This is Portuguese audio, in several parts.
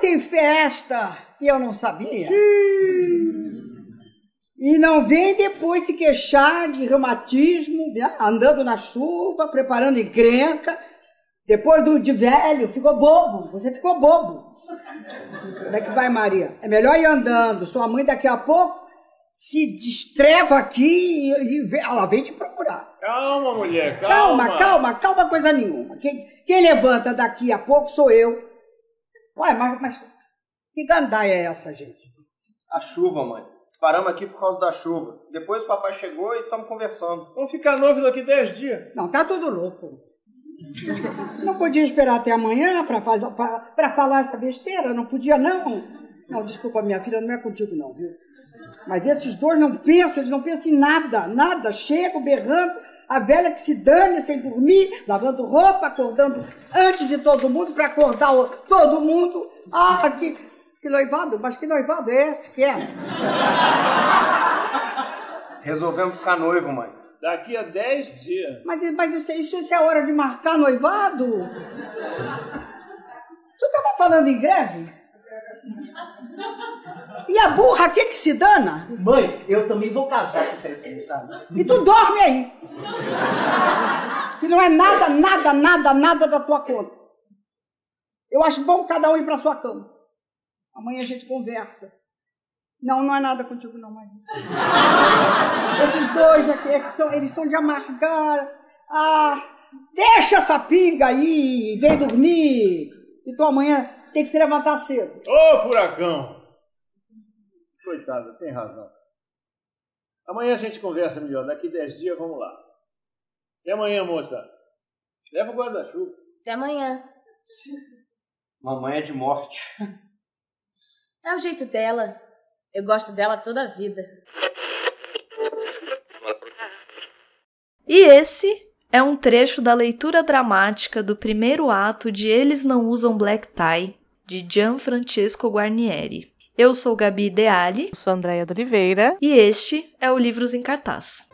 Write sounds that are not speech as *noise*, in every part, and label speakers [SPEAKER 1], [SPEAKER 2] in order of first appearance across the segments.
[SPEAKER 1] tem festa e eu não sabia. E não vem depois se queixar de reumatismo, né? andando na chuva, preparando encrenca. Depois do de velho, ficou bobo. Você ficou bobo. Como é que vai, Maria? É melhor ir andando. Sua mãe daqui a pouco se destreva aqui e, e ela vem te procurar.
[SPEAKER 2] Calma, mulher, calma.
[SPEAKER 1] Calma, calma, calma, coisa nenhuma. Quem, quem levanta daqui a pouco sou eu. Ué, mas, mas que gandaia é essa, gente?
[SPEAKER 3] A chuva, mãe. Paramos aqui por causa da chuva. Depois o papai chegou e estamos conversando.
[SPEAKER 2] Vamos ficar noivo daqui 10 dias.
[SPEAKER 1] Não, tá tudo louco. Não podia esperar até amanhã para falar essa besteira? Não podia, não? Não, desculpa, minha filha, não é contigo, não, viu? Mas esses dois não pensam, eles não pensam em nada, nada. Chegam berrando, a velha que se dane sem dormir, lavando roupa, acordando antes de todo mundo para acordar todo mundo. Ah, que, que noivado, mas que noivado é esse que é?
[SPEAKER 3] Resolvemos ficar noivo, mãe.
[SPEAKER 2] Daqui a 10 dias.
[SPEAKER 1] Mas, mas isso, isso, isso é hora de marcar noivado? Tu estava falando em greve? E a burra aqui que se dana?
[SPEAKER 4] Mãe, eu também vou casar com o Terezinha, sabe?
[SPEAKER 1] E tu dorme aí. Que não é nada, nada, nada, nada da tua conta. Eu acho bom cada um ir para sua cama. Amanhã a gente conversa. Não, não é nada contigo não, mãe. Esses dois aqui, é que são, eles são de amargar. Ah, deixa essa pinga aí, vem dormir. E tu amanhã tem que se levantar cedo.
[SPEAKER 2] Ô, furacão! Coitada, tem razão. Amanhã a gente conversa melhor. Daqui dez dias, vamos lá. Até amanhã, moça. Leva o guarda-chuva.
[SPEAKER 5] Até amanhã.
[SPEAKER 3] Mamãe é de morte. *laughs*
[SPEAKER 5] É o jeito dela. Eu gosto dela toda a vida.
[SPEAKER 6] E esse é um trecho da leitura dramática do primeiro ato de Eles Não Usam Black Tie, de Gianfrancesco Guarnieri. Eu sou Gabi Ideali.
[SPEAKER 7] Eu sou Andréia de Oliveira.
[SPEAKER 6] E este é o Livros em Cartaz.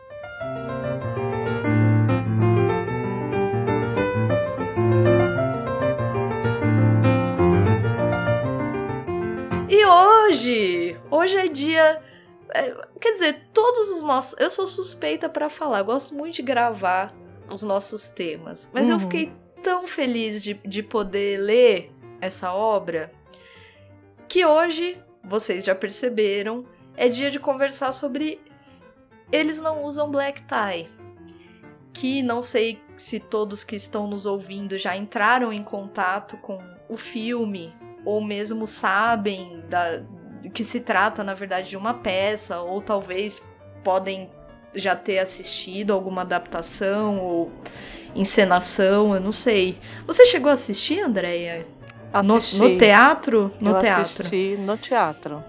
[SPEAKER 6] E hoje, hoje é dia é, quer dizer, todos os nossos. Eu sou suspeita para falar, gosto muito de gravar os nossos temas. Mas uhum. eu fiquei tão feliz de, de poder ler essa obra que hoje, vocês já perceberam, é dia de conversar sobre Eles Não Usam Black Tie. Que não sei se todos que estão nos ouvindo já entraram em contato com o filme ou mesmo sabem da, que se trata, na verdade, de uma peça, ou talvez podem já ter assistido alguma adaptação ou encenação, eu não sei. Você chegou a assistir, Andréia? No, no, teatro? No
[SPEAKER 7] eu
[SPEAKER 6] teatro.
[SPEAKER 7] Assisti no teatro.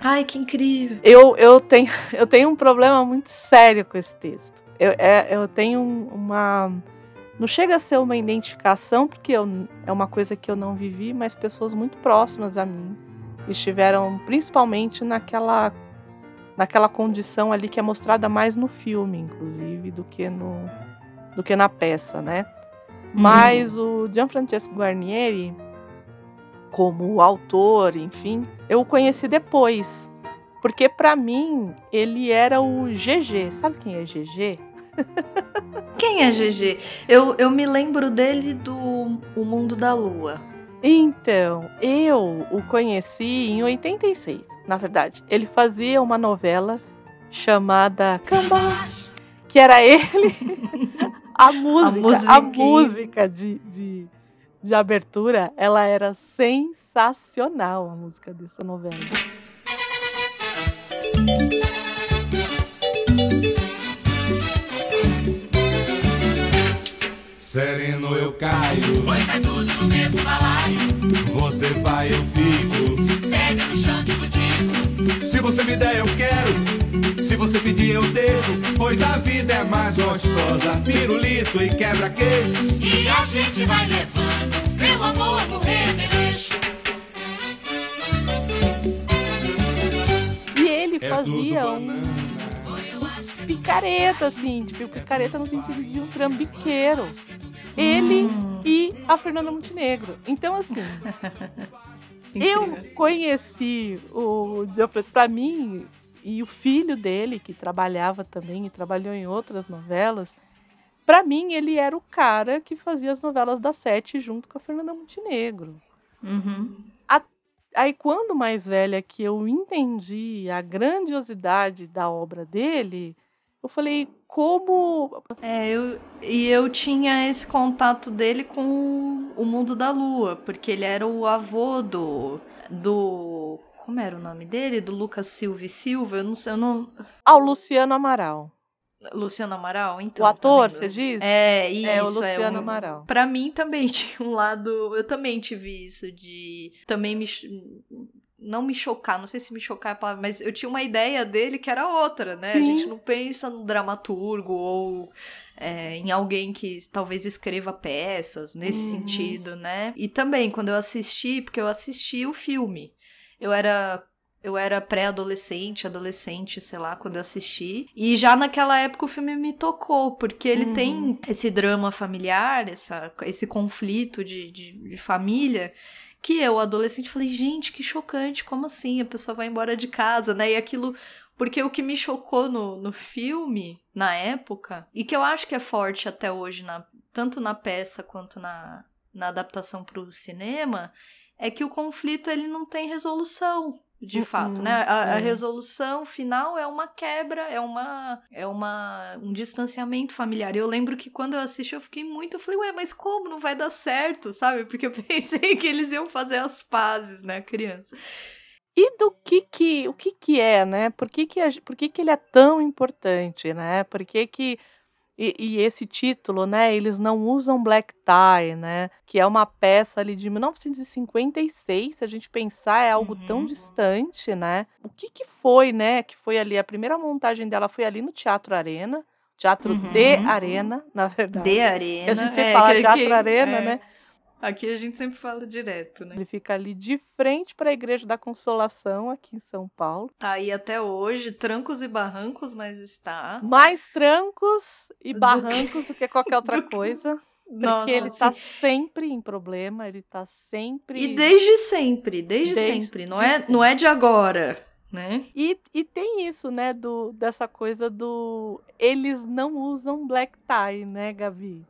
[SPEAKER 6] Ai, que incrível.
[SPEAKER 7] Eu, eu, tenho, *laughs* eu tenho um problema muito sério com esse texto. Eu, é, eu tenho uma. Não chega a ser uma identificação, porque eu, é uma coisa que eu não vivi, mas pessoas muito próximas a mim estiveram principalmente naquela naquela condição ali que é mostrada mais no filme, inclusive, do que no do que na peça, né? Uhum. Mas o Gianfrancesco Guarnieri, como autor, enfim, eu o conheci depois, porque para mim ele era o GG. Sabe quem é GG? *laughs*
[SPEAKER 6] Quem é GG? Eu, eu me lembro dele do O Mundo da Lua.
[SPEAKER 7] Então, eu o conheci em 86, na verdade. Ele fazia uma novela chamada Camba, que era ele, *laughs* a música, a, a música de, de, de abertura, ela era sensacional, a música dessa novela.
[SPEAKER 8] Sereno eu caio.
[SPEAKER 9] Oi, cai tudo no mesmo balaio.
[SPEAKER 8] Você vai, eu fico.
[SPEAKER 9] Pega no chão de butico.
[SPEAKER 8] Se você me der, eu quero. Você pedir, eu deixo. Pois a vida é mais gostosa. Pirulito e quebra-queixo.
[SPEAKER 9] E a gente vai levando. Meu amor no remeleixo.
[SPEAKER 7] E ele é fazia um picareta, assim, tipo, picareta no sentido de um trambiqueiro. Ele hum. e a Fernanda Montenegro. Então, assim, *laughs* Eu conheci o Geoffrey, pra mim, e o filho dele, que trabalhava também e trabalhou em outras novelas, pra mim ele era o cara que fazia as novelas da Sete junto com a Fernanda Montenegro.
[SPEAKER 6] Uhum.
[SPEAKER 7] Aí, quando mais velha que eu entendi a grandiosidade da obra dele, eu falei, como.
[SPEAKER 6] É, eu, e eu tinha esse contato dele com o mundo da lua, porque ele era o avô do. do como era o nome dele? Do Lucas Silva e Silva? Eu não sei, eu não.
[SPEAKER 7] Ah, o Luciano Amaral.
[SPEAKER 6] Luciano Amaral, então.
[SPEAKER 7] o ator, você diz?
[SPEAKER 6] É, isso.
[SPEAKER 7] É, o Luciano
[SPEAKER 6] um-
[SPEAKER 7] Amaral.
[SPEAKER 6] Pra mim também *laughs* tinha um lado. Eu também tive isso de. Também me. Não me chocar, não sei se me chocar é a palavra, mas eu tinha uma ideia dele que era outra, né? A
[SPEAKER 7] Sim.
[SPEAKER 6] gente não pensa no dramaturgo ou é, em alguém que talvez escreva peças nesse
[SPEAKER 7] Uhum.
[SPEAKER 6] sentido, né? E também, quando eu assisti, porque eu assisti o filme. Eu era. Eu era pré-adolescente, adolescente, sei lá, quando eu assisti. E já naquela época o filme me tocou, porque ele
[SPEAKER 7] Uhum.
[SPEAKER 6] tem esse drama familiar, essa, esse conflito de, de, de família, que eu, adolescente, falei, gente, que chocante, como assim? A pessoa vai embora de casa, né? E aquilo. Porque o que me chocou no, no filme, na época, e que eu acho que é forte até hoje, na, tanto na peça quanto na, na adaptação para o cinema, é que o conflito ele não tem resolução. De
[SPEAKER 7] Uh-uh,
[SPEAKER 6] fato, né? A, a
[SPEAKER 7] é.
[SPEAKER 6] resolução final é uma quebra, é uma é uma um distanciamento familiar. Eu lembro que quando eu assisti eu fiquei muito, eu falei, ué, mas como não vai dar certo, sabe? Porque eu *laughs* pensei que eles iam fazer as pazes, né, criança.
[SPEAKER 7] E do que que, o que que é, né? Por que que, por que que ele é tão importante, né? Por que que, e, e esse título, né? Eles não usam black tie, né? Que é uma peça ali de 1956, se a gente pensar, é algo tão
[SPEAKER 6] Uhum.
[SPEAKER 7] distante, né? O que que foi, né? Que foi ali, a primeira montagem dela foi ali no Teatro Arena, Teatro de
[SPEAKER 6] Uhum.
[SPEAKER 7] Arena, na verdade.
[SPEAKER 6] De arena.
[SPEAKER 7] Que a gente sempre
[SPEAKER 6] é,
[SPEAKER 7] fala
[SPEAKER 6] que-
[SPEAKER 7] Teatro
[SPEAKER 6] que-
[SPEAKER 7] Arena,
[SPEAKER 6] é.
[SPEAKER 7] né?
[SPEAKER 6] Aqui a gente sempre fala direto, né?
[SPEAKER 7] Ele fica ali de frente para a Igreja da Consolação, aqui em São Paulo.
[SPEAKER 6] Tá aí até hoje, trancos e barrancos, mas está.
[SPEAKER 7] mais trancos e
[SPEAKER 6] Do
[SPEAKER 7] barrancos do que qualquer outra *laughs*
[SPEAKER 6] do que-
[SPEAKER 7] coisa. Porque
[SPEAKER 6] Nossa,
[SPEAKER 7] ele tá
[SPEAKER 6] sim.
[SPEAKER 7] sempre em problema, ele tá sempre.
[SPEAKER 6] E desde sempre, desde,
[SPEAKER 7] Desde
[SPEAKER 6] sempre. Não é,
[SPEAKER 7] sempre.
[SPEAKER 6] não é de agora, né?
[SPEAKER 7] E, e tem isso, né, do, dessa coisa do. Eles não usam black tie, né, Gabi?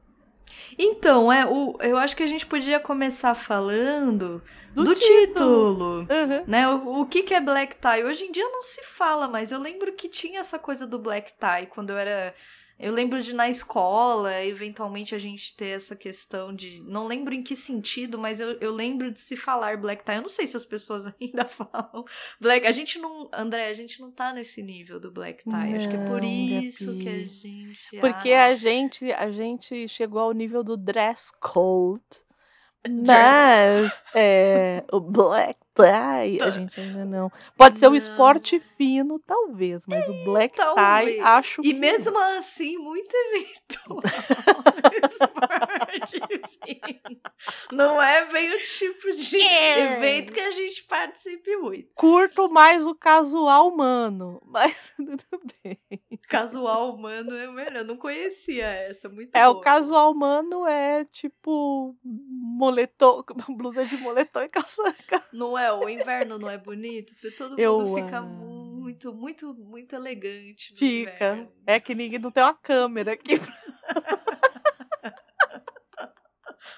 [SPEAKER 6] Então, é, o, eu acho que a gente podia começar falando do,
[SPEAKER 7] Do
[SPEAKER 6] título.
[SPEAKER 7] Uhum.
[SPEAKER 6] Né, o, o que, que é black tie? Hoje em dia não se fala, mas eu lembro que tinha essa coisa do black tie quando eu era. Eu lembro de na escola, eventualmente a gente ter essa questão de. Não lembro em que sentido, mas eu, eu lembro de se falar black tie. Eu não sei se as pessoas *laughs* ainda falam black. A gente não. André, a gente não tá nesse nível do black tie. Acho que é por
[SPEAKER 7] Não,
[SPEAKER 6] isso
[SPEAKER 7] Gabi.
[SPEAKER 6] que a gente.
[SPEAKER 7] Porque
[SPEAKER 6] acha.
[SPEAKER 7] a gente, a gente chegou ao nível do dress code.
[SPEAKER 6] Dress
[SPEAKER 7] Mas é, o black tie, a gente ainda não. Pode ser o
[SPEAKER 6] Não.
[SPEAKER 7] esporte fino, talvez, mas o black tie,
[SPEAKER 6] talvez.
[SPEAKER 7] acho
[SPEAKER 6] E
[SPEAKER 7] que
[SPEAKER 6] mesmo assim, muito eventual. *laughs* *laughs* Esporte fino. Não é bem o tipo de
[SPEAKER 7] É.
[SPEAKER 6] evento que a gente participe muito.
[SPEAKER 7] curto mais o casual humano, *laughs* mas tudo bem.
[SPEAKER 6] Casual humano é melhor. Eu não conhecia essa. Muito
[SPEAKER 7] É, o
[SPEAKER 6] boa.
[SPEAKER 7] casual humano é tipo moletom, blusa de moletom e calça.
[SPEAKER 6] Não é? O inverno não é bonito? Porque todo
[SPEAKER 7] Eu
[SPEAKER 6] mundo fica
[SPEAKER 7] amo.
[SPEAKER 6] muito, muito, muito elegante.
[SPEAKER 7] Fica.
[SPEAKER 6] inverno.
[SPEAKER 7] É que ninguém não tem uma câmera aqui. *laughs*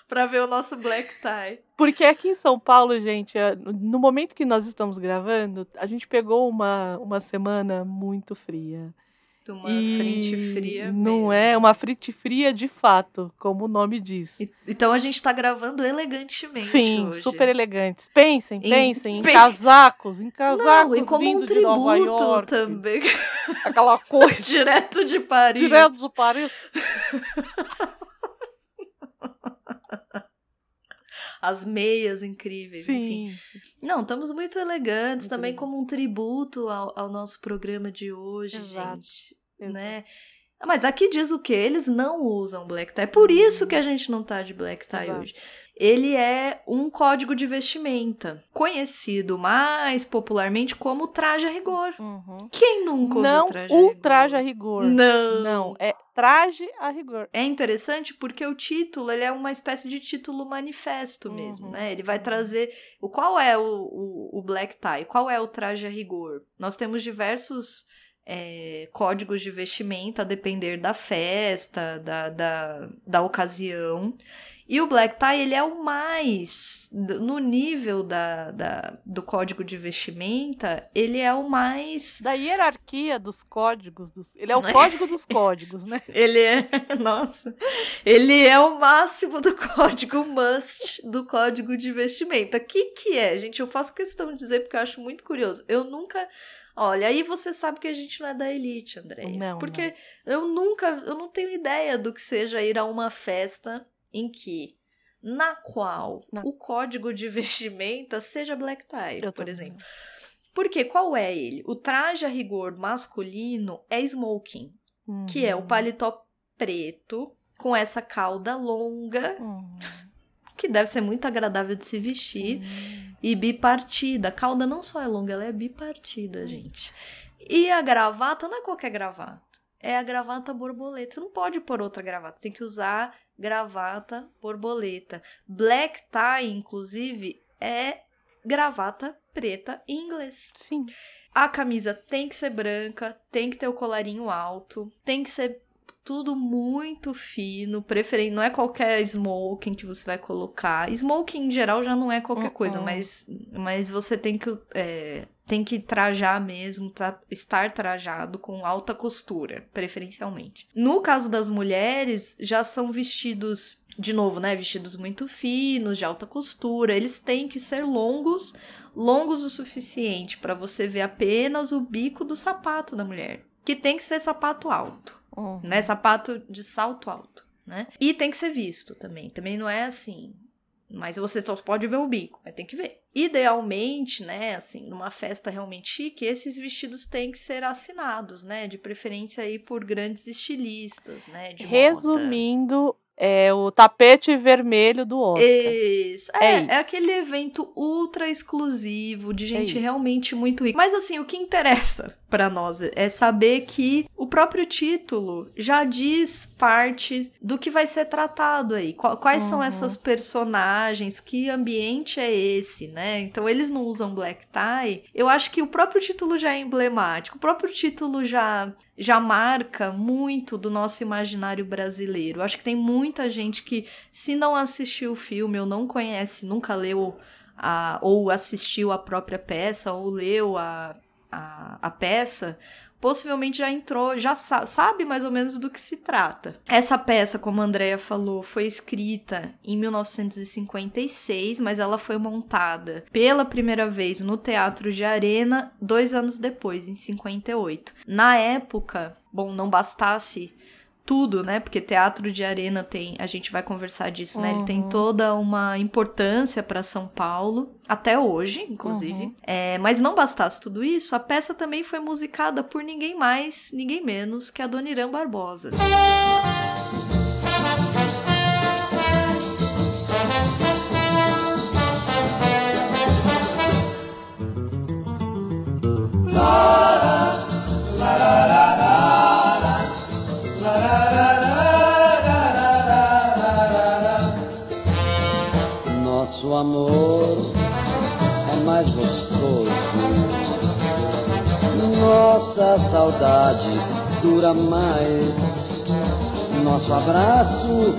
[SPEAKER 6] Pra ver o nosso black tie.
[SPEAKER 7] Porque aqui em São Paulo, gente, é, no momento que nós estamos gravando, a gente pegou uma, uma semana muito fria.
[SPEAKER 6] De uma
[SPEAKER 7] e
[SPEAKER 6] frente fria.
[SPEAKER 7] Não
[SPEAKER 6] mesmo.
[SPEAKER 7] é uma frente fria de fato, como o nome diz.
[SPEAKER 6] E- Então a gente tá gravando elegantemente
[SPEAKER 7] Sim,
[SPEAKER 6] hoje.
[SPEAKER 7] super elegantes. Pensem,
[SPEAKER 6] Em-
[SPEAKER 7] pensem em casacos, em casacos
[SPEAKER 6] Não, e como um tributo também. *laughs*
[SPEAKER 7] Aquela coisa *laughs*
[SPEAKER 6] Direto de Paris.
[SPEAKER 7] direto do Paris. *laughs*
[SPEAKER 6] As meias incríveis, enfim.
[SPEAKER 7] Sim,
[SPEAKER 6] Não, estamos muito elegantes também
[SPEAKER 7] Incrível.
[SPEAKER 6] como um tributo ao, ao nosso programa de hoje,
[SPEAKER 7] Exato,
[SPEAKER 6] gente.
[SPEAKER 7] Exato.
[SPEAKER 6] Né? Mas aqui diz o quê? Eles não usam black tie. Por isso que a gente não tá de black tie
[SPEAKER 7] Exato.
[SPEAKER 6] hoje. Ele é um código de vestimenta, conhecido mais popularmente como traje a rigor.
[SPEAKER 7] Uhum.
[SPEAKER 6] Quem nunca ouviu
[SPEAKER 7] Não
[SPEAKER 6] traje a
[SPEAKER 7] o
[SPEAKER 6] rigor?
[SPEAKER 7] traje a rigor.
[SPEAKER 6] Não.
[SPEAKER 7] Não, é traje a rigor.
[SPEAKER 6] É interessante porque o título ele é uma espécie de título manifesto mesmo,
[SPEAKER 7] Uhum.
[SPEAKER 6] né? Ele vai trazer o qual é o, o, o black tie, qual é o traje a rigor. Nós temos diversos é, códigos de vestimenta a depender da festa, da, da, da ocasião. E o black tie ele é o mais no nível da, da, do código de vestimenta, ele é o mais
[SPEAKER 7] Da hierarquia dos códigos. Dos... Ele é o código dos códigos, né? *laughs*
[SPEAKER 6] Ele é, *laughs* nossa, ele é o máximo do código must do código de vestimenta. O que que é, gente? Eu faço questão de dizer porque eu acho muito curioso. Eu nunca, olha, aí você sabe que a gente não é da elite, Andréia.
[SPEAKER 7] Não,
[SPEAKER 6] porque eu nunca, eu não tenho ideia do que seja ir a uma festa em que na qual
[SPEAKER 7] Na-
[SPEAKER 6] o código de *laughs* vestimenta seja black tie,
[SPEAKER 7] Eu
[SPEAKER 6] por exemplo. Porque qual é ele? O traje a rigor masculino é smoking que é o paletó preto com essa cauda longa,
[SPEAKER 7] Uhum.
[SPEAKER 6] Que deve ser muito agradável de se vestir, e bipartida. A cauda não só é longa, ela é bipartida, gente. E a gravata não é qualquer gravata, é a gravata borboleta. Você não pode pôr outra gravata, você tem que usar gravata borboleta. Black tie, inclusive, é gravata preta em inglês.
[SPEAKER 7] Sim.
[SPEAKER 6] A camisa tem que ser branca, tem que ter o colarinho alto, tem que ser tudo muito fino, preferente, não é qualquer smoking que você vai colocar. Smoking em geral já não é qualquer coisa, mas, mas você tem que é, tem que trajar mesmo, tra- estar trajado com alta costura, preferencialmente. No caso das mulheres, já são vestidos, de novo, né, vestidos muito finos, de alta costura. Eles têm que ser longos, longos o suficiente para você ver apenas o bico do sapato da mulher, que tem que ser sapato alto
[SPEAKER 7] Uhum.
[SPEAKER 6] né? Sapato de salto alto, né? E tem que ser visto também. Também não é assim. Mas você só pode ver o bico, mas tem que ver. Idealmente, né, assim, numa festa realmente chique, esses vestidos têm que ser assinados, né? De preferência aí por grandes estilistas, né? De moda.
[SPEAKER 7] Resumindo, é o tapete vermelho do Oscar.
[SPEAKER 6] Isso.
[SPEAKER 7] É
[SPEAKER 6] É, é,
[SPEAKER 7] isso.
[SPEAKER 6] aquele evento ultra exclusivo de gente
[SPEAKER 7] isso.
[SPEAKER 6] realmente muito rica. Mas assim, o que interessa pra nós é saber que o próprio título já diz parte do que vai ser tratado aí. Qua- Quais são
[SPEAKER 7] Uhum.
[SPEAKER 6] essas personagens? Que ambiente é esse, né? Então eles não usam black tie. Eu acho que o próprio título já é emblemático. O próprio título já já marca muito do nosso imaginário brasileiro. Eu acho que tem muita gente que se não assistiu o filme ou não conhece, nunca leu a, ou assistiu a própria peça ou leu a, a, a peça, possivelmente já entrou, já sa sabe mais ou menos do que se trata. Essa peça, como a Andrea falou, foi escrita em 1956, mas ela foi montada pela primeira vez no Teatro de Arena dois anos depois, em 58. Na época, bom, não bastasse tudo, né? Porque teatro de arena tem, a gente vai conversar disso, né? Ele tem
[SPEAKER 7] Uhum.
[SPEAKER 6] toda uma importância para São Paulo, até hoje, inclusive.
[SPEAKER 7] Uhum.
[SPEAKER 6] É, mas não bastasse tudo isso, a peça também foi musicada por ninguém mais, ninguém menos que a Dona Irã Barbosa.
[SPEAKER 10] Nosso amor é mais gostoso. Nossa saudade dura mais. Nosso abraço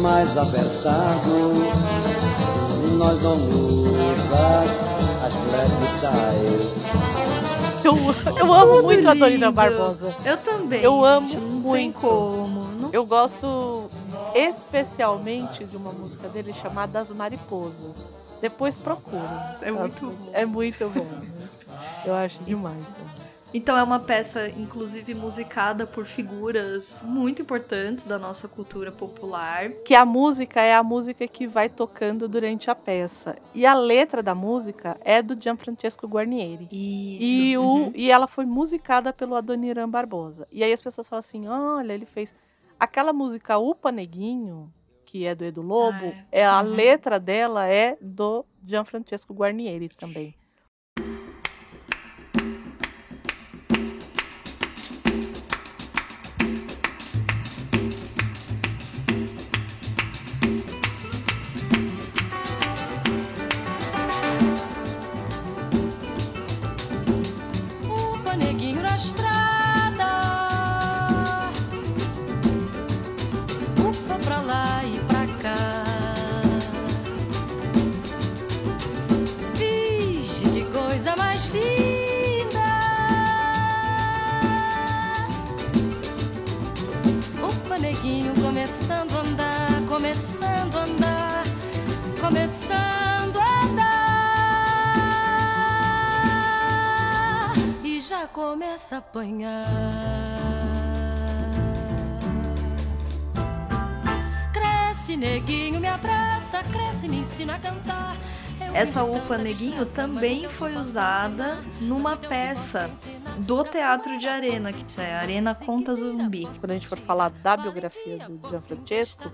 [SPEAKER 10] mais apertado. Nós vamos usar as black ties.
[SPEAKER 7] Eu, eu amo
[SPEAKER 6] Tudo
[SPEAKER 7] muito a Dorina
[SPEAKER 6] lindo.
[SPEAKER 7] Barbosa.
[SPEAKER 6] Eu também.
[SPEAKER 7] Eu amo
[SPEAKER 6] gente, não tem
[SPEAKER 7] muito.
[SPEAKER 6] como. Não...
[SPEAKER 7] Eu gosto especialmente de uma música dele chamada As Mariposas. Depois procura.
[SPEAKER 6] É muito bom.
[SPEAKER 7] É muito bom. Eu acho demais também.
[SPEAKER 6] Então é uma peça, inclusive, musicada por figuras muito importantes da nossa cultura popular.
[SPEAKER 7] Que a música é a música que vai tocando durante a peça. E a letra da música é do Gianfrancesco Guarnieri.
[SPEAKER 6] Isso.
[SPEAKER 7] E, o,
[SPEAKER 6] uhum.
[SPEAKER 7] e ela foi musicada pelo Adoniran Barbosa. E aí as pessoas falam assim: olha, ele fez. Aquela música Upa Neguinho, que é do Edu Lobo,
[SPEAKER 6] Ah,
[SPEAKER 7] é. a
[SPEAKER 6] Uhum.
[SPEAKER 7] letra dela é do Gianfrancesco Guarnieri também.
[SPEAKER 9] Começando a andar. E já começa a apanhar. Cresce, neguinho, me abraça, cresce, me ensina a cantar.
[SPEAKER 6] Essa Upa Neguinho também foi usada numa peça do Teatro de Arena, que é Arena Conta Zumbi.
[SPEAKER 7] Quando a gente for falar da biografia do Gianfrancesco,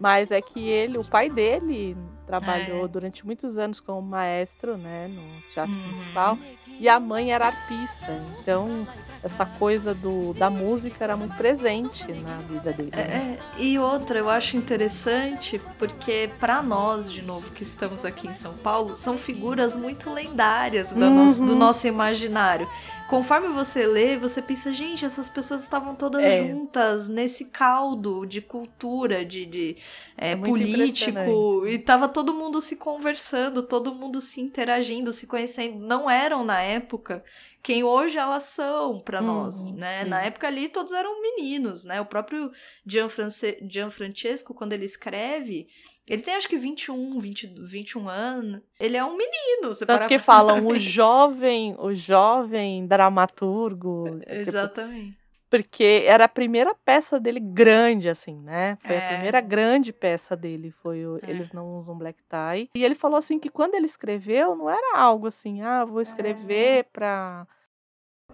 [SPEAKER 7] mas é que ele, o pai dele, trabalhou
[SPEAKER 6] É.
[SPEAKER 7] durante muitos anos como maestro, né, no teatro
[SPEAKER 6] Uhum.
[SPEAKER 7] principal, e a mãe era arpista. Então, essa coisa do, da música era muito presente na vida dele.
[SPEAKER 6] É,
[SPEAKER 7] né?
[SPEAKER 6] é, e outra, eu acho interessante porque para nós, de novo, que estamos aqui em São Paulo, são figuras muito lendárias
[SPEAKER 7] Uhum.
[SPEAKER 6] nossa- do nosso imaginário. Conforme você lê, você pensa, gente, essas pessoas estavam todas
[SPEAKER 7] É.
[SPEAKER 6] juntas nesse caldo de cultura, de, de é,
[SPEAKER 7] É
[SPEAKER 6] político, e tava todo mundo se conversando, todo mundo se interagindo, se conhecendo. Não eram na época quem hoje elas são para
[SPEAKER 7] Uhum,
[SPEAKER 6] nós, né?
[SPEAKER 7] sim.
[SPEAKER 6] Na época ali todos eram meninos, né? O próprio Gianfrance- Gianfrancesco, quando ele escreve, ele tem acho que 21, 20, 21 anos. Ele é um menino, você
[SPEAKER 7] Tanto que falam o jovem, o jovem dramaturgo. tipo,
[SPEAKER 6] Exatamente.
[SPEAKER 7] porque era a primeira peça dele grande, assim, né? Foi
[SPEAKER 6] É.
[SPEAKER 7] a primeira grande peça dele, foi o
[SPEAKER 6] É.
[SPEAKER 7] Eles Não Usam Black Tie. E ele falou assim que quando ele escreveu, não era algo assim, ah, vou escrever pra...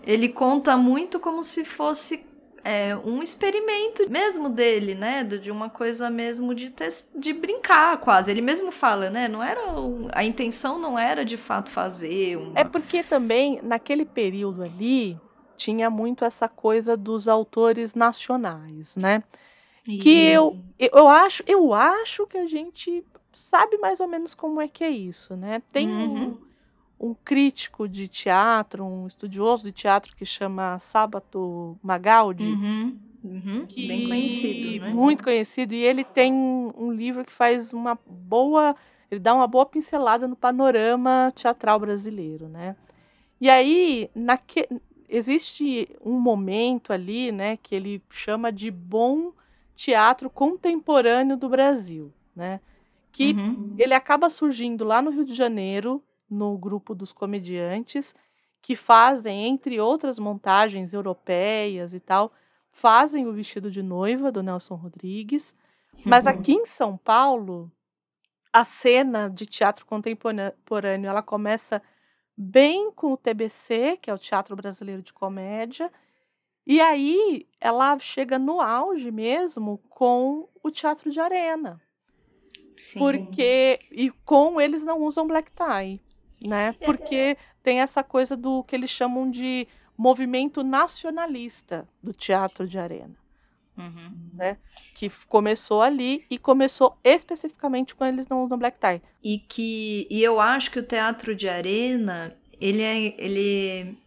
[SPEAKER 6] Ele conta muito como se fosse é, um experimento mesmo dele, né? De uma coisa mesmo de, de brincar quase. Ele mesmo fala, né? Não era um- a intenção não era de fato fazer uma...
[SPEAKER 7] É porque também, naquele período ali, tinha muito essa coisa dos autores nacionais, né? Que eu, eu eu acho, eu acho que a gente sabe mais ou menos como é que é isso, né? Tem
[SPEAKER 6] Uhum.
[SPEAKER 7] um, um crítico de teatro, um estudioso de teatro que chama Sábato Magaldi,
[SPEAKER 6] Uhum, uhum,
[SPEAKER 7] que
[SPEAKER 6] Bem conhecido, né?
[SPEAKER 7] muito conhecido, e ele tem um livro que faz uma boa, ele dá uma boa pincelada no panorama teatral brasileiro, né? E aí, naque, existe um momento ali, né, que ele chama de bom teatro contemporâneo do Brasil, né? Que
[SPEAKER 6] Uhum.
[SPEAKER 7] ele acaba surgindo lá no Rio de Janeiro, no grupo dos comediantes, que fazem, entre outras montagens europeias e tal, fazem o vestido de noiva do Nelson Rodrigues. Mas aqui em São Paulo, a cena de teatro contemporâneo, ela começa bem com o TBC, que é o Teatro Brasileiro de Comédia, e aí ela chega no auge mesmo com o Teatro de Arena.
[SPEAKER 6] Sim.
[SPEAKER 7] Porque. E com eles não usam black tie, né? *laughs* Porque tem essa coisa do que eles chamam de movimento nacionalista do teatro de arena,
[SPEAKER 6] Uhum.
[SPEAKER 7] né? Que começou ali e começou especificamente quando eles não usam black tie.
[SPEAKER 6] E que e eu acho que o teatro de arena ele é, ele,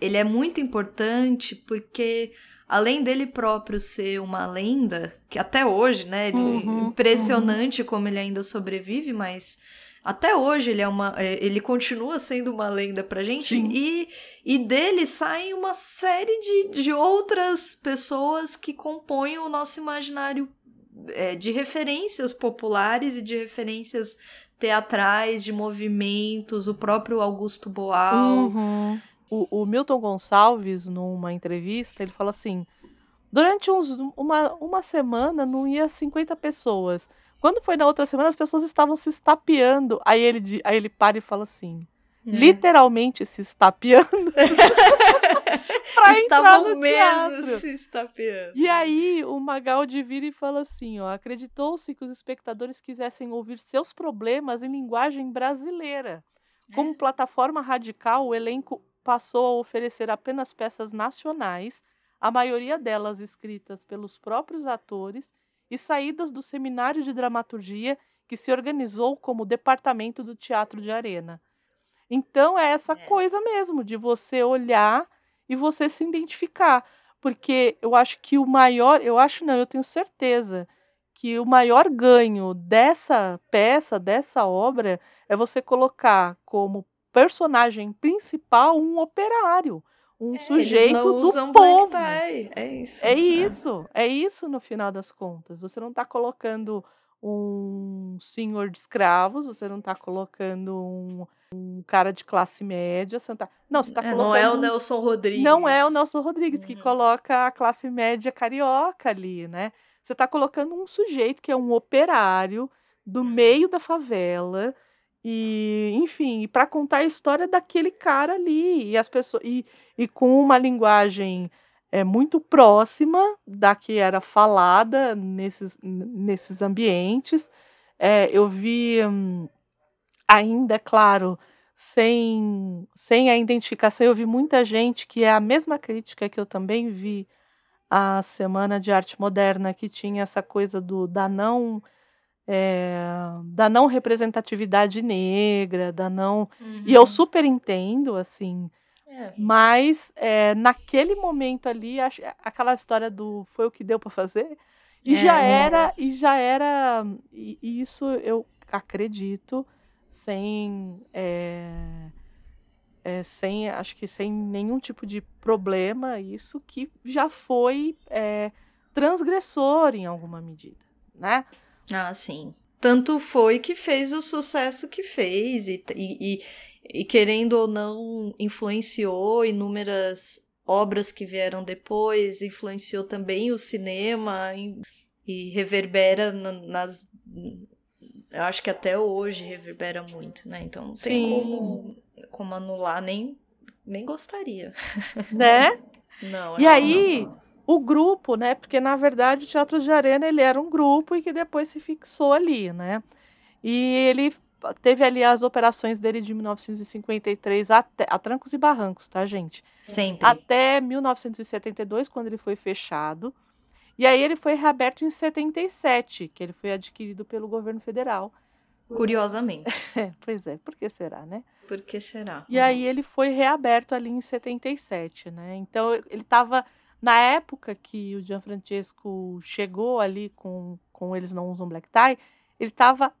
[SPEAKER 6] ele é muito importante porque além dele próprio ser uma lenda que até hoje né ele-
[SPEAKER 7] Uhum,
[SPEAKER 6] impressionante como ele ainda sobrevive mas até hoje ele é uma é, ele continua sendo uma lenda pra gente
[SPEAKER 7] Sim.
[SPEAKER 6] e, e dele saem uma série de, de outras pessoas que compõem o nosso imaginário é, de referências populares e de referências teatrais, de movimentos, o próprio Augusto Boal.
[SPEAKER 7] Uhum. o, o Milton Gonçalves, numa entrevista, ele fala assim: durante uns, uma, uma semana não ia 50 pessoas. Quando foi na outra semana, as pessoas estavam se estapeando. Aí ele, aí ele para e fala assim:
[SPEAKER 6] É.
[SPEAKER 7] literalmente se estapeando. *laughs* pra entrar
[SPEAKER 6] Estavam
[SPEAKER 7] no
[SPEAKER 6] mesmo
[SPEAKER 7] teatro.
[SPEAKER 6] se estapeando.
[SPEAKER 7] E aí o Magaldi vira e fala assim, ó, acreditou-se que os espectadores quisessem ouvir seus problemas em linguagem brasileira. Como plataforma radical, o elenco passou a oferecer apenas peças nacionais, a maioria delas escritas pelos próprios atores e saídas do seminário de dramaturgia que se organizou como departamento do Teatro de Arena. Então é essa coisa mesmo de você olhar e você se identificar, porque eu acho que o maior, eu acho não, eu tenho certeza que o maior ganho dessa peça, dessa obra, é você colocar como personagem principal um operário, um sujeito
[SPEAKER 6] Eles não
[SPEAKER 7] do povo.
[SPEAKER 6] black tie. É isso.
[SPEAKER 7] É isso, é isso no final das contas. Você não está colocando um senhor de escravos, você não está colocando um, um cara de classe média, você não tá. Não, você está
[SPEAKER 6] É,
[SPEAKER 7] colocando.
[SPEAKER 6] não é o Nelson Rodrigues. Uhum.
[SPEAKER 7] Não é o Nelson Rodrigues que coloca a classe média carioca ali, né? Você está colocando um sujeito que é um operário do
[SPEAKER 6] Uhum.
[SPEAKER 7] meio da favela e, enfim, para contar a história daquele cara ali e as pessoas e, e com uma linguagem é muito próxima da que era falada nesses, nesses ambientes. É, eu vi hum, ainda, é claro, sem, sem a identificação, eu vi muita gente que é a mesma crítica que eu também vi a Semana de Arte Moderna, que tinha essa coisa do, da não. É, da não representatividade negra, da não. E eu
[SPEAKER 6] Uhum.
[SPEAKER 7] super entendo, assim,
[SPEAKER 6] É.
[SPEAKER 7] mas é, naquele momento ali, acho- aquela história do foi o que deu para fazer, e
[SPEAKER 6] É,
[SPEAKER 7] já
[SPEAKER 6] não-
[SPEAKER 7] era, e já era, e, e isso eu acredito, sem, é, é, sem, acho que sem nenhum tipo de problema, isso que já foi é, transgressor em alguma medida, né?
[SPEAKER 6] Ah, sim. Tanto foi que fez o sucesso que fez, e, e, e, e, querendo ou não, influenciou inúmeras obras que vieram depois, influenciou também o cinema e, e reverbera na- nas. Eu acho que até hoje reverbera muito, né? Então não tem como, como anular, nem, nem gostaria.
[SPEAKER 7] Né? *laughs*
[SPEAKER 6] Não,
[SPEAKER 7] E
[SPEAKER 6] que
[SPEAKER 7] aí, o grupo, né? Porque na verdade o Teatro de Arena ele era um grupo e que depois se fixou ali, né? E ele teve ali as operações dele de 1953 até a trancos e barrancos, tá, gente?
[SPEAKER 6] Sempre.
[SPEAKER 7] Até 1972, quando ele foi fechado. E aí ele foi reaberto em 77, que ele foi adquirido pelo governo federal.
[SPEAKER 6] Curiosamente. *laughs*
[SPEAKER 7] É, pois é, por que será, né?
[SPEAKER 6] Por que será?
[SPEAKER 7] E aí ele foi reaberto ali em 77, né? Então ele estava na época que o Gianfrancesco chegou ali com, com eles não usam black tie, ele estava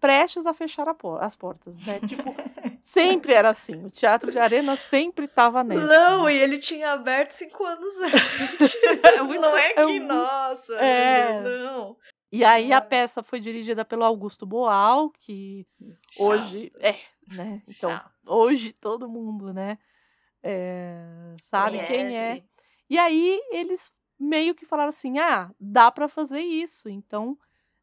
[SPEAKER 7] prestes a fechar a por- as portas, né? Tipo, *laughs* sempre era assim. O Teatro de Arena sempre estava nessa.
[SPEAKER 6] Não,
[SPEAKER 7] né?
[SPEAKER 6] e ele tinha aberto cinco anos *laughs* antes. não é
[SPEAKER 7] é
[SPEAKER 6] que,
[SPEAKER 7] muito-
[SPEAKER 6] nossa,
[SPEAKER 7] é.
[SPEAKER 6] não.
[SPEAKER 7] E aí a peça foi dirigida pelo Augusto Boal, que hoje é, né? Então,
[SPEAKER 6] Chato.
[SPEAKER 7] hoje todo mundo, né? é, sabe quem é. E aí eles meio que falaram assim: ah, dá para fazer isso. Então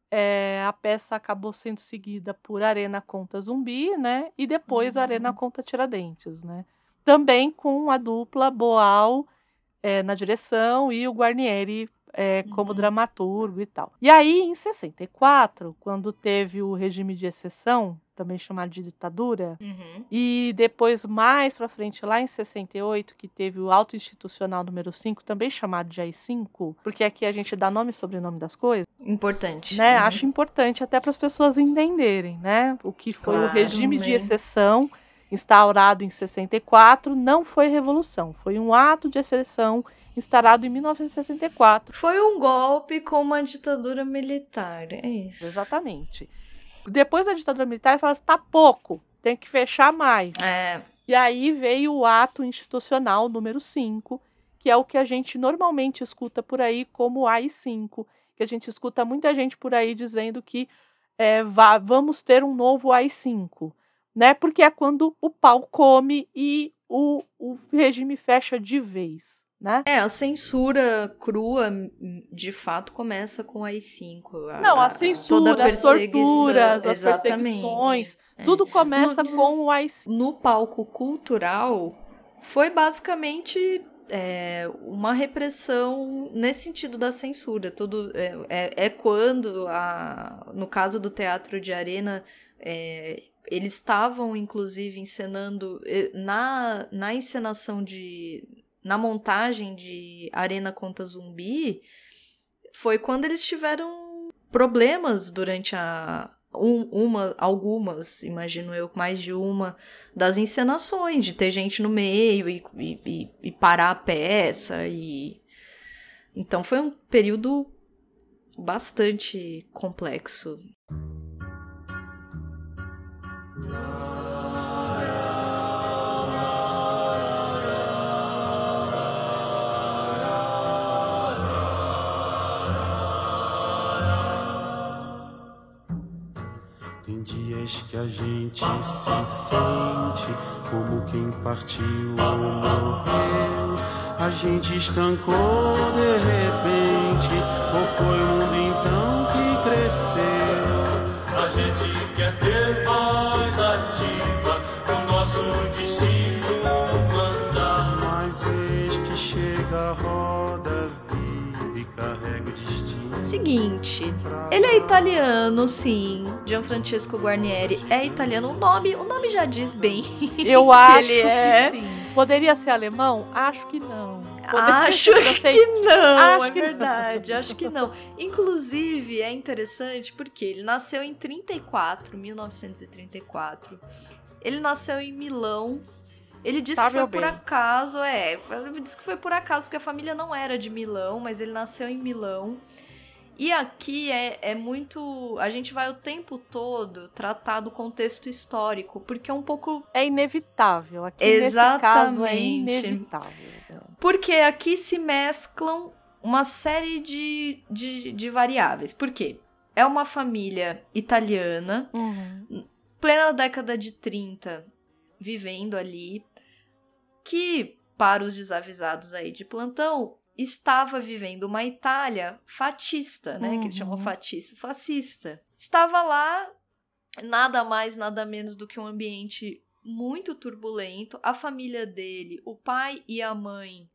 [SPEAKER 7] é, a peça acabou sendo seguida por Arena Conta Zumbi, né? E depois Arena Conta Tiradentes, né? Também com a dupla Boal é, na direção e o Guarnieri é, como dramaturgo e tal. E aí, em 64, quando teve o regime de exceção, também chamado de ditadura,
[SPEAKER 6] Uhum.
[SPEAKER 7] e depois, mais pra frente, lá em 68, que teve o Auto Institucional número 5, também chamado de AI-5, porque aqui a gente dá nome e sobrenome das coisas,
[SPEAKER 6] Importante.
[SPEAKER 7] né?
[SPEAKER 6] Uhum.
[SPEAKER 7] Acho importante até para as pessoas entenderem, né? O que foi o
[SPEAKER 6] Claro,
[SPEAKER 7] regime de
[SPEAKER 6] né?
[SPEAKER 7] exceção instaurado em 64 não foi revolução, foi um ato de exceção instaurado em 1964.
[SPEAKER 6] Foi um golpe com uma ditadura militar, é isso.
[SPEAKER 7] Exatamente. Depois da ditadura militar, ele falou assim: tá pouco, tem que fechar mais.
[SPEAKER 6] É,
[SPEAKER 7] E aí veio o ato institucional número 5, que é o que a gente normalmente escuta por aí como AI-5, que a gente escuta muita gente por aí dizendo que é, vá- vamos ter um novo AI-5, né? Porque é quando o pau come e o, o regime fecha de vez, né?
[SPEAKER 6] É, a censura crua, m- de fato, começa com as cinco.
[SPEAKER 7] Não, a censura, as
[SPEAKER 6] perseguição-
[SPEAKER 7] torturas, as perseguições,
[SPEAKER 6] É.
[SPEAKER 7] tudo começa
[SPEAKER 6] No-
[SPEAKER 7] com o AI-5.
[SPEAKER 6] No palco cultural, foi basicamente é, uma repressão nesse sentido da censura. Tudo é, é- é quando, a, no caso do teatro de arena, é, eles estavam inclusive encenando eh, na, na encenação de na montagem de Arena contra Zumbi foi quando eles tiveram problemas durante a um- uma algumas imagino eu mais de uma das encenações de ter gente no meio e, e, e- parar a peça e então foi um período bastante complexo
[SPEAKER 11] que a gente se sente como quem partiu ou morreu. A gente estancou de repente, ou foi o
[SPEAKER 6] Seguinte, ele é italiano, sim. Gianfrancesco Guarnieri é italiano. O nome, o nome já diz bem.
[SPEAKER 7] Eu *laughs* acho
[SPEAKER 6] ele é.
[SPEAKER 7] que sim. Poderia ser alemão? Acho que não. Poderia
[SPEAKER 6] Acho que não,
[SPEAKER 7] Acho
[SPEAKER 6] é
[SPEAKER 7] que não.
[SPEAKER 6] verdade, acho que não. Inclusive, é interessante porque ele nasceu em 34, 1934. Ele nasceu em Milão. Ele disse
[SPEAKER 7] Tá,
[SPEAKER 6] que foi por
[SPEAKER 7] bem.
[SPEAKER 6] acaso, é. Ele disse que foi por acaso, porque a família não era de Milão, mas ele nasceu em Milão. E aqui é, é muito. A gente vai o tempo todo tratar do contexto histórico, porque é um pouco
[SPEAKER 7] É inevitável. Aqui nesse caso é
[SPEAKER 6] Exatamente.
[SPEAKER 7] inevitável.
[SPEAKER 6] Porque aqui se mesclam uma série de, de, de variáveis. Por quê? É uma família italiana,
[SPEAKER 7] Uhum.
[SPEAKER 6] plena década de 30, vivendo ali, que, para os desavisados aí de plantão, estava vivendo uma Itália fatista, né? Que eles chamam
[SPEAKER 7] Uhum.
[SPEAKER 6] fatista, fascista. Estava lá, nada mais, nada menos do que um ambiente muito turbulento. A família dele, o pai e a mãe.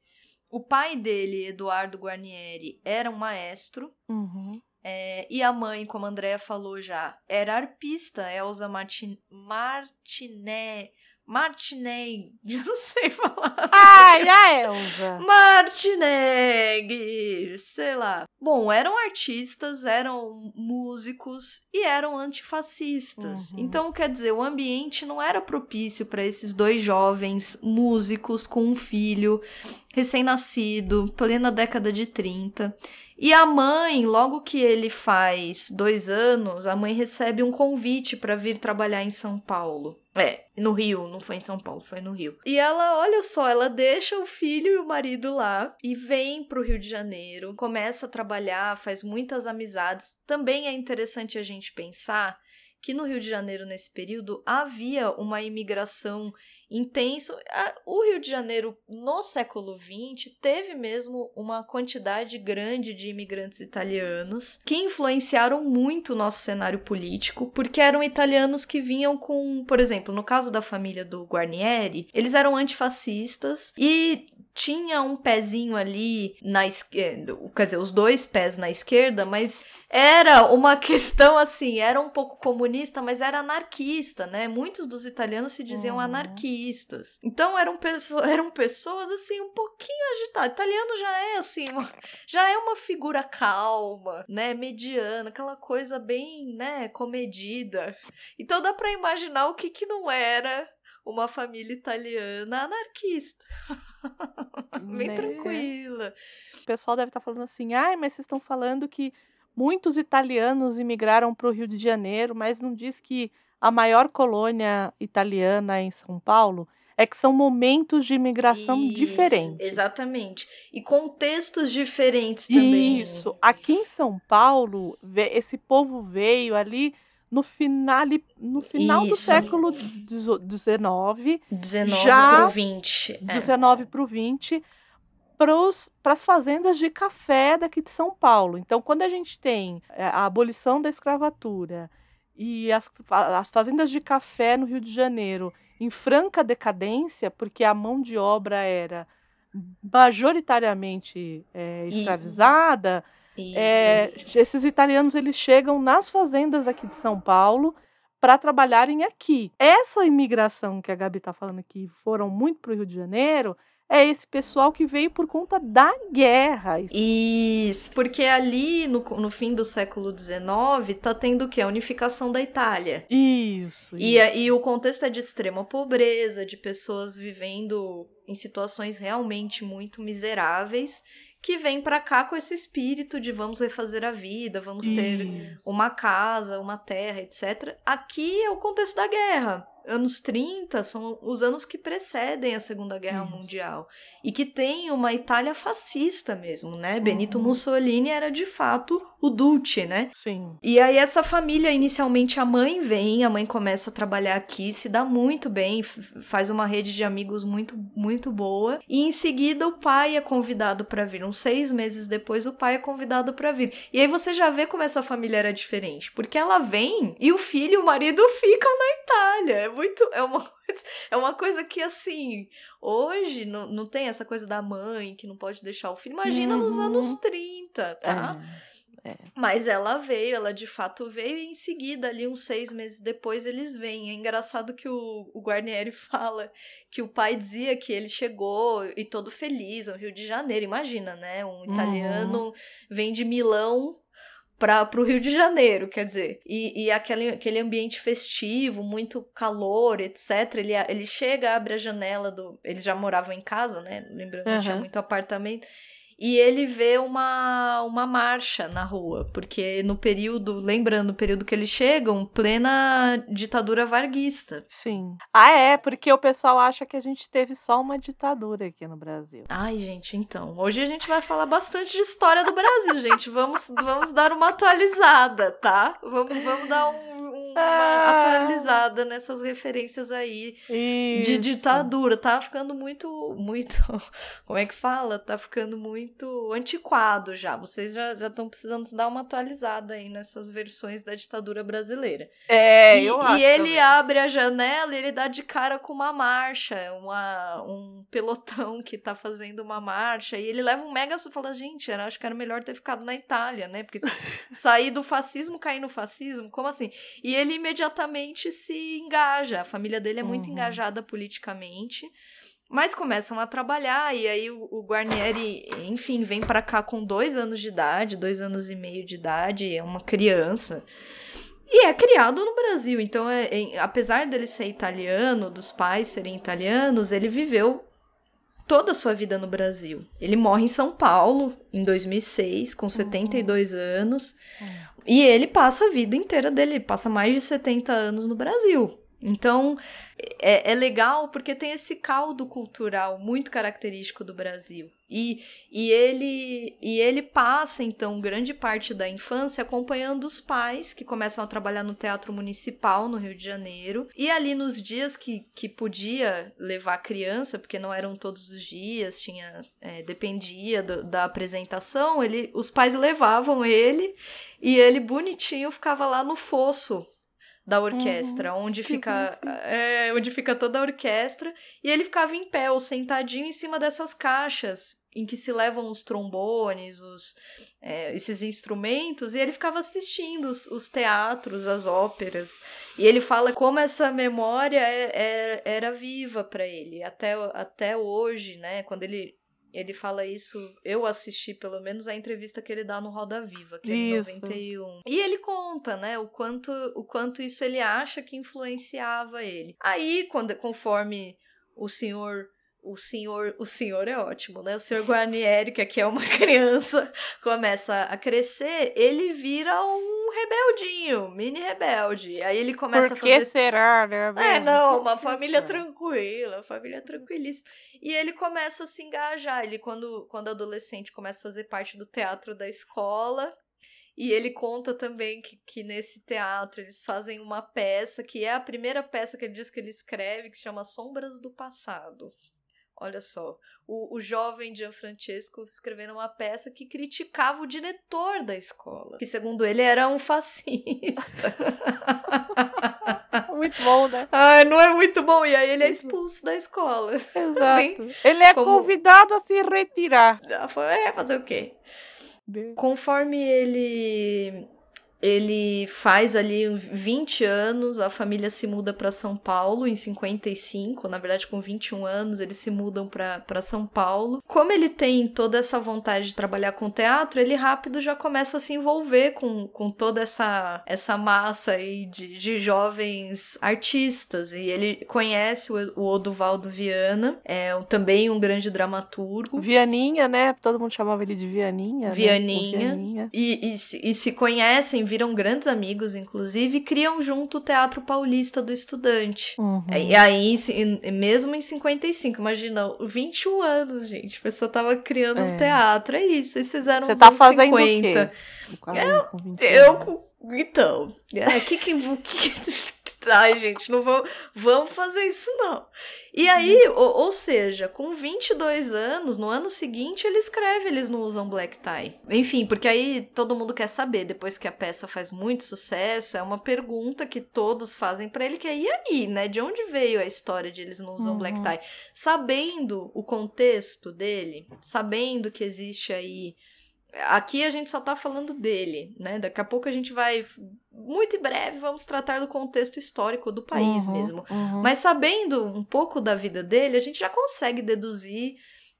[SPEAKER 6] O pai dele, Eduardo Guarnieri, era um maestro.
[SPEAKER 7] Uhum.
[SPEAKER 6] É, e a mãe, como a Andrea falou já, era arpista, Elza Martin, Martiné. Martineg, *laughs* eu não sei falar.
[SPEAKER 7] Ai, a Elza.
[SPEAKER 6] Martineg, sei lá. Bom, eram artistas, eram músicos e eram antifascistas.
[SPEAKER 7] Uhum.
[SPEAKER 6] Então, quer dizer, o ambiente não era propício para esses dois jovens músicos com um filho recém-nascido, plena década de 30. E a mãe, logo que ele faz dois anos, a mãe recebe um convite para vir trabalhar em São Paulo. É, no Rio, não foi em São Paulo, foi no Rio. E ela, olha só, ela deixa o filho e o marido lá e vem pro Rio de Janeiro, começa a trabalhar, faz muitas amizades. Também é interessante a gente pensar que no Rio de Janeiro, nesse período, havia uma imigração intensa. O Rio de Janeiro, no século XX, teve mesmo uma quantidade grande de imigrantes italianos que influenciaram muito o nosso cenário político, porque eram italianos que vinham com, por exemplo, no caso da família do Guarnieri, eles eram antifascistas e tinha um pezinho ali na esquerda, quer dizer, os dois pés na esquerda, mas era uma *laughs* questão assim, era um pouco comunista, mas era anarquista, né? Muitos dos italianos se diziam
[SPEAKER 7] Uhum.
[SPEAKER 6] anarquistas. Então eram, pesso- *laughs* eram pessoas assim um pouquinho agitadas. Italiano já é assim, uma- já é uma figura calma, né, mediana, aquela coisa bem, né, comedida. Então dá pra imaginar o que que não era uma família italiana anarquista. *laughs* Bem
[SPEAKER 7] Né?
[SPEAKER 6] tranquila.
[SPEAKER 7] O pessoal deve estar falando assim: ai, mas vocês estão falando que muitos italianos imigraram para o Rio de Janeiro, mas não diz que a maior colônia italiana em São Paulo é que são momentos de imigração
[SPEAKER 6] Isso,
[SPEAKER 7] diferentes.
[SPEAKER 6] Exatamente. E contextos diferentes também.
[SPEAKER 7] Isso. Aqui em São Paulo, esse povo veio ali no final, no final do século XIX,
[SPEAKER 6] 19
[SPEAKER 7] Já-
[SPEAKER 6] pro 20. é.
[SPEAKER 7] 19 para o 20, para as fazendas de café daqui de São Paulo. Então, quando a gente tem é, a abolição da escravatura e as, as fazendas de café no Rio de Janeiro em franca decadência, porque a mão de obra era majoritariamente é,
[SPEAKER 6] E-
[SPEAKER 7] escravizada,
[SPEAKER 6] Isso.
[SPEAKER 7] É, esses italianos eles chegam nas fazendas aqui de São Paulo para trabalharem aqui. Essa imigração que a Gabi está falando que foram muito para o Rio de Janeiro é esse pessoal que veio por conta da guerra.
[SPEAKER 6] Isso, porque ali no, no fim do século XIX tá tendo o quê? A unificação da Itália.
[SPEAKER 7] Isso.
[SPEAKER 6] E, a- e o contexto é de extrema pobreza, de pessoas vivendo em situações realmente muito miseráveis, que vêm pra cá com esse espírito de vamos refazer a vida, vamos ter
[SPEAKER 7] Isso.
[SPEAKER 6] uma casa, uma terra, etc. Aqui é o contexto da guerra. Anos 30 são os anos que precedem a Segunda Guerra. Mundial. E que tem uma Itália fascista mesmo, né? Benito
[SPEAKER 7] Uhum.
[SPEAKER 6] Mussolini era de fato o Duce, né?
[SPEAKER 7] Sim.
[SPEAKER 6] E aí essa família, inicialmente a mãe vem, a mãe começa a trabalhar aqui, se dá muito bem, faz uma rede de amigos muito, muito boa. E em seguida o pai é convidado para vir. Uns seis meses depois o pai é convidado para vir. E aí você já vê como essa família era diferente. Porque ela vem e o filho e o marido *laughs* ficam na Itália. É muito... É uma coisa, *laughs* é uma coisa que, assim... Hoje não, não tem essa coisa da mãe que não pode deixar o filho. Imagina nos
[SPEAKER 7] Uhum.
[SPEAKER 6] anos 30, tá?
[SPEAKER 7] É.
[SPEAKER 6] Mas ela veio, ela de fato veio e em seguida, ali uns seis meses depois, eles vêm. É engraçado que o, o Guarnieri *laughs* fala que o pai dizia que ele chegou e todo feliz no Rio de Janeiro. Imagina, né? Um italiano vem de Milão para o Rio de Janeiro, quer dizer. E, e aquele, aquele ambiente festivo, muito calor, etc. Ele, ele chega, abre a janela do. Eles já moravam em casa, né? Lembrando, não tinha muito apartamento. E ele vê uma, uma marcha na rua, porque no período, lembrando, o período que eles chegam, plena ditadura varguista.
[SPEAKER 7] Sim. Ah, é, porque o pessoal acha que a gente teve só uma ditadura aqui no Brasil.
[SPEAKER 6] Ai, gente, então. Hoje a gente vai falar bastante de história do Brasil, gente. Vamos, vamos dar uma atualizada, tá? Vamos, vamos dar um-
[SPEAKER 7] Ah.
[SPEAKER 6] atualizada nessas referências aí de
[SPEAKER 7] Isso.
[SPEAKER 6] ditadura. Tá ficando muito, muito. *laughs* Como é que fala? Tá ficando muito antiquado já. Vocês já estão precisando se dar uma atualizada aí nessas versões da ditadura brasileira.
[SPEAKER 7] É,
[SPEAKER 6] E,
[SPEAKER 7] eu
[SPEAKER 6] e
[SPEAKER 7] acho.
[SPEAKER 6] ele
[SPEAKER 7] também.
[SPEAKER 6] abre a janela e ele dá de cara com uma marcha, uma, um pelotão que tá fazendo uma marcha. E ele leva um mega susto e fala: gente, era, acho que era melhor ter ficado na Itália, né? Porque *laughs* sair do fascismo, cair no fascismo, como assim? E ele imediatamente se engaja. A família dele é muito
[SPEAKER 7] Uhum.
[SPEAKER 6] engajada politicamente. Mas começam a trabalhar, e aí o, o Guarnieri, enfim, vem pra cá com dois anos de idade, dois anos e meio de idade, é uma criança. E é criado no Brasil, então, é, é- apesar dele ser italiano, dos pais serem italianos, ele viveu toda a sua vida no Brasil. Ele morre em São Paulo em 2006, com 72 anos, e ele passa a vida inteira dele, ele passa mais de 70 anos no Brasil. Então, é, é legal porque tem esse caldo cultural muito característico do Brasil. E, e, ele, e ele passa, então, grande parte da infância acompanhando os pais que começam a trabalhar no Teatro Municipal, no Rio de Janeiro. E ali nos dias que, que podia levar a criança, porque não eram todos os dias, tinha é, dependia do- da apresentação, ele, os pais levavam ele e ele bonitinho ficava lá no fosso da orquestra, onde fica é, onde fica toda a orquestra, e ele ficava em pé ou sentadinho em cima dessas caixas em que se levam os trombones, os, é, esses instrumentos, e ele ficava assistindo os, os teatros, as óperas. E ele fala como essa memória é- é- era viva para ele, até, até hoje, né? Quando ele. Ele fala isso, eu assisti pelo menos a entrevista que ele dá no Roda Viva, que é em
[SPEAKER 7] Isso.
[SPEAKER 6] 91. E ele conta, né, o quanto, o quanto isso ele acha que influenciava ele. Aí, quando, conforme o senhor o senhor, o senhor é ótimo, né? O senhor Guarnieri, que aqui é uma *laughs* criança, começa a crescer, ele vira um rebeldinho, mini rebelde. Aí ele começa
[SPEAKER 7] Por
[SPEAKER 6] a
[SPEAKER 7] que
[SPEAKER 6] fazer
[SPEAKER 7] será, né?
[SPEAKER 6] é, não, uma família tranquila, família tranquilíssima. E ele começa a se engajar. Ele, quando, quando adolescente, começa a fazer parte do teatro da escola. E ele conta também que, que nesse teatro eles fazem uma peça, que é a primeira peça que ele diz que ele escreve, que se chama Sombras do Passado. Olha só, o, o jovem Gianfrancesco escrevendo uma peça que criticava o diretor da escola, que segundo ele era um fascista. *laughs*
[SPEAKER 7] Muito bom, né?
[SPEAKER 6] Ai, não é muito bom. E aí ele é expulso da escola.
[SPEAKER 7] Exato.
[SPEAKER 6] Bem,
[SPEAKER 7] Ele é
[SPEAKER 6] como-
[SPEAKER 7] convidado a se retirar.
[SPEAKER 6] Ah, É, fazer o quê? Conforme ele ele faz ali 20 anos, a família se muda para São Paulo em 55, na verdade com 21 anos eles se mudam para São Paulo. Como ele tem toda essa vontade de trabalhar com teatro, ele rápido já começa a se envolver com, com toda essa, essa massa aí de, de jovens artistas. E ele conhece o, o Oduvaldo Viana, é também um grande dramaturgo.
[SPEAKER 7] Vianinha, né? Todo mundo chamava ele de Vianinha. né?
[SPEAKER 6] Vianinha.
[SPEAKER 7] Vianinha.
[SPEAKER 6] E, e, e se conhecem, viram grandes amigos, inclusive, e criam junto o Teatro Paulista do Estudante.
[SPEAKER 7] Uhum.
[SPEAKER 6] E aí, mesmo em 55, imagina, 21 anos, gente. A pessoa tava criando um
[SPEAKER 7] É.
[SPEAKER 6] teatro, é isso. Eles fizeram
[SPEAKER 7] Você tá fazendo
[SPEAKER 6] 50.
[SPEAKER 7] o quê? Com a- com 21
[SPEAKER 6] Eu com. Então. É, que que. *laughs* que- Ai, gente, não vamos, vamos fazer isso, não. E aí, ou, ou seja, com 22 anos, no ano seguinte, ele escreve Eles Não Usam Black Tie. Enfim, porque aí todo mundo quer saber, depois que a peça faz muito sucesso, é uma pergunta que todos fazem pra ele, que é, e aí, né? De onde veio a história de Eles Não Usam
[SPEAKER 7] Uhum.
[SPEAKER 6] Black Tie? Sabendo o contexto dele, sabendo que existe aí Aqui a gente só tá falando dele, né? Daqui a pouco a gente vai. Muito em breve vamos tratar do contexto histórico do país
[SPEAKER 7] Uhum,
[SPEAKER 6] mesmo.
[SPEAKER 7] uhum.
[SPEAKER 6] Mas sabendo um pouco da vida dele, a gente já consegue deduzir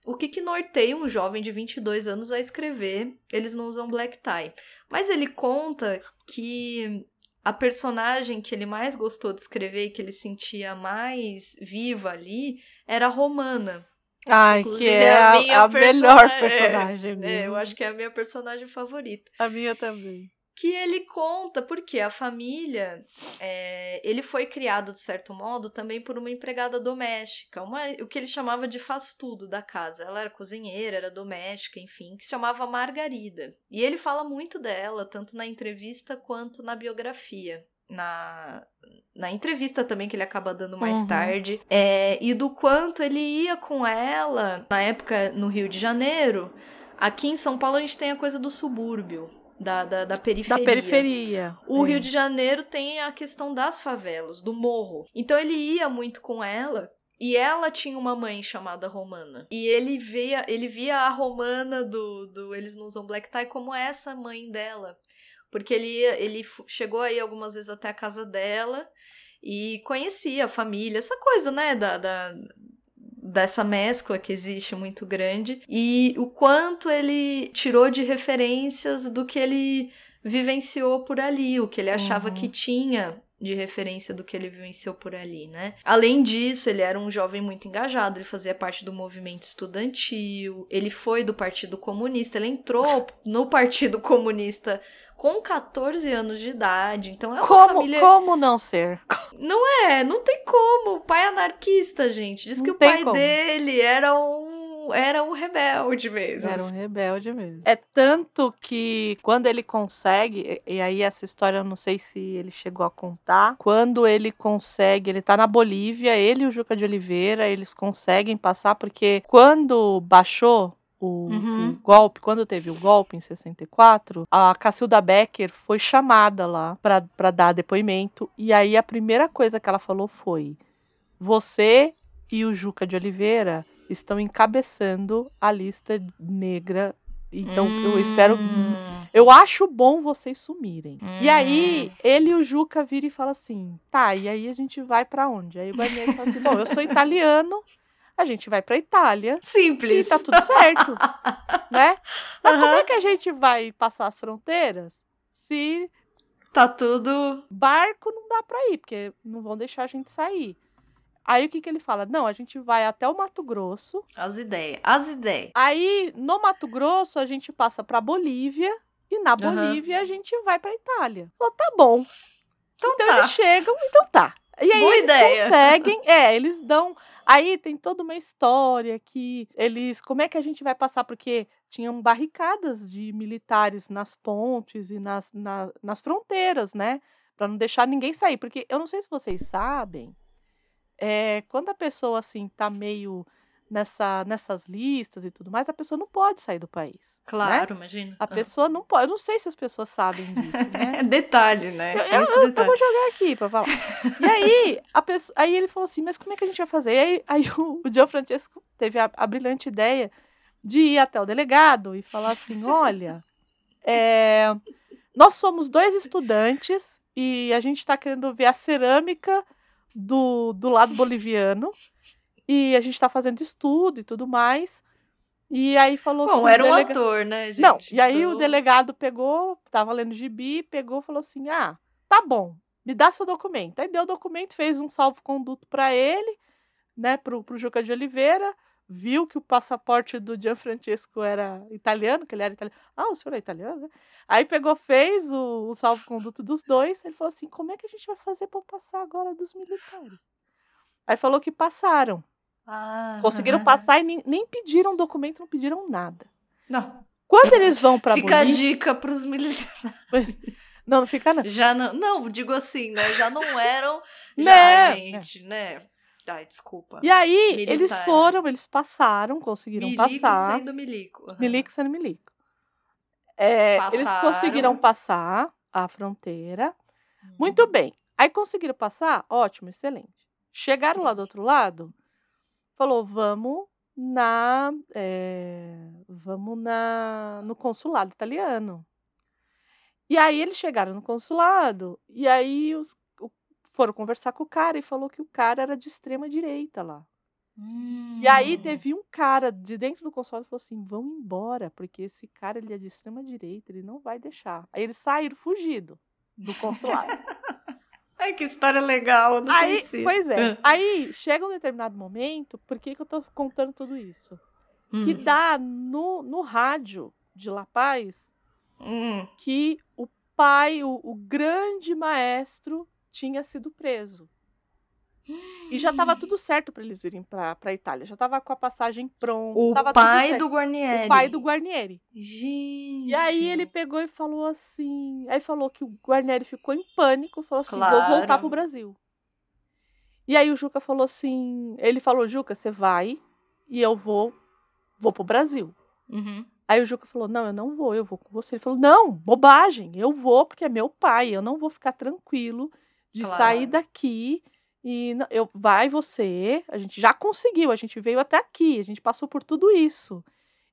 [SPEAKER 6] o que, que norteia um jovem de 22 anos a escrever Eles Não Usam Black Tie. Mas ele conta que a personagem que ele mais gostou de escrever e que ele sentia mais viva ali era a Romana.
[SPEAKER 7] Ai,
[SPEAKER 6] Inclusive,
[SPEAKER 7] que é a, a melhor
[SPEAKER 6] persona-
[SPEAKER 7] personagem
[SPEAKER 6] É,
[SPEAKER 7] mesmo.
[SPEAKER 6] é, eu acho que é a minha personagem favorita.
[SPEAKER 7] A minha também.
[SPEAKER 6] Que ele conta porque a família, é, ele foi criado de certo modo também por uma empregada doméstica, uma, o que ele chamava de faz-tudo da casa. Ela era cozinheira, era doméstica, enfim, que se chamava Margarida. E ele fala muito dela, tanto na entrevista quanto na biografia. Na, na entrevista também que ele acaba dando mais
[SPEAKER 7] Uhum.
[SPEAKER 6] tarde. É, e do quanto ele ia com ela, na época no Rio de Janeiro. Aqui em São Paulo a gente tem a coisa do subúrbio, da, da, da periferia.
[SPEAKER 7] Da periferia.
[SPEAKER 6] O
[SPEAKER 7] é.
[SPEAKER 6] Rio de Janeiro tem a questão das favelas, do morro. Então ele ia muito com ela. E ela tinha uma mãe chamada Romana. E ele via, ele via a Romana do, do Eles Não Usam Black Tie como essa mãe dela. Porque ele, ele chegou aí algumas vezes até a casa dela e conhecia a família, essa coisa, né, da, da, dessa mescla que existe muito grande. E o quanto ele tirou de referências do que ele vivenciou por ali, o que ele achava
[SPEAKER 7] Uhum.
[SPEAKER 6] que tinha de referência do que ele vivenciou por ali, né? Além disso, ele era um jovem muito engajado, ele fazia parte do movimento estudantil, ele foi do Partido Comunista, ele entrou *laughs* no Partido Comunista com 14 anos de idade, então é uma
[SPEAKER 7] Como,
[SPEAKER 6] família...
[SPEAKER 7] como não ser?
[SPEAKER 6] Não é, não tem como. O pai é anarquista, gente. Diz
[SPEAKER 7] Não
[SPEAKER 6] que o pai
[SPEAKER 7] como.
[SPEAKER 6] dele era um era um rebelde mesmo.
[SPEAKER 7] Era um rebelde mesmo. É tanto que quando ele consegue, e e aí essa história eu não sei se ele chegou a contar, quando ele consegue, ele tá na Bolívia, ele e o Juca de Oliveira, eles conseguem passar, porque quando baixou o,
[SPEAKER 6] Uhum.
[SPEAKER 7] o golpe, quando teve o golpe em 64, a Cacilda Becker foi chamada lá pra pra dar depoimento, e aí a primeira coisa que ela falou foi: você e o Juca de Oliveira estão encabeçando a lista negra. Então eu espero.
[SPEAKER 6] Hum.
[SPEAKER 7] Eu acho bom vocês sumirem. E
[SPEAKER 6] Hum.
[SPEAKER 7] aí, ele e o Juca viram e falam assim: tá, e aí a gente vai pra onde? Aí o Guarnieri fala assim: bom, eu sou italiano, a gente vai pra Itália.
[SPEAKER 6] Simples.
[SPEAKER 7] E tá tudo certo. *laughs* né? Mas como é que a gente vai passar as fronteiras se
[SPEAKER 6] Tá tudo.
[SPEAKER 7] barco não dá pra ir, porque não vão deixar a gente sair. Aí o que, que ele fala? Não, a gente vai até o Mato Grosso.
[SPEAKER 6] As ideias. As ideias.
[SPEAKER 7] Aí no Mato Grosso a gente passa pra Bolívia. E na. Bolívia a gente vai pra Itália. Falou, tá bom.
[SPEAKER 6] Então,
[SPEAKER 7] Então
[SPEAKER 6] tá.
[SPEAKER 7] eles chegam, então tá. E aí
[SPEAKER 6] Boa
[SPEAKER 7] eles
[SPEAKER 6] ideia.
[SPEAKER 7] conseguem, *laughs* é, eles dão. Aí tem toda uma história que eles. Como é que a gente vai passar? Porque tinham barricadas de militares nas pontes e nas, na- nas fronteiras, né? Pra não deixar ninguém sair. Porque eu não sei se vocês sabem, é, quando a pessoa assim tá meio nessa, nessas listas e tudo mais, a pessoa não pode sair do país. né?
[SPEAKER 6] Claro, imagina.
[SPEAKER 7] A pessoa não pode. Eu não sei se as pessoas sabem disso, né?
[SPEAKER 6] É *laughs* detalhe, né?
[SPEAKER 7] Eu,
[SPEAKER 6] esse
[SPEAKER 7] eu- eu
[SPEAKER 6] detalhe.
[SPEAKER 7] vou jogar aqui pra falar. E aí, a pessoa, aí ele falou assim, mas como é que a gente vai fazer? E aí, aí *laughs* o, o Gianfrancesco teve a, a brilhante ideia de ir até o delegado e falar assim, olha, é, *laughs* nós somos dois estudantes e a gente está querendo ver a cerâmica do, do lado boliviano e a gente está fazendo estudo e tudo mais. E aí falou que
[SPEAKER 6] Bom, era um
[SPEAKER 7] delega-
[SPEAKER 6] ator, né, gente?
[SPEAKER 7] Não, e aí o
[SPEAKER 6] Então-
[SPEAKER 7] delegado pegou, tava lendo gibi, pegou e falou assim: ah, tá bom, me dá seu documento. Aí deu o documento, fez um salvo-conduto para ele, né, pro, pro Juca de Oliveira, viu que o passaporte do Gianfrancesco era italiano, que ele era italiano. Ah, o senhor é italiano, né? Aí pegou, fez o, o salvo-conduto dos dois, ele falou assim: como é que a gente vai fazer para passar agora dos militares? Aí falou que passaram.
[SPEAKER 6] Ah,
[SPEAKER 7] Conseguiram passar e nem, nem pediram documento, não pediram nada.
[SPEAKER 6] Não.
[SPEAKER 7] Quando eles vão pra
[SPEAKER 6] Fica a dica pros militares. *laughs*
[SPEAKER 7] Não, não fica não.
[SPEAKER 6] Já não. Não, digo assim, né? Já não eram. *laughs* Já,
[SPEAKER 7] Né?
[SPEAKER 6] gente, né? Ai, desculpa.
[SPEAKER 7] E aí, eles
[SPEAKER 6] Militares.
[SPEAKER 7] foram, eles passaram, conseguiram
[SPEAKER 6] Milico
[SPEAKER 7] passar.
[SPEAKER 6] sendo milico. aham.
[SPEAKER 7] Milico sendo milico. É, eles conseguiram passar a fronteira.
[SPEAKER 6] Uhum.
[SPEAKER 7] Muito bem. Aí conseguiram passar? Ótimo, excelente. Chegaram lá do outro lado, falou, vamos na. é, vamos na no consulado italiano. E aí eles chegaram no consulado, e aí os, foram conversar com o cara e falou que o cara era de extrema direita lá. E aí teve um cara de dentro do consulado que falou assim: vão embora, porque esse cara ele é de extrema direita, ele não vai deixar. Aí eles saíram fugido do consulado. *laughs*
[SPEAKER 6] Ai, que história legal. Não
[SPEAKER 7] aí,
[SPEAKER 6] conhecia.
[SPEAKER 7] pois é. Aí chega um determinado momento, por que, que eu tô contando tudo isso? Que
[SPEAKER 6] Hum.
[SPEAKER 7] dá no, no rádio de La Paz
[SPEAKER 6] Hum.
[SPEAKER 7] que o pai, o, o grande maestro, tinha sido preso. E já estava tudo certo para eles irem para a Itália. Já estava com a passagem pronta.
[SPEAKER 6] O pai do Guarnieri.
[SPEAKER 7] O pai do Guarnieri.
[SPEAKER 6] Gente.
[SPEAKER 7] E aí ele pegou e falou assim. Aí falou que o Guarnieri ficou em pânico, falou assim: vou
[SPEAKER 6] Claro.
[SPEAKER 7] voltar pro Brasil. E aí o Juca falou assim: ele falou, Juca, você vai e eu vou, vou pro Brasil.
[SPEAKER 6] Uhum.
[SPEAKER 7] Aí o Juca falou: Não, eu não vou, eu vou com você. Ele falou: Não, bobagem, eu vou porque é meu pai, eu não vou ficar tranquilo de
[SPEAKER 6] Claro.
[SPEAKER 7] sair daqui e não- eu vai você, a gente já conseguiu, a gente veio até aqui, a gente passou por tudo isso.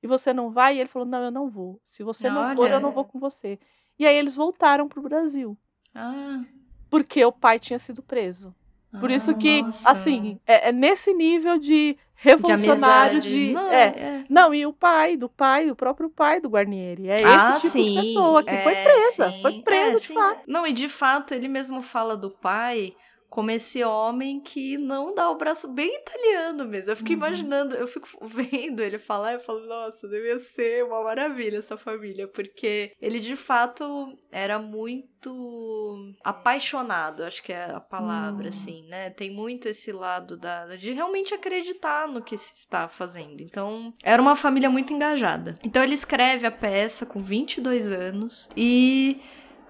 [SPEAKER 7] E você não vai? E ele falou: Não, eu não vou. Se você não for, eu não
[SPEAKER 6] Olha.
[SPEAKER 7] vou com você. E aí eles voltaram pro Brasil,
[SPEAKER 6] Ah,
[SPEAKER 7] porque o pai tinha sido preso. Por isso
[SPEAKER 6] Ah,
[SPEAKER 7] que,
[SPEAKER 6] nossa.
[SPEAKER 7] assim, é, é nesse nível de revolucionário
[SPEAKER 6] amizade.
[SPEAKER 7] de.
[SPEAKER 6] Não,
[SPEAKER 7] é.
[SPEAKER 6] é.
[SPEAKER 7] Não, e o pai, do pai, o próprio pai do Guarnieri. É esse
[SPEAKER 6] ah,
[SPEAKER 7] tipo
[SPEAKER 6] sim.
[SPEAKER 7] de pessoa que foi
[SPEAKER 6] é,
[SPEAKER 7] presa.
[SPEAKER 6] sim.
[SPEAKER 7] Foi presa, de
[SPEAKER 6] sim.
[SPEAKER 7] fato.
[SPEAKER 6] Não, e de fato, ele mesmo fala do pai como esse homem que não dá o braço bem italiano mesmo. Eu fico
[SPEAKER 7] Uhum.
[SPEAKER 6] imaginando, eu fico *laughs* vendo ele falar e eu falo, nossa, devia ser uma maravilha essa família, porque ele de fato era muito apaixonado, acho que é a palavra,
[SPEAKER 7] Hum.
[SPEAKER 6] assim, né? Tem muito esse lado da, de realmente acreditar no que se está fazendo. Então, era uma família muito engajada. Então, ele escreve a peça com 22 anos e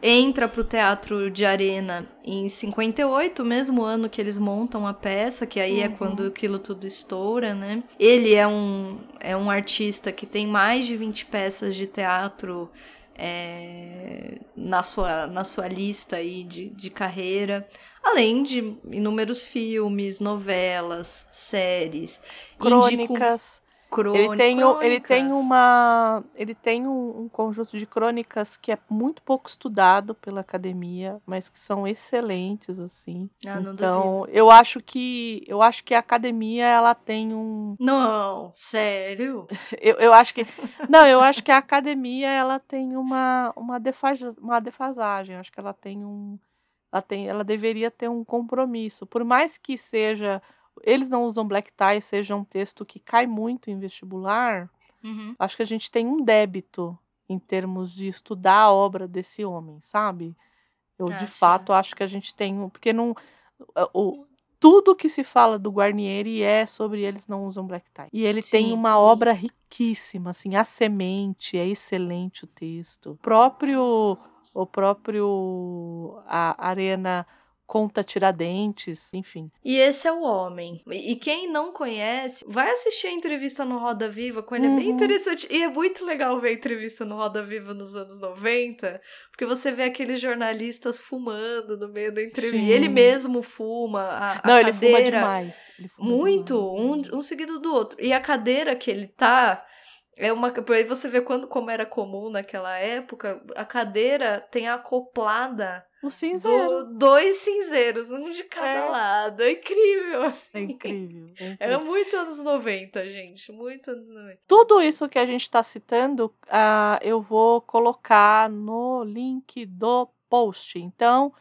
[SPEAKER 6] entra pro teatro de arena em 58, mesmo ano que eles montam a peça, que aí é
[SPEAKER 7] Uhum.
[SPEAKER 6] quando aquilo tudo estoura, né? Ele é um, é um artista que tem mais de 20 peças de teatro é, na, sua, na sua lista aí de, de carreira, além de inúmeros filmes, novelas, séries, indico-
[SPEAKER 7] Ele tem, o- ele tem uma. Ele tem um, um conjunto de crônicas que é muito pouco estudado pela academia, mas que são excelentes, assim.
[SPEAKER 6] Ah, não
[SPEAKER 7] então, eu acho que. Eu acho que a academia ela tem um.
[SPEAKER 6] Não, sério? *laughs*
[SPEAKER 7] Eu, eu acho que. Não, eu acho que a academia ela tem uma, uma, defa- uma defasagem. Eu acho que ela tem um. Ela, tem, ela deveria ter um compromisso. Por mais que seja. Eles não usam black tie, seja um texto que cai muito em vestibular.
[SPEAKER 6] Uhum.
[SPEAKER 7] Acho que a gente tem um débito em termos de estudar a obra desse homem, sabe? Eu,
[SPEAKER 6] Ah,
[SPEAKER 7] de
[SPEAKER 6] sim.
[SPEAKER 7] fato, acho que a gente tem um. Porque não. O, tudo que se fala do Guarnieri é sobre eles não usam black tie. E ele tem
[SPEAKER 6] Sim.
[SPEAKER 7] uma obra riquíssima, assim, a semente, é excelente o texto. O próprio o próprio a Arena conta Tiradentes, enfim.
[SPEAKER 6] E esse é o homem. E quem não conhece, vai assistir a entrevista no Roda Viva com ele. É bem
[SPEAKER 7] Uhum.
[SPEAKER 6] interessante. E é muito legal ver a entrevista no Roda Viva nos anos 90, porque você vê aqueles jornalistas fumando no meio da entrevista.
[SPEAKER 7] Sim.
[SPEAKER 6] Ele mesmo fuma. A, a
[SPEAKER 7] não, ele fuma
[SPEAKER 6] cadeira-
[SPEAKER 7] demais. Ele fuma
[SPEAKER 6] Muito, um, um seguido do outro. E a cadeira que ele tá. É uma. Aí você vê quando, como era comum naquela época, a cadeira tem acoplada
[SPEAKER 7] O cinzeiro.
[SPEAKER 6] do, dois cinzeiros, um de cada
[SPEAKER 7] É.
[SPEAKER 6] lado. É incrível, assim.
[SPEAKER 7] É incrível. é
[SPEAKER 6] É
[SPEAKER 7] incrível.
[SPEAKER 6] muito anos 90, gente. Muito anos 90.
[SPEAKER 7] Tudo isso que a gente está citando, ah, eu vou colocar no link do post. Então,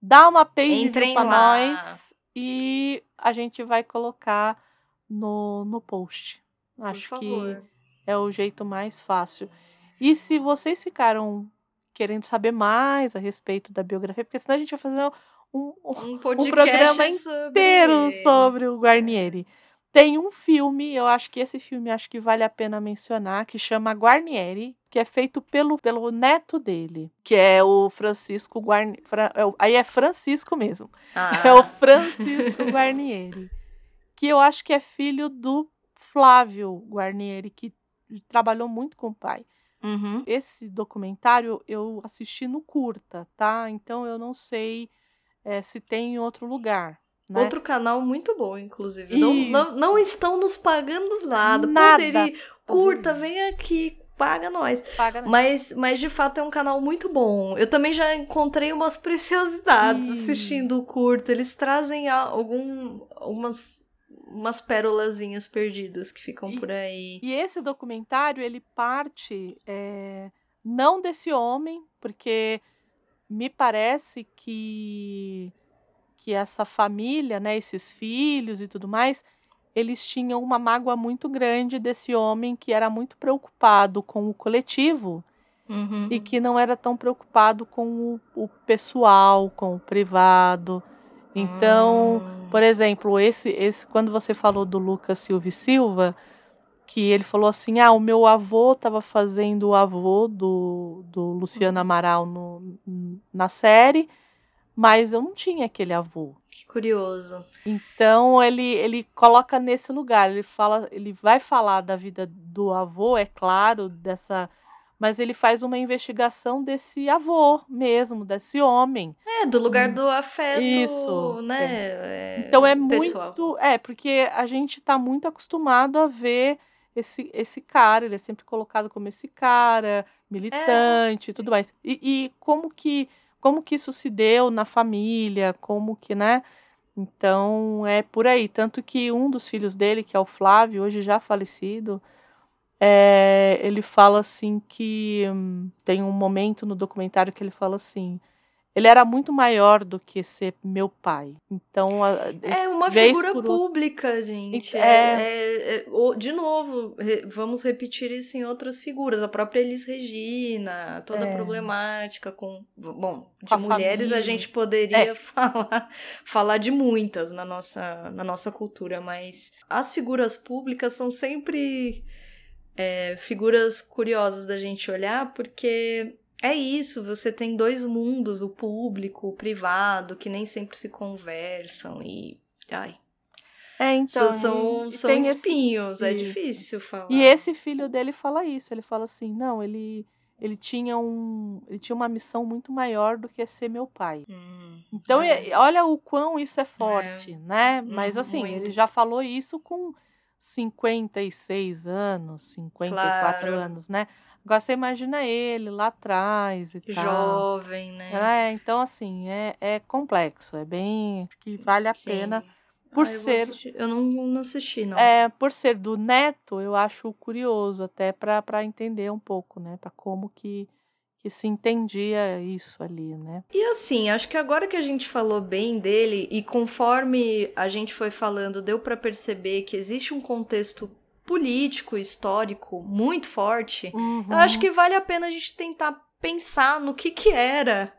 [SPEAKER 7] dá uma page para nós e a gente vai colocar no, no post.
[SPEAKER 6] Por
[SPEAKER 7] Acho
[SPEAKER 6] favor.
[SPEAKER 7] que é o jeito mais fácil. E se vocês ficaram querendo saber mais a respeito da biografia, porque senão a gente vai fazer um, um,
[SPEAKER 6] Um podcast
[SPEAKER 7] programa
[SPEAKER 6] sobre
[SPEAKER 7] inteiro
[SPEAKER 6] ele.
[SPEAKER 7] sobre o Guarnieri. Tem um filme, eu acho que esse filme acho que vale a pena mencionar, que chama Guarnieri, que é feito pelo, pelo neto dele, que é o Francisco Guarnieri. aí é Francisco mesmo.
[SPEAKER 6] Ah, *laughs*
[SPEAKER 7] É o Francisco Guarnieri. Que eu acho que é filho do Flávio Guarnieri, que trabalhou muito com o pai.
[SPEAKER 6] uhum.
[SPEAKER 7] Esse documentário eu assisti no curta, tá? Então eu não sei eh, se tem em outro lugar. Né?
[SPEAKER 6] Outro canal muito bom, inclusive. Não, não, não estão nos pagando nada.
[SPEAKER 7] Nada.
[SPEAKER 6] Poderia. Curta, vem aqui, paga nós.
[SPEAKER 7] Paga?
[SPEAKER 6] Mas, mas de fato é um canal muito bom. Eu também já encontrei umas preciosidades
[SPEAKER 7] Sim.
[SPEAKER 6] assistindo o curto. Eles trazem algum, algumas umas pérolazinhas perdidas que ficam
[SPEAKER 7] E-
[SPEAKER 6] por aí.
[SPEAKER 7] E esse documentário, ele parte eh, não desse homem, porque me parece que, que essa família, né, esses filhos e tudo mais, eles tinham uma mágoa muito grande desse homem que era muito preocupado com o coletivo
[SPEAKER 6] Uhum.
[SPEAKER 7] e que não era tão preocupado com o, o pessoal, com o privado. Então,
[SPEAKER 6] Hum.
[SPEAKER 7] por exemplo, esse, esse quando você falou do Lucas Silva e Silva, que ele falou assim: ah, o meu avô estava fazendo o avô do, do Luciano Amaral no, na série, mas eu não tinha aquele avô.
[SPEAKER 6] Que curioso.
[SPEAKER 7] Então ele, ele coloca nesse lugar, ele fala, ele vai falar da vida do avô, é claro, dessa, mas ele faz uma investigação desse avô mesmo, desse homem.
[SPEAKER 6] É, do lugar do afeto,
[SPEAKER 7] Isso,
[SPEAKER 6] né? é,
[SPEAKER 7] Então é
[SPEAKER 6] pessoal.
[SPEAKER 7] muito, é, porque a gente tá muito acostumado a ver esse, esse cara, ele é sempre colocado como esse cara, militante e tudo mais. E, e como que como que isso se deu na família, como que, né? Então é por aí. Tanto que um dos filhos dele, que é o Flávio, hoje já falecido, é, ele fala assim que hum, tem um momento no documentário que ele fala assim. Ele era muito maior do que ser meu pai. Então, a-
[SPEAKER 6] É uma figura
[SPEAKER 7] por
[SPEAKER 6] pública, gente.
[SPEAKER 7] É.
[SPEAKER 6] É, é- é- de novo, vamos repetir isso em outras figuras. A própria Elis Regina, toda a
[SPEAKER 7] É.
[SPEAKER 6] problemática com. Bom, de
[SPEAKER 7] a
[SPEAKER 6] mulheres a
[SPEAKER 7] família.
[SPEAKER 6] gente poderia
[SPEAKER 7] É. *laughs*
[SPEAKER 6] falar, falar de muitas na nossa, na nossa cultura, mas as figuras públicas são sempre é, figuras curiosas da gente olhar, porque é isso, você tem dois mundos, o público, o privado, que nem sempre se conversam e. Ai.
[SPEAKER 7] É, então.
[SPEAKER 6] são são, são
[SPEAKER 7] tem esse-
[SPEAKER 6] espinhos, é
[SPEAKER 7] isso.
[SPEAKER 6] difícil falar.
[SPEAKER 7] E esse filho dele fala isso. Ele fala assim: não, ele, ele tinha um. Ele tinha uma missão muito maior do que ser meu pai.
[SPEAKER 6] Hum,
[SPEAKER 7] Então,
[SPEAKER 6] olha.
[SPEAKER 7] e- olha o quão isso é forte, né? Mas assim,
[SPEAKER 6] muito.
[SPEAKER 7] ele já falou isso com 56 anos, 54
[SPEAKER 6] Claro.
[SPEAKER 7] anos, né? Agora você imagina ele lá atrás e tal.
[SPEAKER 6] Jovem, né?
[SPEAKER 7] É, então assim, é, é complexo, é bem acho que vale a
[SPEAKER 6] Sim.
[SPEAKER 7] pena por
[SPEAKER 6] Ah, eu
[SPEAKER 7] ser
[SPEAKER 6] assistir. Eu não, não assisti, não.
[SPEAKER 7] é, por ser do neto, eu acho curioso até para entender um pouco, né, para como que que se entendia isso ali, né?
[SPEAKER 6] E assim, acho que agora que a gente falou bem dele e conforme a gente foi falando, deu pra perceber que existe um contexto político, histórico muito forte. Eu acho que vale a pena a gente tentar pensar no que que era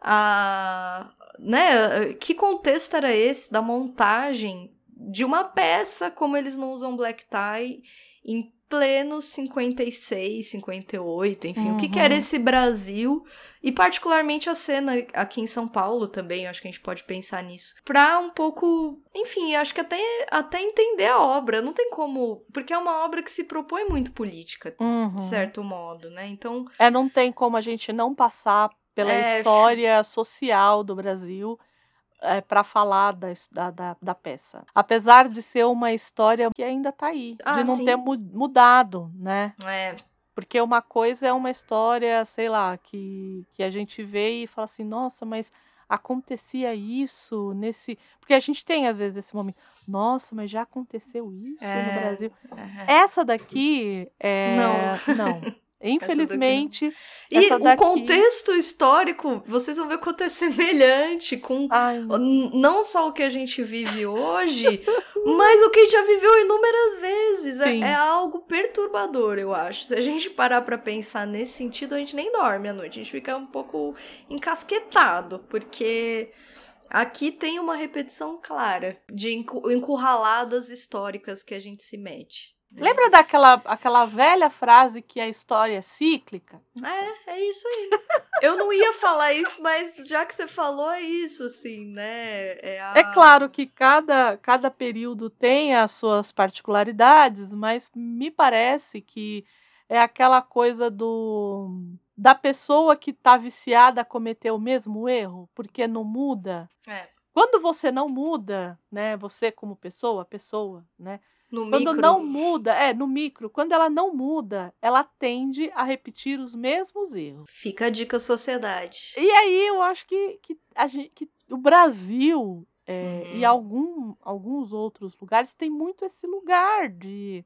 [SPEAKER 6] a né? Que contexto era esse da montagem de uma peça como eles não usam black tie em pleno 56, 58, enfim, o que, que era
[SPEAKER 7] Uhum.
[SPEAKER 6] esse Brasil e particularmente a cena aqui em São Paulo também, acho que a gente pode pensar nisso. Pra um pouco, enfim, acho que até, até entender a obra, não tem como, porque é uma obra que se propõe muito política,
[SPEAKER 7] Uhum.
[SPEAKER 6] de certo modo, né? Então,
[SPEAKER 7] É, não tem como a gente não passar pela
[SPEAKER 6] É,
[SPEAKER 7] história social do Brasil é, para falar da, da, da, peça. Apesar de ser uma história que ainda tá aí,
[SPEAKER 6] Ah,
[SPEAKER 7] de não
[SPEAKER 6] sim.
[SPEAKER 7] ter mu- mudado, né?
[SPEAKER 6] é,
[SPEAKER 7] Porque uma coisa é uma história, sei lá, que, que a gente vê e fala assim, nossa, mas acontecia isso nesse. Porque a gente tem, às vezes, esse momento, nossa, mas já aconteceu isso
[SPEAKER 6] É,
[SPEAKER 7] no Brasil.
[SPEAKER 6] é.
[SPEAKER 7] Essa daqui é.
[SPEAKER 6] Não.
[SPEAKER 7] Não. *laughs* Infelizmente.
[SPEAKER 6] E
[SPEAKER 7] essa
[SPEAKER 6] o
[SPEAKER 7] daqui-
[SPEAKER 6] contexto histórico, vocês vão ver quanto é semelhante com
[SPEAKER 7] Ai,
[SPEAKER 6] não só o que a gente vive hoje, mas o que a gente já viveu inúmeras vezes. É, é algo perturbador, eu acho. Se a gente parar pra pensar nesse sentido, a gente nem dorme à noite, a gente fica um pouco encasquetado, porque aqui tem uma repetição clara de encu- encurraladas históricas que a gente se mete. Né?
[SPEAKER 7] Lembra daquela aquela velha frase que a história é cíclica?
[SPEAKER 6] É, é isso aí. Eu não ia falar isso, mas já que você falou, é isso, assim, né? É, a-
[SPEAKER 7] É claro que cada, cada período tem as suas particularidades, mas me parece que é aquela coisa do da pessoa que está viciada a cometer o mesmo erro, porque não muda.
[SPEAKER 6] É.
[SPEAKER 7] Quando você não muda, né, você como pessoa, pessoa, né?
[SPEAKER 6] No
[SPEAKER 7] quando
[SPEAKER 6] micro.
[SPEAKER 7] não muda, é, no micro, quando ela não muda, ela tende a repetir os mesmos erros.
[SPEAKER 6] Fica a dica sociedade.
[SPEAKER 7] E aí eu acho que, que, a gente, que o Brasil é,
[SPEAKER 6] Uhum.
[SPEAKER 7] e algum, alguns outros lugares tem muito esse lugar de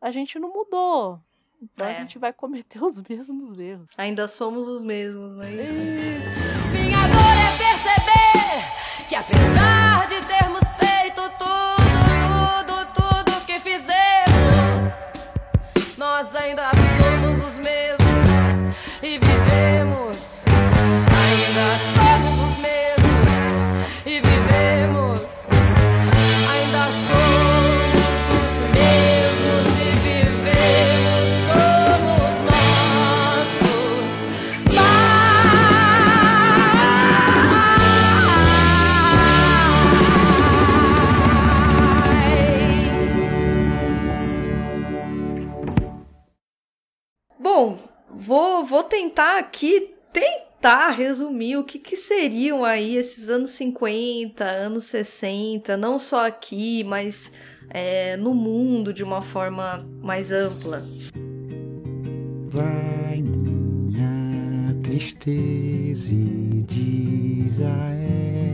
[SPEAKER 7] a gente não mudou. Então a
[SPEAKER 6] É.
[SPEAKER 7] gente vai cometer *laughs* os mesmos erros.
[SPEAKER 6] Ainda somos os mesmos, não é isso?
[SPEAKER 9] Minha dor é que apesar de termos feito tudo, tudo, tudo que fizemos, nós ainda
[SPEAKER 6] tentar aqui tentar resumir o que, que seriam aí esses anos 50, anos 60, não só aqui, mas é, no mundo de uma forma mais ampla.
[SPEAKER 11] Vai minha tristeza e diz a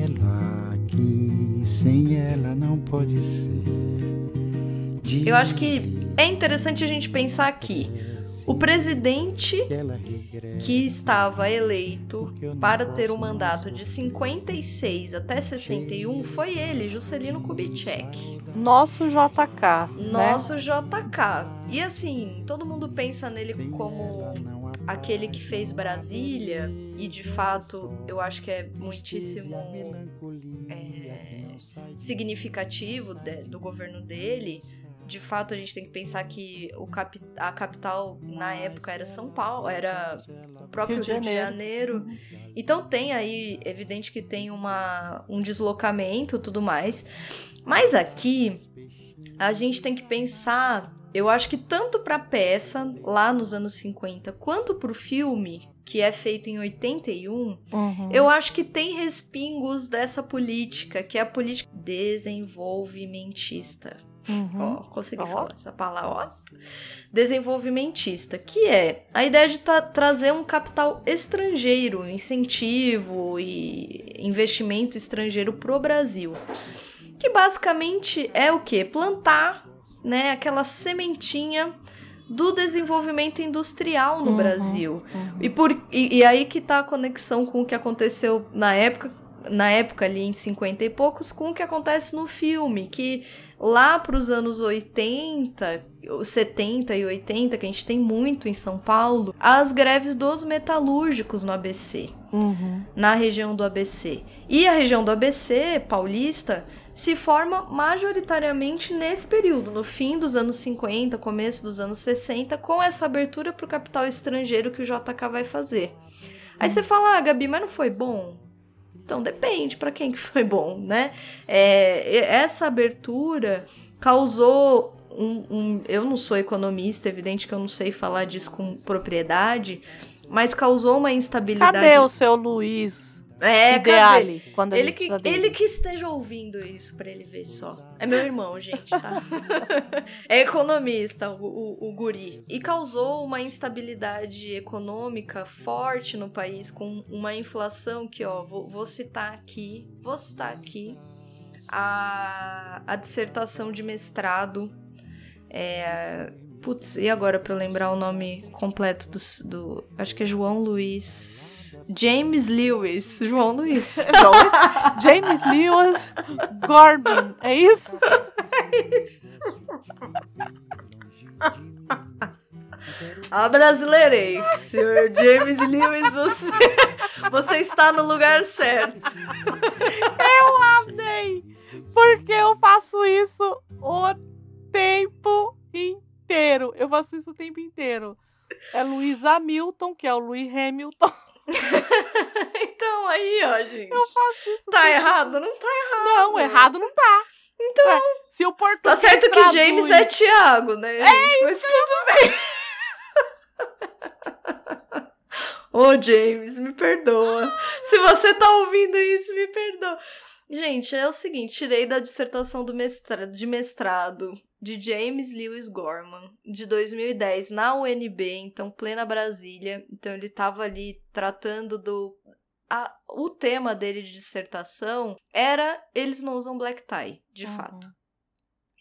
[SPEAKER 11] ela que sem ela não pode ser.
[SPEAKER 6] Eu acho que é interessante a gente pensar aqui. O presidente que estava eleito para ter um mandato de 56 até 61 foi ele, Juscelino Kubitschek.
[SPEAKER 7] Nosso JK. né?
[SPEAKER 6] Nosso JK. E assim, todo mundo pensa nele como aquele que fez Brasília, e de fato eu acho que é muitíssimo é, significativo de- do governo dele. De fato, a gente tem que pensar que o capi- a capital na época era São Paulo, era o próprio
[SPEAKER 7] Rio
[SPEAKER 6] Rio
[SPEAKER 7] de
[SPEAKER 6] Janeiro. Então tem aí, evidente que tem uma, um deslocamento e tudo mais. Mas aqui a gente tem que pensar, eu acho que tanto pra peça lá nos anos 50, quanto pro filme, que é feito em 81,
[SPEAKER 7] Uhum.
[SPEAKER 6] eu acho que tem respingos dessa política, que é a política desenvolvimentista.
[SPEAKER 7] Uhum.
[SPEAKER 6] Ó, consegui falar essa palavra, ó. Desenvolvimentista, que é a ideia de tra- trazer um capital estrangeiro, incentivo e investimento estrangeiro pro Brasil. Que basicamente é o quê? Plantar, né, aquela sementinha do desenvolvimento industrial no
[SPEAKER 7] Uhum,
[SPEAKER 6] Brasil. E, por, e, e aí que tá a conexão com o que aconteceu na época na época ali em 50 e poucos com o que acontece no filme, que lá para os anos 80, 70 e 80, que a gente tem muito em São Paulo, as greves dos metalúrgicos no ABC,
[SPEAKER 7] Uhum.
[SPEAKER 6] na região do ABC. E a região do ABC paulista se forma majoritariamente nesse período, no fim dos anos 50, começo dos anos 60, com essa abertura para o capital estrangeiro que o JK vai fazer. Aí você fala, ah, Gabi, mas não foi bom? Então depende para quem que foi bom, né? É, essa abertura causou um, um- Eu não sou economista, evidente que eu não sei falar disso com propriedade, mas causou uma instabilidade.
[SPEAKER 7] Cadê o seu Luiz?
[SPEAKER 6] É,
[SPEAKER 7] Ideale,
[SPEAKER 6] cadê?
[SPEAKER 7] quando
[SPEAKER 6] ele que,
[SPEAKER 7] dele.
[SPEAKER 6] ele que esteja ouvindo isso pra ele ver só. É meu irmão, gente, tá? *laughs* é economista, o, o, o guri. E causou uma instabilidade econômica forte no país, com uma inflação que, ó, vou, vou citar aqui, vou citar aqui a, a dissertação de mestrado. É, putz, e agora pra eu lembrar o nome completo do, do. Acho que é João Luiz. James Lewis. *laughs* João Luiz.
[SPEAKER 7] James Lewis Gordon, é isso?
[SPEAKER 6] Ah, brasileirei. Senhor James Lewis, você, você está no lugar certo.
[SPEAKER 7] Eu amei! Porque eu faço isso o tempo inteiro. Eu faço isso o tempo inteiro. É Luiz Hamilton, que é o Louis Hamilton. *laughs*
[SPEAKER 6] Então aí, ó, gente.
[SPEAKER 7] Eu faço isso.
[SPEAKER 6] Tá errado? Não tá errado.
[SPEAKER 7] Não, errado não tá.
[SPEAKER 6] Então.
[SPEAKER 7] Ué, se o português
[SPEAKER 6] Tá certo que James é Thiago, né? gente? Mas tudo bem. Ô, James, me perdoa. Se você tá ouvindo isso, me perdoa. Gente, é o seguinte, tirei da dissertação do mestra de mestrado de James Lewis Gorman, de 2010, na UNB, então plena Brasília. Então ele tava ali tratando do a- o tema dele de dissertação era eles não usam black tie, de
[SPEAKER 7] Uhum.
[SPEAKER 6] fato.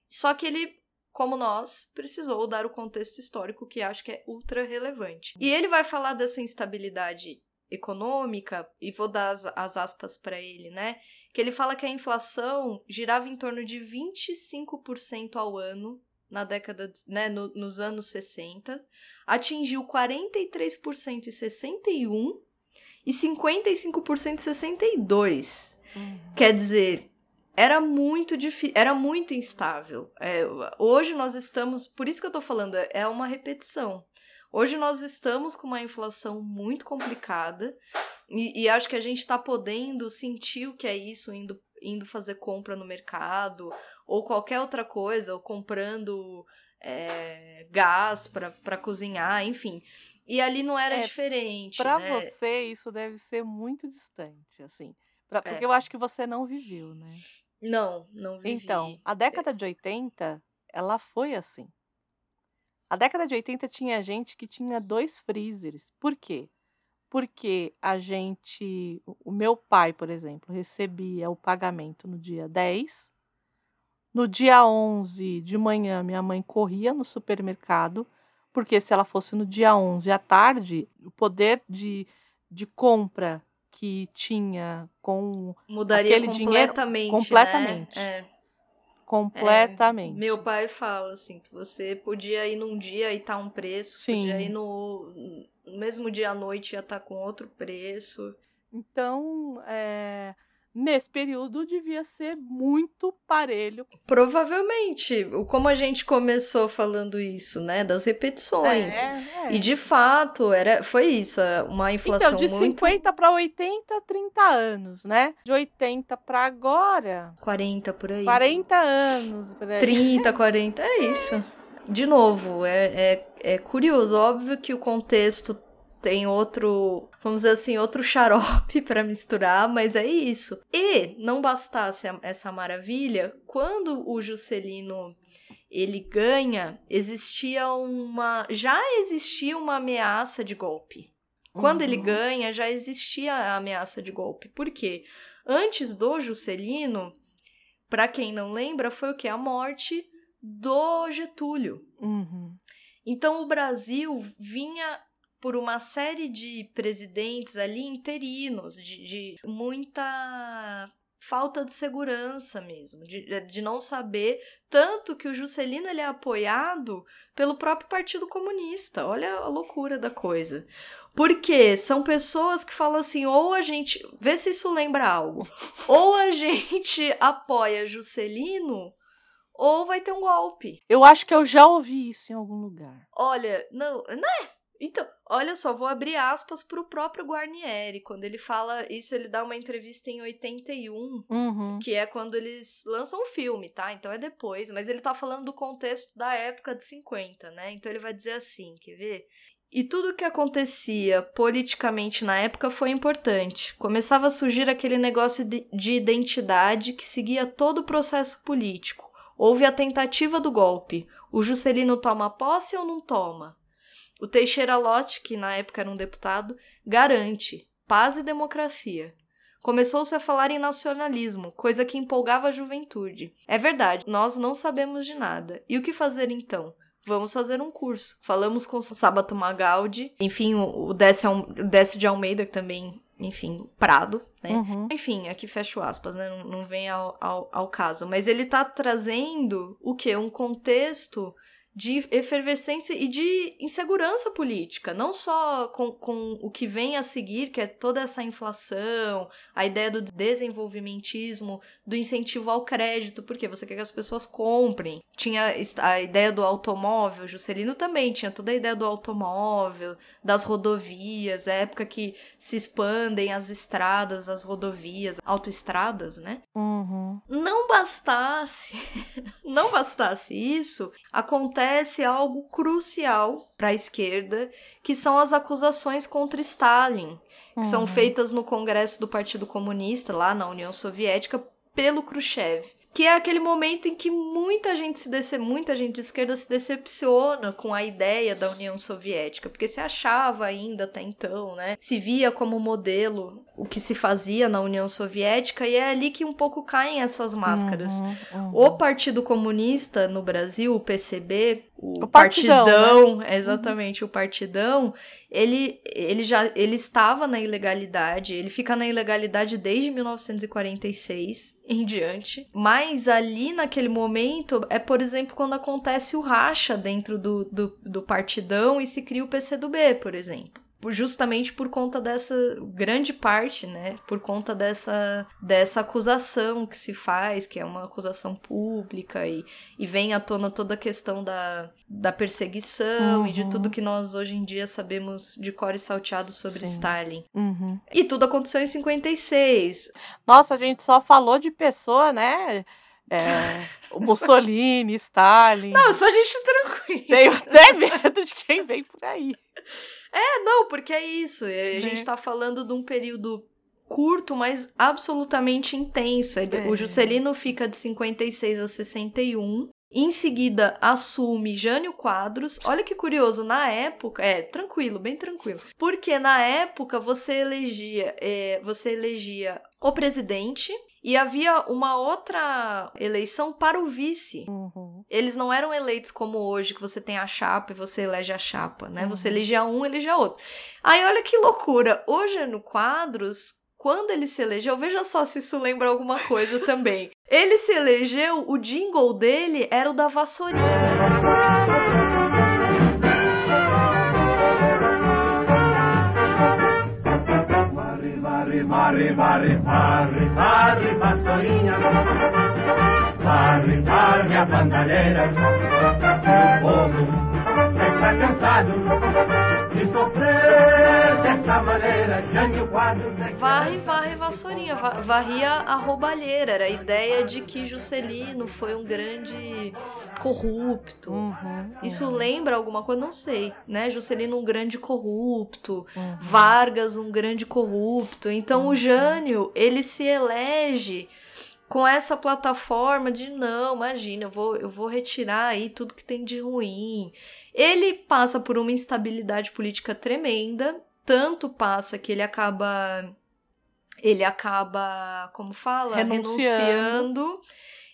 [SPEAKER 6] Só que ele, como nós, precisou dar o contexto histórico que acho que é ultra relevante. E ele vai falar dessa instabilidade econômica, e vou dar as, as aspas para ele, né? Que ele fala que a inflação girava em torno de 25% ao ano na década, né, no- nos anos 60, atingiu 43% em 61 e 55% em 62. Quer dizer, era muito difícil, era muito instável. É, hoje nós estamos, por isso que eu tô falando, é uma repetição. Hoje nós estamos com uma inflação muito complicada e, e acho que a gente está podendo sentir o que é isso indo, indo fazer compra no mercado ou qualquer outra coisa, ou comprando é, gás para cozinhar, enfim. E ali não era
[SPEAKER 7] É,
[SPEAKER 6] diferente.
[SPEAKER 7] Pra
[SPEAKER 6] né?
[SPEAKER 7] você, isso deve ser muito distante, assim. Pra-
[SPEAKER 6] É.
[SPEAKER 7] Porque eu acho que você não viveu, né?
[SPEAKER 6] Não, não vivi.
[SPEAKER 7] Então, a década de 80, ela foi assim. A década de 80 tinha gente que tinha dois freezers. Por quê? Porque a gente. o- meu pai, por exemplo, recebia o pagamento no dia 10. No dia 11 de manhã, minha mãe corria no supermercado, porque se ela fosse no dia 11 à tarde, o poder de, de compra que tinha com
[SPEAKER 6] Mudaria
[SPEAKER 7] aquele dinheiro
[SPEAKER 6] completamente.
[SPEAKER 7] completamente.
[SPEAKER 6] Né? É.
[SPEAKER 7] completamente.
[SPEAKER 6] Meu pai fala assim que você podia ir num dia e tá um preço,
[SPEAKER 7] Sim.
[SPEAKER 6] podia ir no, no mesmo dia à noite ia estar com outro preço.
[SPEAKER 7] Então, é, nesse período devia ser muito parelho.
[SPEAKER 6] Provavelmente, como a gente começou falando isso, né, das repetições.
[SPEAKER 7] É, é.
[SPEAKER 6] E de fato, era foi isso, é uma inflação
[SPEAKER 7] Então, de
[SPEAKER 6] muito
[SPEAKER 7] 50 para 80, 30 anos, né? De 80 para agora,
[SPEAKER 6] 40 por aí.
[SPEAKER 7] 40 anos. por aí.
[SPEAKER 6] 30, 40, *laughs* é isso. De novo, é, é, é curioso. Óbvio que o contexto tem outro, vamos dizer assim, outro xarope *laughs* para misturar, mas é isso. E não bastasse essa maravilha, quando o Juscelino ele ganha, existia uma, já existia uma ameaça de golpe. Quando ele
[SPEAKER 7] Uhum.
[SPEAKER 6] ganha, já existia a ameaça de golpe. Por quê? Antes do Juscelino, para quem não lembra, foi o que? A morte do Getúlio.
[SPEAKER 7] Uhum.
[SPEAKER 6] Então o Brasil vinha por uma série de presidentes ali interinos, de, de muita falta de segurança mesmo, de, de não saber tanto que o Juscelino ele é apoiado pelo próprio Partido Comunista. Olha a loucura da coisa. Porque são pessoas que falam assim, ou a gente, vê se isso lembra algo. *laughs* Ou a gente apoia Juscelino ou vai ter um golpe.
[SPEAKER 7] Eu acho que eu já ouvi isso em algum lugar.
[SPEAKER 6] Olha, não, né? Então, olha só, vou abrir aspas pro próprio Guarnieri. Quando ele fala isso, ele dá uma entrevista em 81,
[SPEAKER 7] Uhum.
[SPEAKER 6] que é quando eles lançam o filme, tá? Então é depois, mas ele tá falando do contexto da época de 50, né? Então ele vai dizer assim, quer ver? E tudo o que acontecia politicamente na época foi importante. Começava a surgir aquele negócio de, de identidade que seguia todo o processo político. Houve a tentativa do golpe. O Juscelino toma posse ou não toma? O Teixeira Lott, que na época era um deputado, garante paz e democracia. Começou-se a falar em nacionalismo, coisa que empolgava a juventude. É verdade, nós não sabemos de nada. E o que fazer então? Vamos fazer um curso. Falamos com Sábato Magaldi, enfim, o o Décio de Almeida, que também, enfim, Prado, né?
[SPEAKER 7] Uhum.
[SPEAKER 6] Enfim, aqui fecho aspas, né? Não, não vem ao, ao, ao caso. Mas ele tá trazendo o quê? Um contexto de efervescência e de insegurança política, não só com, com o que vem a seguir, que é toda essa inflação, a ideia do desenvolvimentismo, do incentivo ao crédito, porque você quer que as pessoas comprem. Tinha a ideia do automóvel, Juscelino também tinha toda a ideia do automóvel, das rodovias, a época que se expandem as estradas, as rodovias, autoestradas, né?
[SPEAKER 7] Uhum.
[SPEAKER 6] Não bastasse, *laughs* não bastasse isso, acontece algo crucial para a esquerda, que são as acusações contra Stalin, que são
[SPEAKER 7] Uhum.
[SPEAKER 6] feitas no Congresso do Partido Comunista, lá na União Soviética, pelo Khrushchev. Que é aquele momento em que muita gente se dece... muita gente de esquerda se decepciona com a ideia da União Soviética, porque se achava ainda até então, né? Se via como modelo o que se fazia na União Soviética, e é ali que um pouco caem essas máscaras.
[SPEAKER 7] Uhum, uhum.
[SPEAKER 6] O Partido Comunista no Brasil, o PCB, o,
[SPEAKER 7] O Partidão, né?
[SPEAKER 6] Partidão, exatamente, o Partidão, ele, ele já ele estava na ilegalidade, ele fica na ilegalidade desde 1946 em diante, mas ali naquele momento é, por exemplo, quando acontece o racha dentro do, do, do Partidão e se cria o PCdoB, por exemplo justamente por conta dessa grande parte, né? Por conta dessa, dessa acusação que se faz, que é uma acusação pública e, e vem à tona toda a questão da, da perseguição e de
[SPEAKER 7] Uhum.
[SPEAKER 6] tudo que nós hoje em dia sabemos de cor e salteado sobre
[SPEAKER 7] Sim.
[SPEAKER 6] Stalin.
[SPEAKER 7] Uhum.
[SPEAKER 6] E tudo aconteceu em 56.
[SPEAKER 7] Nossa, a gente só falou de pessoa, né? É, o *laughs* Mussolini, Stalin.
[SPEAKER 6] Não, só gente tranquila.
[SPEAKER 7] Tenho até medo de quem vem por aí.
[SPEAKER 6] É, não, porque é isso. A
[SPEAKER 7] Né?
[SPEAKER 6] gente tá falando de um período curto, mas absolutamente intenso. Ele-
[SPEAKER 7] É.
[SPEAKER 6] O Juscelino fica de 56 a 61. Em seguida, assume Jânio Quadros. Olha que curioso, na época. É, tranquilo, bem tranquilo. Porque na época você elegia, é, você elegia o presidente e havia uma outra eleição para o vice.
[SPEAKER 7] Uhum.
[SPEAKER 6] Eles não eram eleitos como hoje, que você tem a chapa e você elege a chapa, né? Você
[SPEAKER 7] Uhum.
[SPEAKER 6] elegia um, elegia outro. Aí olha que loucura. Hoje no Quadros, quando ele se elegeu, veja só se isso lembra alguma coisa também. *laughs* Ele se elegeu, o jingle dele era o da vassourinha.
[SPEAKER 12] Varre, varre, varre, varre, vassourinha. Varre, varre a bandalheira. O povo está cansado
[SPEAKER 6] Varre, varre, vassourinha. Va- varria a roubalheira. Era a ideia de que Juscelino foi um grande corrupto.
[SPEAKER 7] Uhum.
[SPEAKER 6] Isso lembra alguma coisa? Não sei, né? Juscelino um grande corrupto,
[SPEAKER 7] Uhum.
[SPEAKER 6] Vargas um grande corrupto. Então o Jânio, ele se elege com essa plataforma de não, imagina, eu vou, eu vou retirar aí tudo que tem de ruim. Ele passa por uma instabilidade política tremenda, tanto passa que ele acaba ele acaba, como fala,
[SPEAKER 7] Renunciando.
[SPEAKER 6] renunciando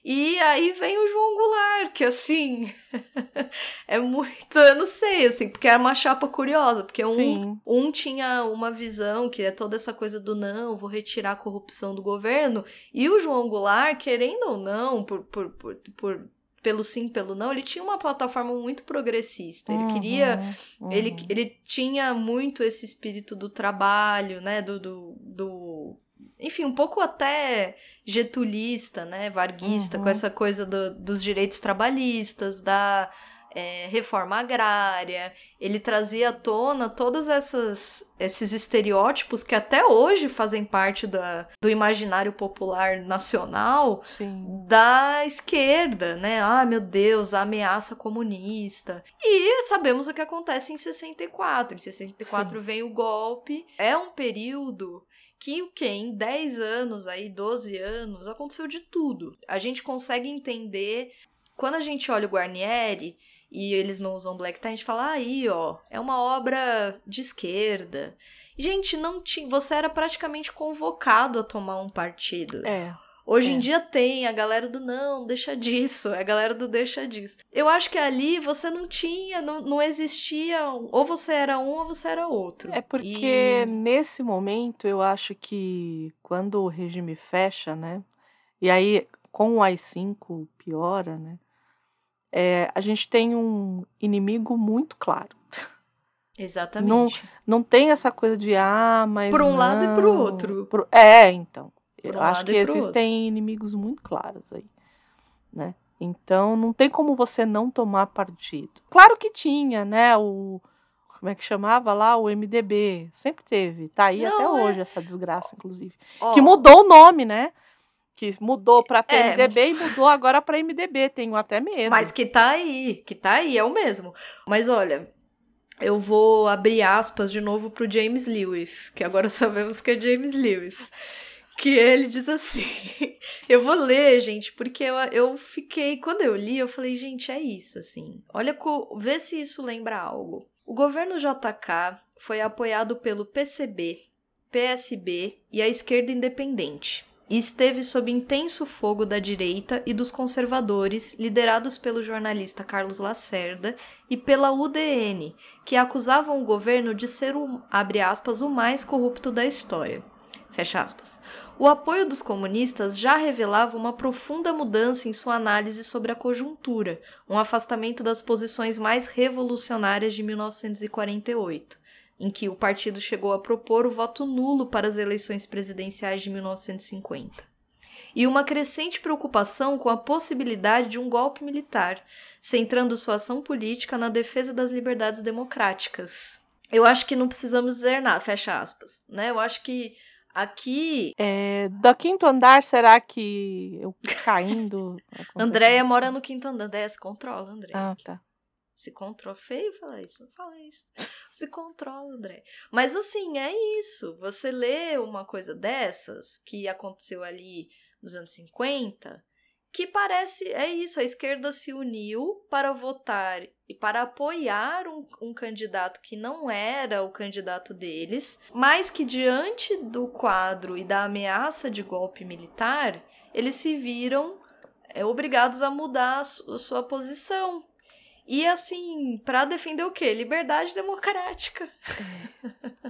[SPEAKER 6] E aí vem o João Goulart, que assim *laughs* é muito, eu não sei, assim, porque é uma chapa curiosa, porque um,
[SPEAKER 7] Sim.
[SPEAKER 6] um tinha uma visão que é toda essa coisa do não, vou retirar a corrupção do governo, e o João Goulart, querendo ou não, por, por, por, por pelo sim, pelo não, ele tinha uma plataforma muito progressista. Ele
[SPEAKER 7] Uhum,
[SPEAKER 6] queria
[SPEAKER 7] uhum.
[SPEAKER 6] ele, ele tinha muito esse espírito do trabalho, né? Do, do, do- enfim, um pouco até getulista, né? Varguista,
[SPEAKER 7] Uhum.
[SPEAKER 6] com essa coisa do- dos direitos trabalhistas, da é, reforma agrária. Ele trazia à tona todas essas esses estereótipos que até hoje fazem parte da, do imaginário popular nacional
[SPEAKER 7] Sim.
[SPEAKER 6] da esquerda, né? Ah, meu Deus, a ameaça comunista. E sabemos o que acontece em 64. Em 64 vem o golpe. É um período que o que em 10 anos aí, 12 anos, aconteceu de tudo. A gente consegue entender quando a gente olha o Guarnieri e eles não usam black tie, a gente fala aí, ó, é uma obra de esquerda. Gente, não tinha, você era praticamente convocado a tomar um partido.
[SPEAKER 7] É.
[SPEAKER 6] Hoje
[SPEAKER 7] É.
[SPEAKER 6] em dia tem a galera do não, deixa disso, a galera do deixa disso. Eu acho que ali você não tinha, não, não existia, ou você era um ou você era outro.
[SPEAKER 7] É porque
[SPEAKER 6] E-
[SPEAKER 7] nesse momento eu acho que quando o regime fecha, né? E aí com o AI-5 piora, né? É, a gente tem um inimigo muito claro.
[SPEAKER 6] Exatamente.
[SPEAKER 7] Não tem essa coisa de ah, mas.
[SPEAKER 6] Por um lado e pro
[SPEAKER 7] não",
[SPEAKER 6] outro.
[SPEAKER 7] pro- É, então.
[SPEAKER 6] Por
[SPEAKER 7] eu
[SPEAKER 6] um
[SPEAKER 7] acho que existem inimigos muito claros aí, né? Então não tem como você não tomar partido. Claro que tinha, né? O como é que chamava lá o MDB, sempre teve. Tá aí
[SPEAKER 6] Não,
[SPEAKER 7] até
[SPEAKER 6] é-
[SPEAKER 7] hoje essa desgraça, inclusive.
[SPEAKER 6] Ó,
[SPEAKER 7] Que mudou o nome, né? Que mudou pra
[SPEAKER 6] É.
[SPEAKER 7] PMDB e mudou agora pra MDB. Tenho até medo.
[SPEAKER 6] Mas que tá aí, que tá aí, é o mesmo. Mas olha, eu vou abrir aspas de novo pro James Lewis, que agora *laughs* sabemos que é James Lewis. Que ele diz assim. *laughs* eu vou ler, gente, porque eu, eu fiquei. Quando eu li, eu falei, gente, é isso, assim. Olha, co- vê se isso lembra algo. O governo JK foi apoiado pelo PCB, PSB e a esquerda independente. E esteve sob intenso fogo da direita e dos conservadores, liderados pelo jornalista Carlos Lacerda e pela UDN, que acusavam o governo de ser o, aspas, o mais corrupto da história. Fecha aspas. O apoio dos comunistas já revelava uma profunda mudança em sua análise sobre a conjuntura, um afastamento das posições mais revolucionárias de 1948, em que o partido chegou a propor o voto nulo para as eleições presidenciais de 1950. E uma crescente preocupação com a possibilidade de um golpe militar, centrando sua ação política na defesa das liberdades democráticas. Eu acho que não precisamos dizer nada, fecha aspas, né? Eu acho que aqui
[SPEAKER 7] É, da quinto andar, será que eu caindo? *laughs*
[SPEAKER 6] Andréia mora no quinto andar. Andréia, se controla, Andréia.
[SPEAKER 7] Ah, tá.
[SPEAKER 6] Se controla. Feio falar isso, não fala isso. *laughs* Se controla, André. Mas assim, é isso. Você lê uma coisa dessas, que aconteceu ali nos anos 50, que parece. É isso. A esquerda se uniu para votar e para apoiar um, um candidato que não era o candidato deles, mas que diante do quadro e da ameaça de golpe militar, eles se viram é, obrigados a mudar a su- a sua posição. E assim, pra defender o quê? Liberdade democrática. *laughs*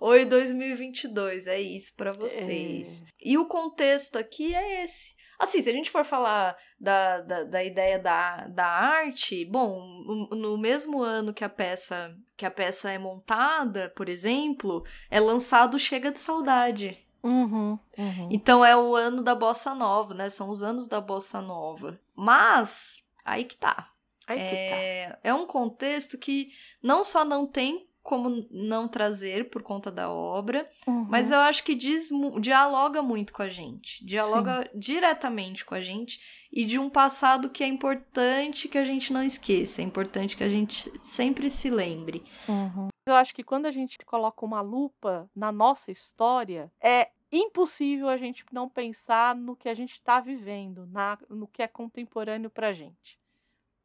[SPEAKER 6] Oi 2022, é isso pra vocês. E o contexto aqui é esse. Assim, se a gente for falar da, da, da ideia da, da arte, bom, no- no mesmo ano que a peça que a peça é montada, por exemplo, é lançado Chega de Saudade.
[SPEAKER 7] Uhum, uhum.
[SPEAKER 6] Então é o ano da bossa nova, né? São os anos da bossa nova. Mas aí que tá.
[SPEAKER 7] Aí que tá.
[SPEAKER 6] é, é um contexto que não só não tem como não trazer por conta da obra,
[SPEAKER 7] Uhum.
[SPEAKER 6] mas eu acho que diz, dialoga muito com a gente. Dialoga diretamente com a gente e de um passado que é importante que a gente não esqueça. É importante que a gente sempre se lembre.
[SPEAKER 7] Uhum. Eu acho que quando a gente coloca uma lupa na nossa história, é impossível a gente não pensar no que a gente está vivendo, na, no que é contemporâneo pra gente.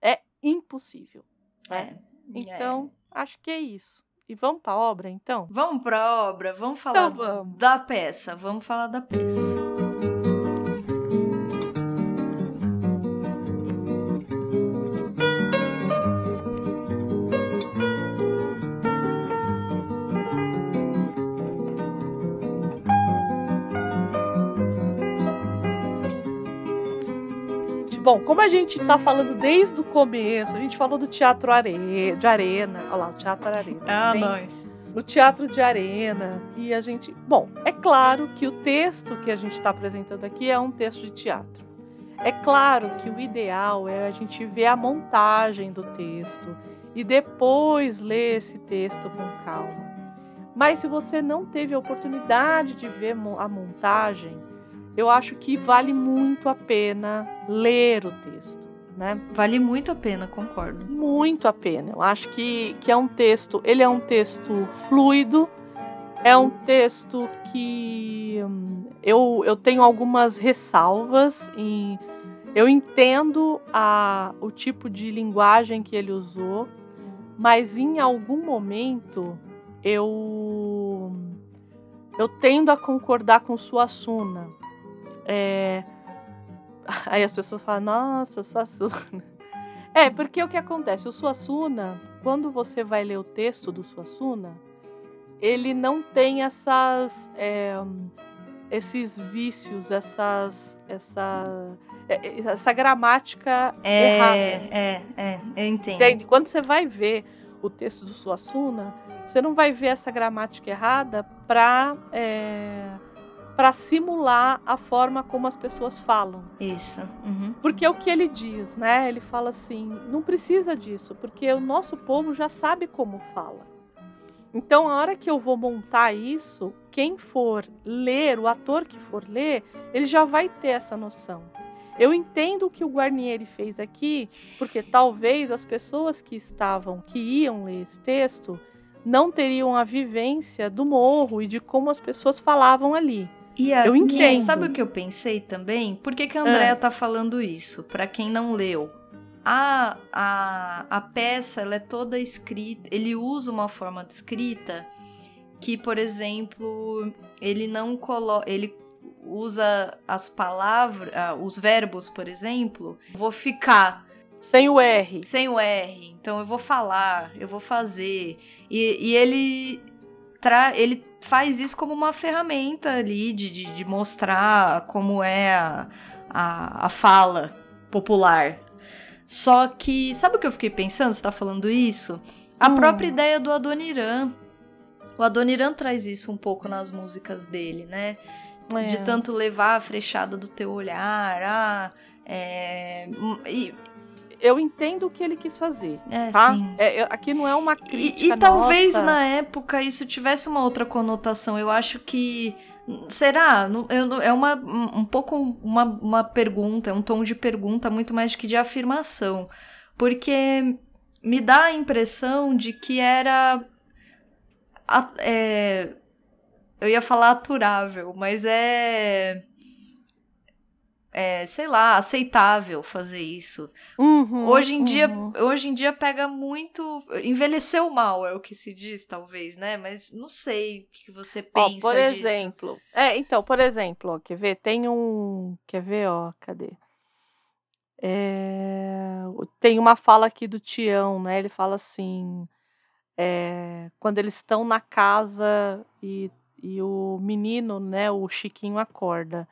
[SPEAKER 7] É impossível. né? Então, acho que é isso. E vamos pra obra, então?
[SPEAKER 6] Vamos pra obra, vamos falar
[SPEAKER 7] Então vamos.
[SPEAKER 6] da peça, vamos falar da peça.
[SPEAKER 7] Bom, como a gente tá falando desde o começo, a gente falou do teatro are... de arena. Olha lá, o teatro arena.
[SPEAKER 6] Ah,
[SPEAKER 7] Tem
[SPEAKER 6] nós.
[SPEAKER 7] O teatro de arena. E a gente. Bom, é claro que o texto que a gente está apresentando aqui é um texto de teatro. É claro que o ideal é a gente ver a montagem do texto e depois ler esse texto com calma. Mas se você não teve a oportunidade de ver a montagem, eu acho que vale muito a pena ler o texto, né?
[SPEAKER 6] Vale muito a pena, concordo.
[SPEAKER 7] Muito a pena. Eu acho que, que é um texto, ele é um texto fluido, é um texto que hum, eu, eu tenho algumas ressalvas em eu entendo a, o tipo de linguagem que ele usou, mas em algum momento eu eu tendo a concordar com Suassuna. É, *laughs* aí as pessoas falam, nossa, Suassuna. *laughs* É, porque o que acontece? O Suassuna, quando você vai ler o texto do Suassuna, ele não tem essas, é, esses vícios, essas, essa, é, essa gramática
[SPEAKER 6] É,
[SPEAKER 7] errada.
[SPEAKER 6] é, é, eu entendo.
[SPEAKER 7] Entende? Quando você vai ver o texto do Suassuna, você não vai ver essa gramática errada para para simular a forma como as pessoas falam.
[SPEAKER 6] Isso. uhum.
[SPEAKER 7] Porque é o que ele diz, né? Ele fala assim: não precisa disso, porque o nosso povo já sabe como fala. Então, a hora que eu vou montar isso, quem for ler, o ator que for ler, ele já vai ter essa noção. Eu entendo o que o Guarnieri fez aqui, porque talvez as pessoas que estavam, que iam ler esse texto, não teriam a vivência do morro e de como as pessoas falavam ali.
[SPEAKER 6] E a,
[SPEAKER 7] Eu
[SPEAKER 6] e
[SPEAKER 7] entendo.
[SPEAKER 6] sabe o que eu pensei também? Por que, que a Andrea
[SPEAKER 7] Ah.
[SPEAKER 6] tá falando isso? Pra quem não leu. A, a, a peça ela é toda escrita. Ele usa uma forma de escrita que, por exemplo, ele não coloca. Ele usa as palavras, ah, os verbos, por exemplo. Vou ficar
[SPEAKER 7] Sem o R.
[SPEAKER 6] sem o R. Então eu vou falar, eu vou fazer. E, e ele, tra ele faz isso como uma ferramenta ali de, de, de mostrar como é a, a, a fala popular. Só que, sabe o que eu fiquei pensando? Você tá falando isso? A
[SPEAKER 7] Hum.
[SPEAKER 6] própria ideia do Adoniran. O Adoniran traz isso um pouco nas músicas dele, né?
[SPEAKER 7] É.
[SPEAKER 6] De tanto levar a frechada do teu olhar, ah, é, e,
[SPEAKER 7] eu entendo o que ele quis fazer.
[SPEAKER 6] É,
[SPEAKER 7] tá?
[SPEAKER 6] sim.
[SPEAKER 7] É, aqui não é uma
[SPEAKER 6] E,
[SPEAKER 7] crítica.
[SPEAKER 6] e talvez
[SPEAKER 7] nossa.
[SPEAKER 6] na época isso tivesse uma outra conotação. Eu acho que. Será? Eu é uma, um pouco uma, uma pergunta, é um tom de pergunta muito mais do que de afirmação. Porque me dá a impressão de que era. é, eu ia falar aturável, mas é. É, sei lá, aceitável fazer isso.
[SPEAKER 7] Uhum,
[SPEAKER 6] Hoje em dia,
[SPEAKER 7] uhum.
[SPEAKER 6] hoje em dia pega muito, envelheceu mal, é o que se diz, talvez, né? Mas não sei o que você
[SPEAKER 7] Ó,
[SPEAKER 6] pensa
[SPEAKER 7] por
[SPEAKER 6] disso.
[SPEAKER 7] exemplo. É, então, por exemplo, ó, quer ver? Tem um. Quer ver, ó, cadê? É, tem uma fala aqui do Tião, né? Ele fala assim. é, quando eles estão na casa e, e o menino, né, o Chiquinho acorda.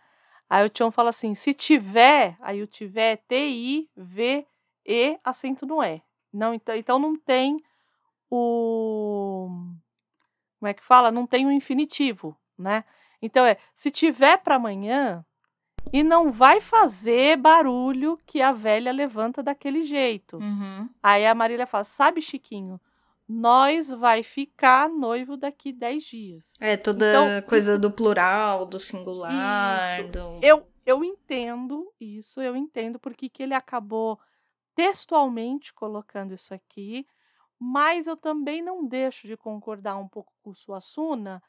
[SPEAKER 7] Aí o Tião fala assim: se tiver, aí o tiver é T-I-V-E, acento no E. Não, então, então não tem o. Como é que fala? Não tem o infinitivo, né? Então é: se tiver para amanhã, e não vai fazer barulho que a velha levanta daquele jeito.
[SPEAKER 6] Uhum.
[SPEAKER 7] Aí a Marília fala: sabe, Chiquinho, nós vai ficar noivo daqui 10 dias.
[SPEAKER 6] É, toda
[SPEAKER 7] Então,
[SPEAKER 6] coisa
[SPEAKER 7] isso-
[SPEAKER 6] do plural, do singular,
[SPEAKER 7] Isso.
[SPEAKER 6] do...
[SPEAKER 7] Eu, eu entendo isso, eu entendo porque que ele acabou textualmente colocando isso aqui, mas eu também não deixo de concordar um pouco com Suassuna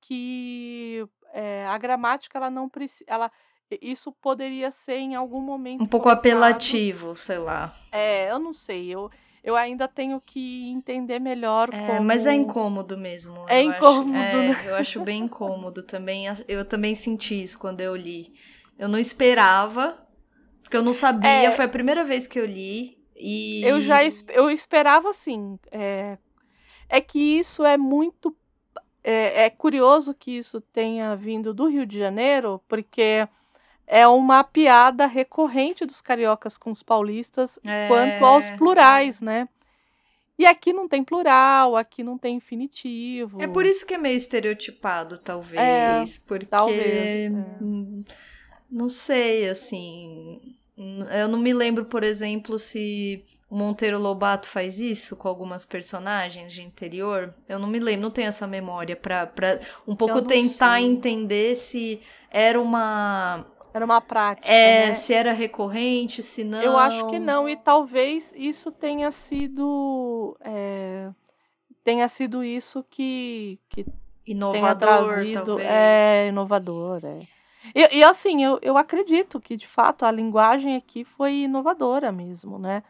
[SPEAKER 7] que é, a gramática ela não precisa, ela isso poderia ser em algum momento
[SPEAKER 6] um pouco
[SPEAKER 7] colocado.
[SPEAKER 6] apelativo, sei lá.
[SPEAKER 7] É, eu não sei, eu, eu ainda tenho que entender melhor
[SPEAKER 6] É,
[SPEAKER 7] como
[SPEAKER 6] mas é incômodo mesmo.
[SPEAKER 7] É
[SPEAKER 6] eu acho.
[SPEAKER 7] incômodo,
[SPEAKER 6] É,
[SPEAKER 7] né?
[SPEAKER 6] Eu acho bem incômodo também. Eu também senti isso quando eu li. Eu não esperava, porque eu não sabia.
[SPEAKER 7] É.
[SPEAKER 6] Foi a primeira vez que eu li. E
[SPEAKER 7] Eu já eu esperava assim. É, é que isso é muito. É, é curioso que isso tenha vindo do Rio de Janeiro, porque é uma piada recorrente dos cariocas com os paulistas
[SPEAKER 6] É.
[SPEAKER 7] quanto aos plurais, né? E aqui não tem plural, aqui não tem infinitivo.
[SPEAKER 6] É por isso que é meio estereotipado, talvez.
[SPEAKER 7] É,
[SPEAKER 6] porque.
[SPEAKER 7] talvez, é.
[SPEAKER 6] hum, Não sei, assim. Eu não me lembro, por exemplo, se o Monteiro Lobato faz isso com algumas personagens de interior. Eu não me lembro, não tenho essa memória pra um pouco tentar
[SPEAKER 7] sei.
[SPEAKER 6] entender se era uma.
[SPEAKER 7] Era uma prática.
[SPEAKER 6] É,
[SPEAKER 7] né?
[SPEAKER 6] se era recorrente, se não.
[SPEAKER 7] Eu acho que não, e talvez isso tenha sido. é, tenha sido isso que, que
[SPEAKER 6] Inovador,
[SPEAKER 7] trazido.
[SPEAKER 6] talvez.
[SPEAKER 7] É, inovador, é. E, e, assim, eu, eu acredito que, de fato, a linguagem aqui foi inovadora mesmo, né?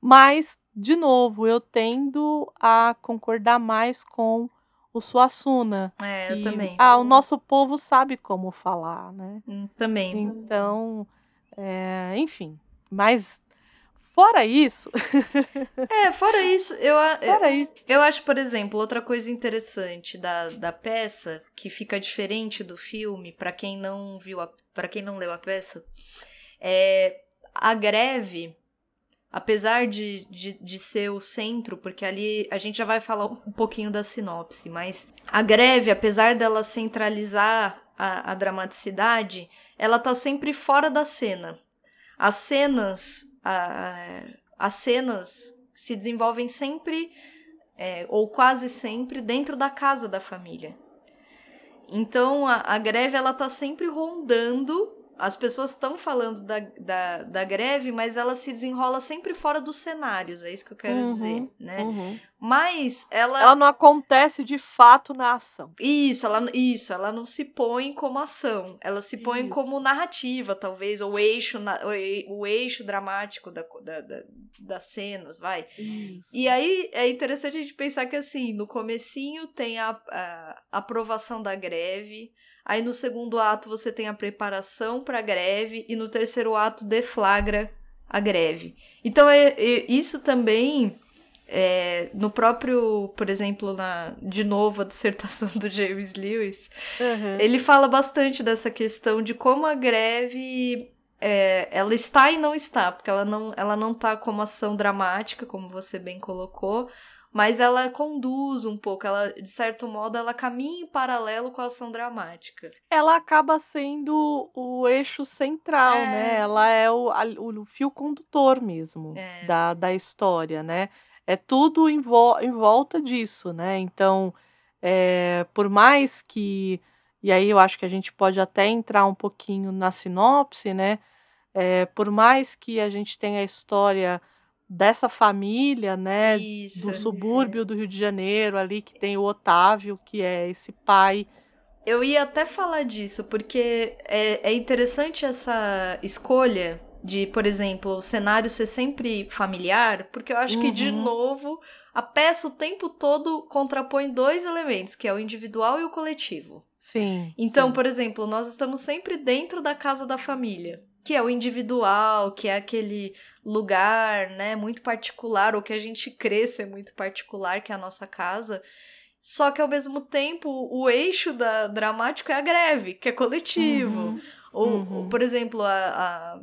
[SPEAKER 7] Mas, de novo, eu tendo a concordar mais com o Suassuna.
[SPEAKER 6] É, eu
[SPEAKER 7] que,
[SPEAKER 6] também.
[SPEAKER 7] Ah, o nosso povo sabe como falar, né?
[SPEAKER 6] Hum, Também.
[SPEAKER 7] Então, é, enfim. Mas, fora isso, *laughs*
[SPEAKER 6] É, fora isso, eu,
[SPEAKER 7] fora
[SPEAKER 6] eu,
[SPEAKER 7] isso.
[SPEAKER 6] eu acho, por exemplo, outra coisa interessante da, da peça, que fica diferente do filme, pra quem não viu, para quem não leu a peça, é a greve, apesar de, de, de ser o centro, porque ali a gente já vai falar um pouquinho da sinopse, mas a greve, apesar dela centralizar a, a dramaticidade, ela tá sempre fora da cena. As cenas, a- as cenas se desenvolvem sempre, é, ou quase sempre, dentro da casa da família. Então a, a greve ela tá sempre rondando. As pessoas estão falando da, da, da greve, mas ela se desenrola sempre fora dos cenários, é isso que eu quero
[SPEAKER 7] Uhum,
[SPEAKER 6] dizer, né?
[SPEAKER 7] uhum.
[SPEAKER 6] Mas ela
[SPEAKER 7] Ela não acontece de fato na ação.
[SPEAKER 6] isso, ela, isso, ela não se põe como ação, ela se põe
[SPEAKER 7] Isso.
[SPEAKER 6] como narrativa, talvez, ou eixo, o eixo dramático da, da- da- das cenas, vai. E aí é interessante a gente pensar que assim, no comecinho tem a, a aprovação da greve, aí no segundo ato você tem a preparação para a greve e no terceiro ato deflagra a greve. Então é, é- isso também é, no próprio, por exemplo, na de novo a dissertação *laughs* do James Lewis,
[SPEAKER 7] Uhum.
[SPEAKER 6] ele fala bastante dessa questão de como a greve é, ela está e não está, porque ela não, ela não tá como ação dramática, como você bem colocou, mas ela conduz um pouco, ela, de certo modo, ela caminha em paralelo com a ação dramática.
[SPEAKER 7] Ela acaba sendo o eixo central,
[SPEAKER 6] É.
[SPEAKER 7] né? Ela é o, a- o fio condutor mesmo
[SPEAKER 6] É.
[SPEAKER 7] da, da história, né? É tudo em, vo- em volta disso, né? Então, é, por mais que. E aí eu acho que a gente pode até entrar um pouquinho na sinopse, né? É, por mais que a gente tenha a história dessa família, né?
[SPEAKER 6] Isso.
[SPEAKER 7] Do subúrbio do Rio de Janeiro, ali que tem o Otávio, que é esse pai
[SPEAKER 6] Eu ia até falar disso, porque é, é interessante essa escolha de, por exemplo, o cenário ser sempre familiar, porque eu acho que, de
[SPEAKER 7] Uhum.
[SPEAKER 6] novo, a peça o tempo todo contrapõe dois elementos, que é o individual e o coletivo.
[SPEAKER 7] Sim.
[SPEAKER 6] Então,
[SPEAKER 7] sim.
[SPEAKER 6] por exemplo, nós estamos sempre dentro da casa da família, que é o individual, que é aquele lugar, né, muito particular, ou que a gente crê ser muito particular, que é a nossa casa. Só que ao mesmo tempo, o eixo da dramático é a greve, que é coletivo.
[SPEAKER 7] Uhum.
[SPEAKER 6] Ou,
[SPEAKER 7] Uhum.
[SPEAKER 6] ou, por exemplo, a,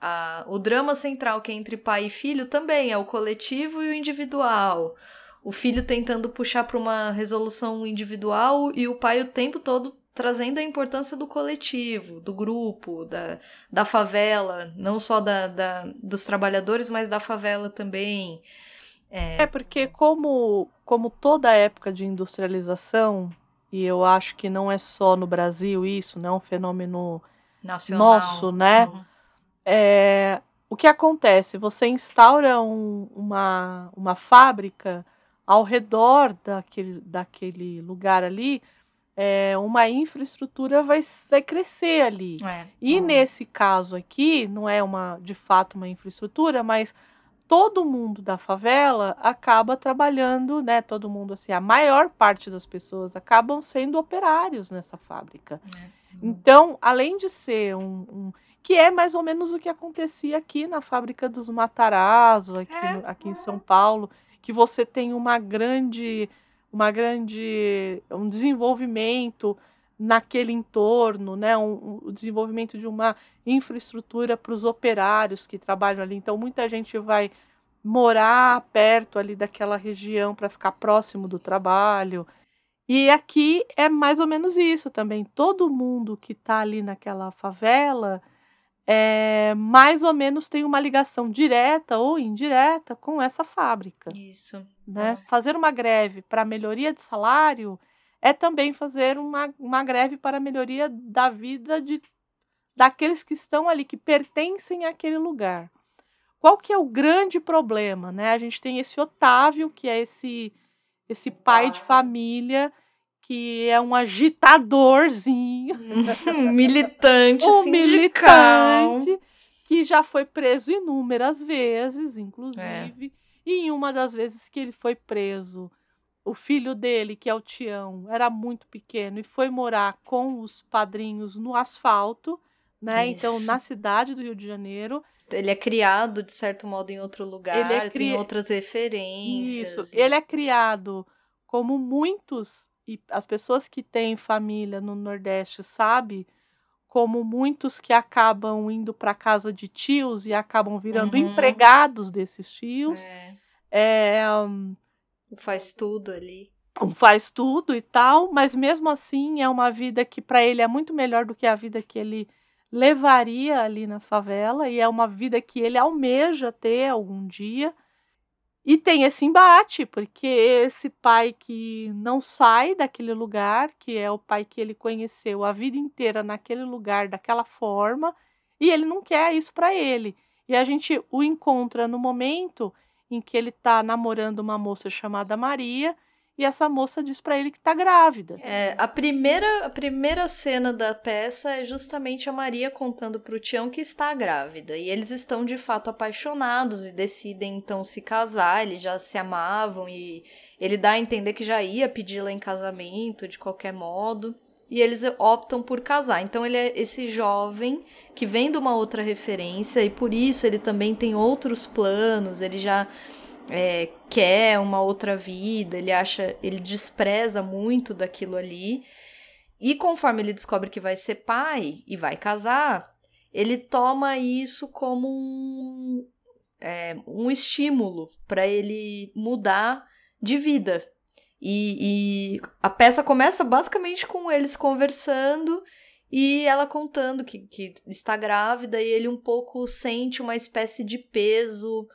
[SPEAKER 6] a, a- o drama central que é entre pai e filho também é o coletivo e o individual. O filho tentando puxar para uma resolução individual e o pai o tempo todo trazendo a importância do coletivo, do grupo, da, da favela, não só da, da, dos trabalhadores, mas da favela também.
[SPEAKER 7] É porque como, como toda época de industrialização, e eu acho que não é só no Brasil isso, não é um fenômeno
[SPEAKER 6] Nacional.
[SPEAKER 7] nosso, né?
[SPEAKER 6] Uhum.
[SPEAKER 7] É, o que acontece? Você instaura um- uma, uma fábrica ao redor daquele, daquele lugar ali, é, uma infraestrutura vai, vai crescer ali.
[SPEAKER 6] É.
[SPEAKER 7] E nesse caso aqui, não é uma de fato uma infraestrutura, mas todo mundo da favela acaba trabalhando, né? Todo mundo, assim, a maior parte das pessoas acabam sendo operários nessa fábrica. Então, além de ser um, um- que é mais ou menos o que acontecia aqui na fábrica dos Matarazzo, aqui, no- aqui em São Paulo, que você tem uma grande, uma grande, um desenvolvimento naquele entorno, né? Um, um- desenvolvimento de uma infraestrutura para os operários que trabalham ali. Então, muita gente vai morar perto ali daquela região para ficar próximo do trabalho. E aqui é mais ou menos isso também. Todo mundo que está ali naquela favela é, mais ou menos tem uma ligação direta ou indireta com essa fábrica.
[SPEAKER 6] Isso.
[SPEAKER 7] Né? Fazer uma greve para melhoria de salário é também fazer uma, uma greve para a melhoria da vida de, daqueles que estão ali, que pertencem àquele lugar. Qual que é o grande problema? Né? A gente tem esse Otávio, que é esse, esse pai de família, que é um agitadorzinho.
[SPEAKER 6] Um militante *laughs*
[SPEAKER 7] um
[SPEAKER 6] sindical.
[SPEAKER 7] militante que já foi preso inúmeras vezes, inclusive. E em uma das vezes que ele foi preso, o filho dele, que é o Tião, era muito pequeno e foi morar com os padrinhos no asfalto, né? Então,
[SPEAKER 6] Isso.
[SPEAKER 7] na cidade do Rio de Janeiro.
[SPEAKER 6] Ele é criado, de certo modo, em outro lugar,
[SPEAKER 7] Ele é
[SPEAKER 6] tem
[SPEAKER 7] cri-
[SPEAKER 6] outras referências.
[SPEAKER 7] Isso. Ele é criado como muitos, e as pessoas que têm família no Nordeste sabem, como muitos que acabam indo para casa de tios e acabam virando
[SPEAKER 6] Uhum.
[SPEAKER 7] empregados desses tios.
[SPEAKER 6] É.
[SPEAKER 7] É, hum,
[SPEAKER 6] Faz tudo ali.
[SPEAKER 7] faz tudo e tal, mas mesmo assim é uma vida que para ele é muito melhor do que a vida que ele levaria ali na favela e é uma vida que ele almeja ter algum dia. E tem esse embate, porque esse pai que não sai daquele lugar, que é o pai que ele conheceu a vida inteira naquele lugar, daquela forma, e ele não quer isso para ele. E a gente o encontra no momento em que ele está namorando uma moça chamada Maria, e essa moça diz para ele que está grávida.
[SPEAKER 6] É, a primeira, a primeira cena da peça é justamente a Maria contando pro Tião que está grávida. E eles estão de fato apaixonados e decidem então se casar. Eles já se amavam e ele dá a entender que já ia pedi-la em casamento de qualquer modo. E eles optam por casar. Então ele é esse jovem que vem de uma outra referência e por isso ele também tem outros planos. Ele já é, quer uma outra vida, ele acha, ele despreza muito daquilo ali. E conforme ele descobre que vai ser pai e vai casar, ele toma isso como um, é, um estímulo para ele mudar de vida. E, e a peça começa basicamente com eles conversando e ela contando que, que está grávida e ele um pouco sente uma espécie de peso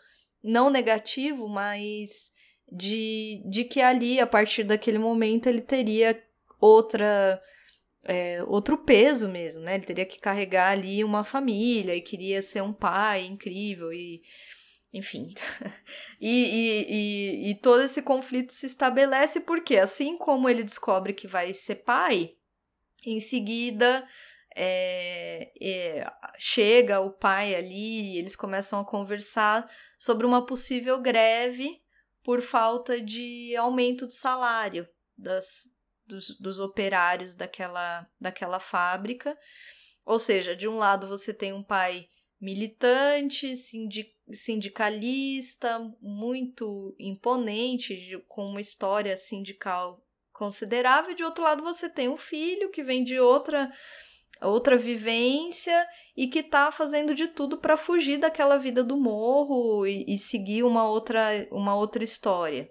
[SPEAKER 6] não negativo, mas de, de que ali, a partir daquele momento, ele teria outra. é, outro peso mesmo, né? Ele teria que carregar ali uma família e queria ser um pai incrível e. Enfim. *laughs* e, e, e, e todo esse conflito se estabelece porque, assim como ele descobre que vai ser pai, em seguida é, é, chega o pai ali eles começam a conversar sobre uma possível greve por falta de aumento de salário das, dos, dos operários daquela, daquela fábrica. Ou seja, de um lado você tem um pai militante, sindi sindicalista, muito imponente, com uma história sindical considerável, e de outro lado você tem um filho que vem de outra outra vivência e que tá fazendo de tudo para fugir daquela vida do morro e, e, seguir uma outra uma outra história.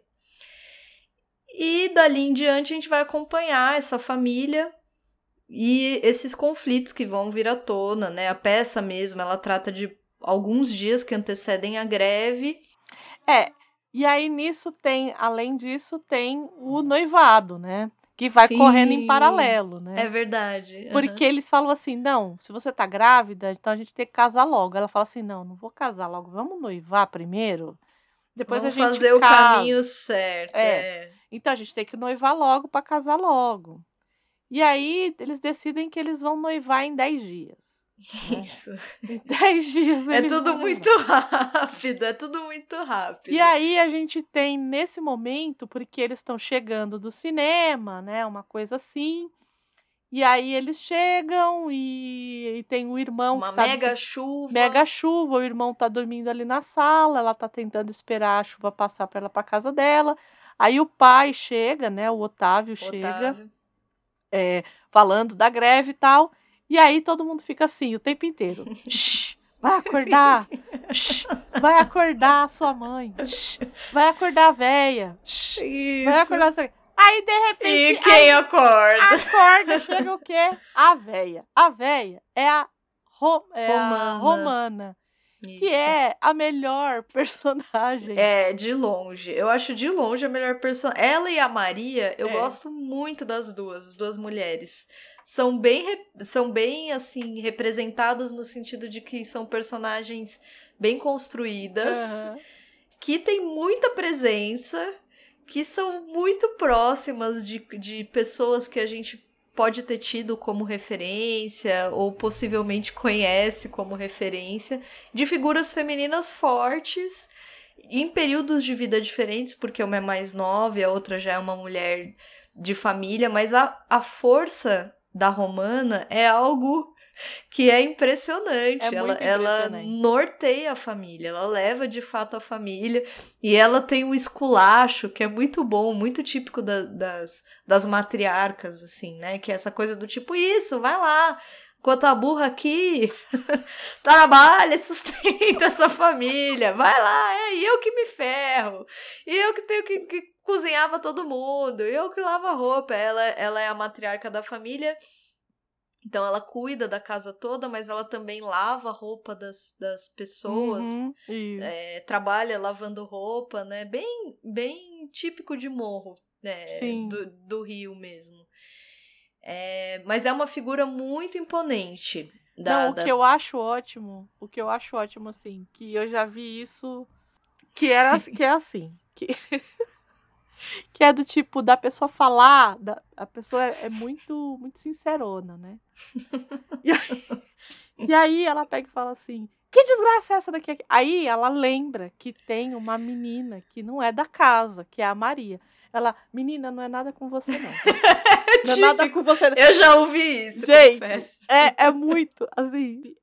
[SPEAKER 6] E dali em diante a gente vai acompanhar essa família e esses conflitos que vão vir à tona, né? A peça mesmo, ela trata de alguns dias que antecedem a greve.
[SPEAKER 7] É, e aí nisso tem, além disso, tem o noivado, né? Que vai
[SPEAKER 6] Sim,
[SPEAKER 7] correndo em paralelo, né?
[SPEAKER 6] É verdade.
[SPEAKER 7] Porque eles falam assim: não, se você tá grávida, então a gente tem que casar logo. Ela fala assim: não, não vou casar logo, vamos noivar primeiro. Depois
[SPEAKER 6] Vamos
[SPEAKER 7] a gente
[SPEAKER 6] fazer o
[SPEAKER 7] casa.
[SPEAKER 6] caminho certo.
[SPEAKER 7] É.
[SPEAKER 6] é.
[SPEAKER 7] Então a gente tem que noivar logo para casar logo. E aí eles decidem que eles vão noivar em 10 dias. Né?
[SPEAKER 6] Isso. *laughs*
[SPEAKER 7] Em 10 dias.
[SPEAKER 6] É tudo
[SPEAKER 7] vão
[SPEAKER 6] muito *laughs* rápido, é tudo muito rápido.
[SPEAKER 7] E aí a gente tem nesse momento, porque eles estão chegando do cinema, né? Uma coisa assim. E aí eles chegam e, e tem o irmão.
[SPEAKER 6] Uma
[SPEAKER 7] tá-
[SPEAKER 6] mega chuva.
[SPEAKER 7] Mega chuva, o irmão tá dormindo ali na sala, ela tá tentando esperar a chuva passar para ela para casa dela. Aí o pai chega, né? O Otávio, chega.
[SPEAKER 6] Otávio.
[SPEAKER 7] é, falando da greve e tal. E aí todo mundo fica assim o tempo inteiro. Shh, vai acordar. Shh, vai acordar a sua mãe. Shh, vai acordar a véia. Vai acordar a sua... Aí, de repente.
[SPEAKER 6] E quem
[SPEAKER 7] aí,
[SPEAKER 6] acorda?
[SPEAKER 7] Acorda, chega o quê? A véia. A véia é a, ro, é a
[SPEAKER 6] Romana.
[SPEAKER 7] romana. Que é a melhor *laughs* personagem.
[SPEAKER 6] É, de longe. Eu acho de longe a melhor personagem. Ela e a Maria, eu
[SPEAKER 7] É.
[SPEAKER 6] gosto muito das duas, as duas mulheres. São bem, são bem, assim, representadas no sentido de que são personagens bem construídas,
[SPEAKER 7] Aham.
[SPEAKER 6] que têm muita presença, que são muito próximas de, de pessoas que a gente pode ter tido como referência, ou possivelmente conhece como referência, de figuras femininas fortes em períodos de vida diferentes, porque uma é mais nova e a outra já é uma mulher de família, mas a, a força da Romana é algo que é impressionante.
[SPEAKER 7] É
[SPEAKER 6] ela,
[SPEAKER 7] muito
[SPEAKER 6] ela
[SPEAKER 7] impressionante.
[SPEAKER 6] norteia a família, ela leva de fato a família e ela tem um esculacho que é muito bom, muito típico da- das, das matriarcas, assim, né? Que é essa coisa do tipo, isso, vai lá. Enquanto a burra aqui *laughs* trabalha, *laughs* sustenta essa família, vai lá, é eu que me ferro, e eu que tenho que, que cozinhar pra todo mundo, eu que lavo a roupa. Ela, ela é a matriarca da família, então ela cuida da casa toda, mas ela também lava a roupa das, das pessoas,
[SPEAKER 7] Uhum,
[SPEAKER 6] é, trabalha lavando roupa, né? Bem, bem típico de morro, né? Do, do Rio mesmo. É, mas é uma figura muito imponente. Da,
[SPEAKER 7] Não, o
[SPEAKER 6] da-
[SPEAKER 7] que eu acho ótimo, o que eu acho ótimo, assim, que eu já vi isso, que, era, que é assim, que, *laughs* que é do tipo, da pessoa falar, da, a pessoa é, é muito, muito sincerona, né? E aí, e aí ela pega e fala assim, que desgraça é essa daqui? Aí ela lembra que tem uma menina que não é da casa, que é a Maria. Ela, menina, não é nada com você, não. *laughs* Não é nada com você, não.
[SPEAKER 6] Eu já ouvi isso,
[SPEAKER 7] Gente,
[SPEAKER 6] confesso.
[SPEAKER 7] é, é muito, assim.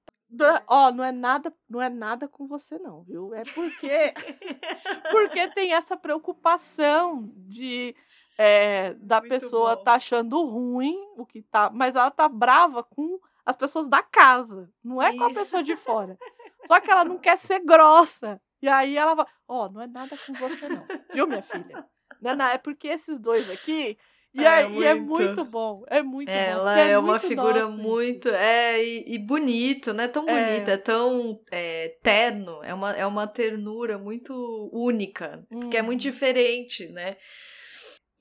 [SPEAKER 7] Ó, não é nada, não é nada com você não, viu? É porque *laughs* porque tem essa preocupação de é, da
[SPEAKER 6] Muito
[SPEAKER 7] pessoa
[SPEAKER 6] bom.
[SPEAKER 7] tá achando ruim o que tá, mas ela tá brava com as pessoas da casa, não é com a
[SPEAKER 6] Isso.
[SPEAKER 7] pessoa de *laughs* fora. Só que ela não quer ser grossa. E aí ela vai, ó, não é nada com você não, viu, minha filha? Não é, nada, é porque esses dois aqui e
[SPEAKER 6] É
[SPEAKER 7] é, e é
[SPEAKER 6] muito.
[SPEAKER 7] muito bom, é muito bom.
[SPEAKER 6] Ela
[SPEAKER 7] porque
[SPEAKER 6] é, uma
[SPEAKER 7] muito
[SPEAKER 6] figura
[SPEAKER 7] isso.
[SPEAKER 6] muito. É, e, e bonito, né? Tão
[SPEAKER 7] É.
[SPEAKER 6] bonito, é tão é, terno, é uma, é uma ternura muito única, porque é muito
[SPEAKER 7] Uhum.
[SPEAKER 6] diferente, né?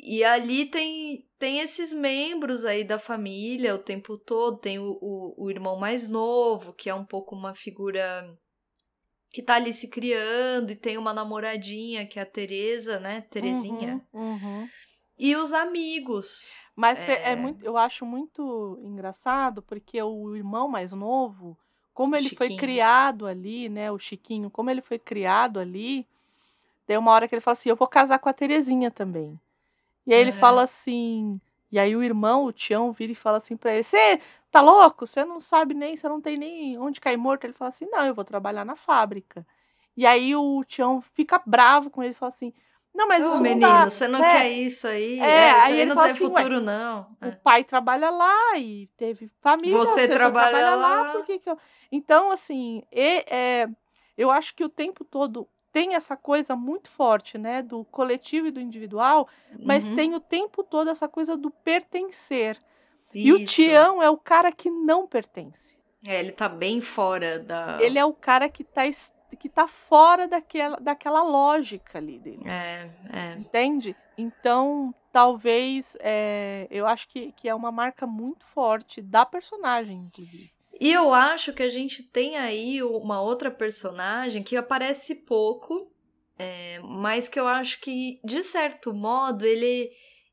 [SPEAKER 6] E ali tem, tem esses membros aí da família o tempo todo. Tem o, o, o irmão mais novo, que é um pouco uma figura que tá ali se criando, e tem uma namoradinha, que é a Teresa, né? Terezinha.
[SPEAKER 7] Uhum, uhum.
[SPEAKER 6] E os amigos.
[SPEAKER 7] Mas é.
[SPEAKER 6] É.
[SPEAKER 7] muito, eu acho muito engraçado porque o irmão mais novo, como ele foi
[SPEAKER 6] Chiquinho.
[SPEAKER 7] criado ali, né, o Chiquinho, como ele foi criado ali, tem uma hora que ele fala assim: "Eu vou casar com a Terezinha também". E aí ele
[SPEAKER 6] Aham.
[SPEAKER 7] fala assim, e aí o irmão, o Tião, vira e fala assim pra ele: "Você tá louco? Você não sabe nem, você não tem nem onde cair morto". Ele fala assim: "Não, eu vou trabalhar na fábrica". E aí o Tião fica bravo com ele e fala assim: "Não, mas
[SPEAKER 6] Ô,
[SPEAKER 7] isso não
[SPEAKER 6] menino,
[SPEAKER 7] dá,
[SPEAKER 6] você não
[SPEAKER 7] né?
[SPEAKER 6] quer isso aí?
[SPEAKER 7] É,
[SPEAKER 6] É, isso
[SPEAKER 7] aí
[SPEAKER 6] não tem
[SPEAKER 7] assim,
[SPEAKER 6] futuro, não.
[SPEAKER 7] o pai trabalha lá e teve família.
[SPEAKER 6] Você
[SPEAKER 7] tá
[SPEAKER 6] trabalha
[SPEAKER 7] trabalhando
[SPEAKER 6] lá.
[SPEAKER 7] por que que eu... Então, assim, e- é, eu acho que o tempo todo tem essa coisa muito forte, né? Do coletivo e do individual, mas
[SPEAKER 6] Uhum.
[SPEAKER 7] tem o tempo todo essa coisa do pertencer. E o
[SPEAKER 6] Isso.
[SPEAKER 7] Tião é o cara que não pertence.
[SPEAKER 6] É, ele tá bem fora da.
[SPEAKER 7] Ele é o cara que tá, es- que tá fora daquela, daquela lógica ali dele.
[SPEAKER 6] É, é.
[SPEAKER 7] Entende? Então, talvez é, eu acho que, que é uma marca muito forte da personagem, inclusive.
[SPEAKER 6] E eu acho que a gente tem aí uma outra personagem que aparece pouco, é, mas que eu acho que, de certo modo, ele,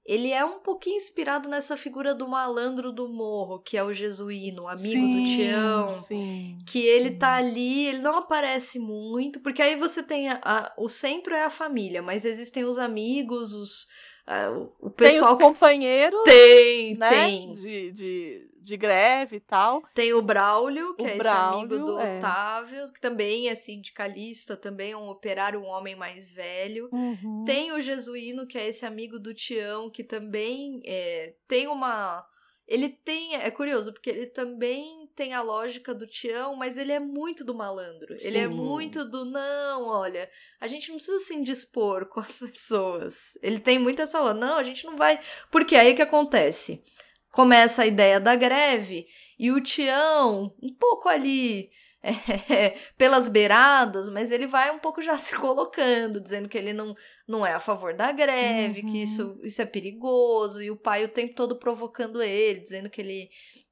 [SPEAKER 6] ele é um pouquinho inspirado nessa figura do malandro do morro, que é o jesuíno, o amigo do Tião.
[SPEAKER 7] Sim.
[SPEAKER 6] que ele tá ali, ele não aparece muito, porque aí você tem a, a- o centro é a família, mas existem os amigos, os ah, o- o
[SPEAKER 7] Tem
[SPEAKER 6] pessoal
[SPEAKER 7] os companheiros,
[SPEAKER 6] tem,
[SPEAKER 7] né?
[SPEAKER 6] tem.
[SPEAKER 7] De, de, de greve e tal.
[SPEAKER 6] Tem o Braulio, que
[SPEAKER 7] O
[SPEAKER 6] é esse
[SPEAKER 7] Braulio,
[SPEAKER 6] amigo do
[SPEAKER 7] é.
[SPEAKER 6] Otávio, que também é sindicalista, também é um operário, um homem mais velho.
[SPEAKER 7] Uhum.
[SPEAKER 6] Tem o Jesuíno, que é esse amigo do Tião, que também é, tem uma ele tem. É curioso, porque ele também tem a lógica do Tião, mas ele é muito do malandro. Ele é
[SPEAKER 7] Sim.
[SPEAKER 6] muito do não, olha, a gente não precisa se indispor com as *laughs* pessoas. Ele tem muito essa lógica. Não, a gente não vai. Porque aí o que acontece? Começa a ideia da greve e o Tião, um pouco ali. *laughs* é, pelas beiradas, mas ele vai um pouco já *laughs* se colocando, dizendo que ele não, não é a favor da greve, que isso, isso é perigoso, e o pai o tempo todo provocando ele, dizendo que ele,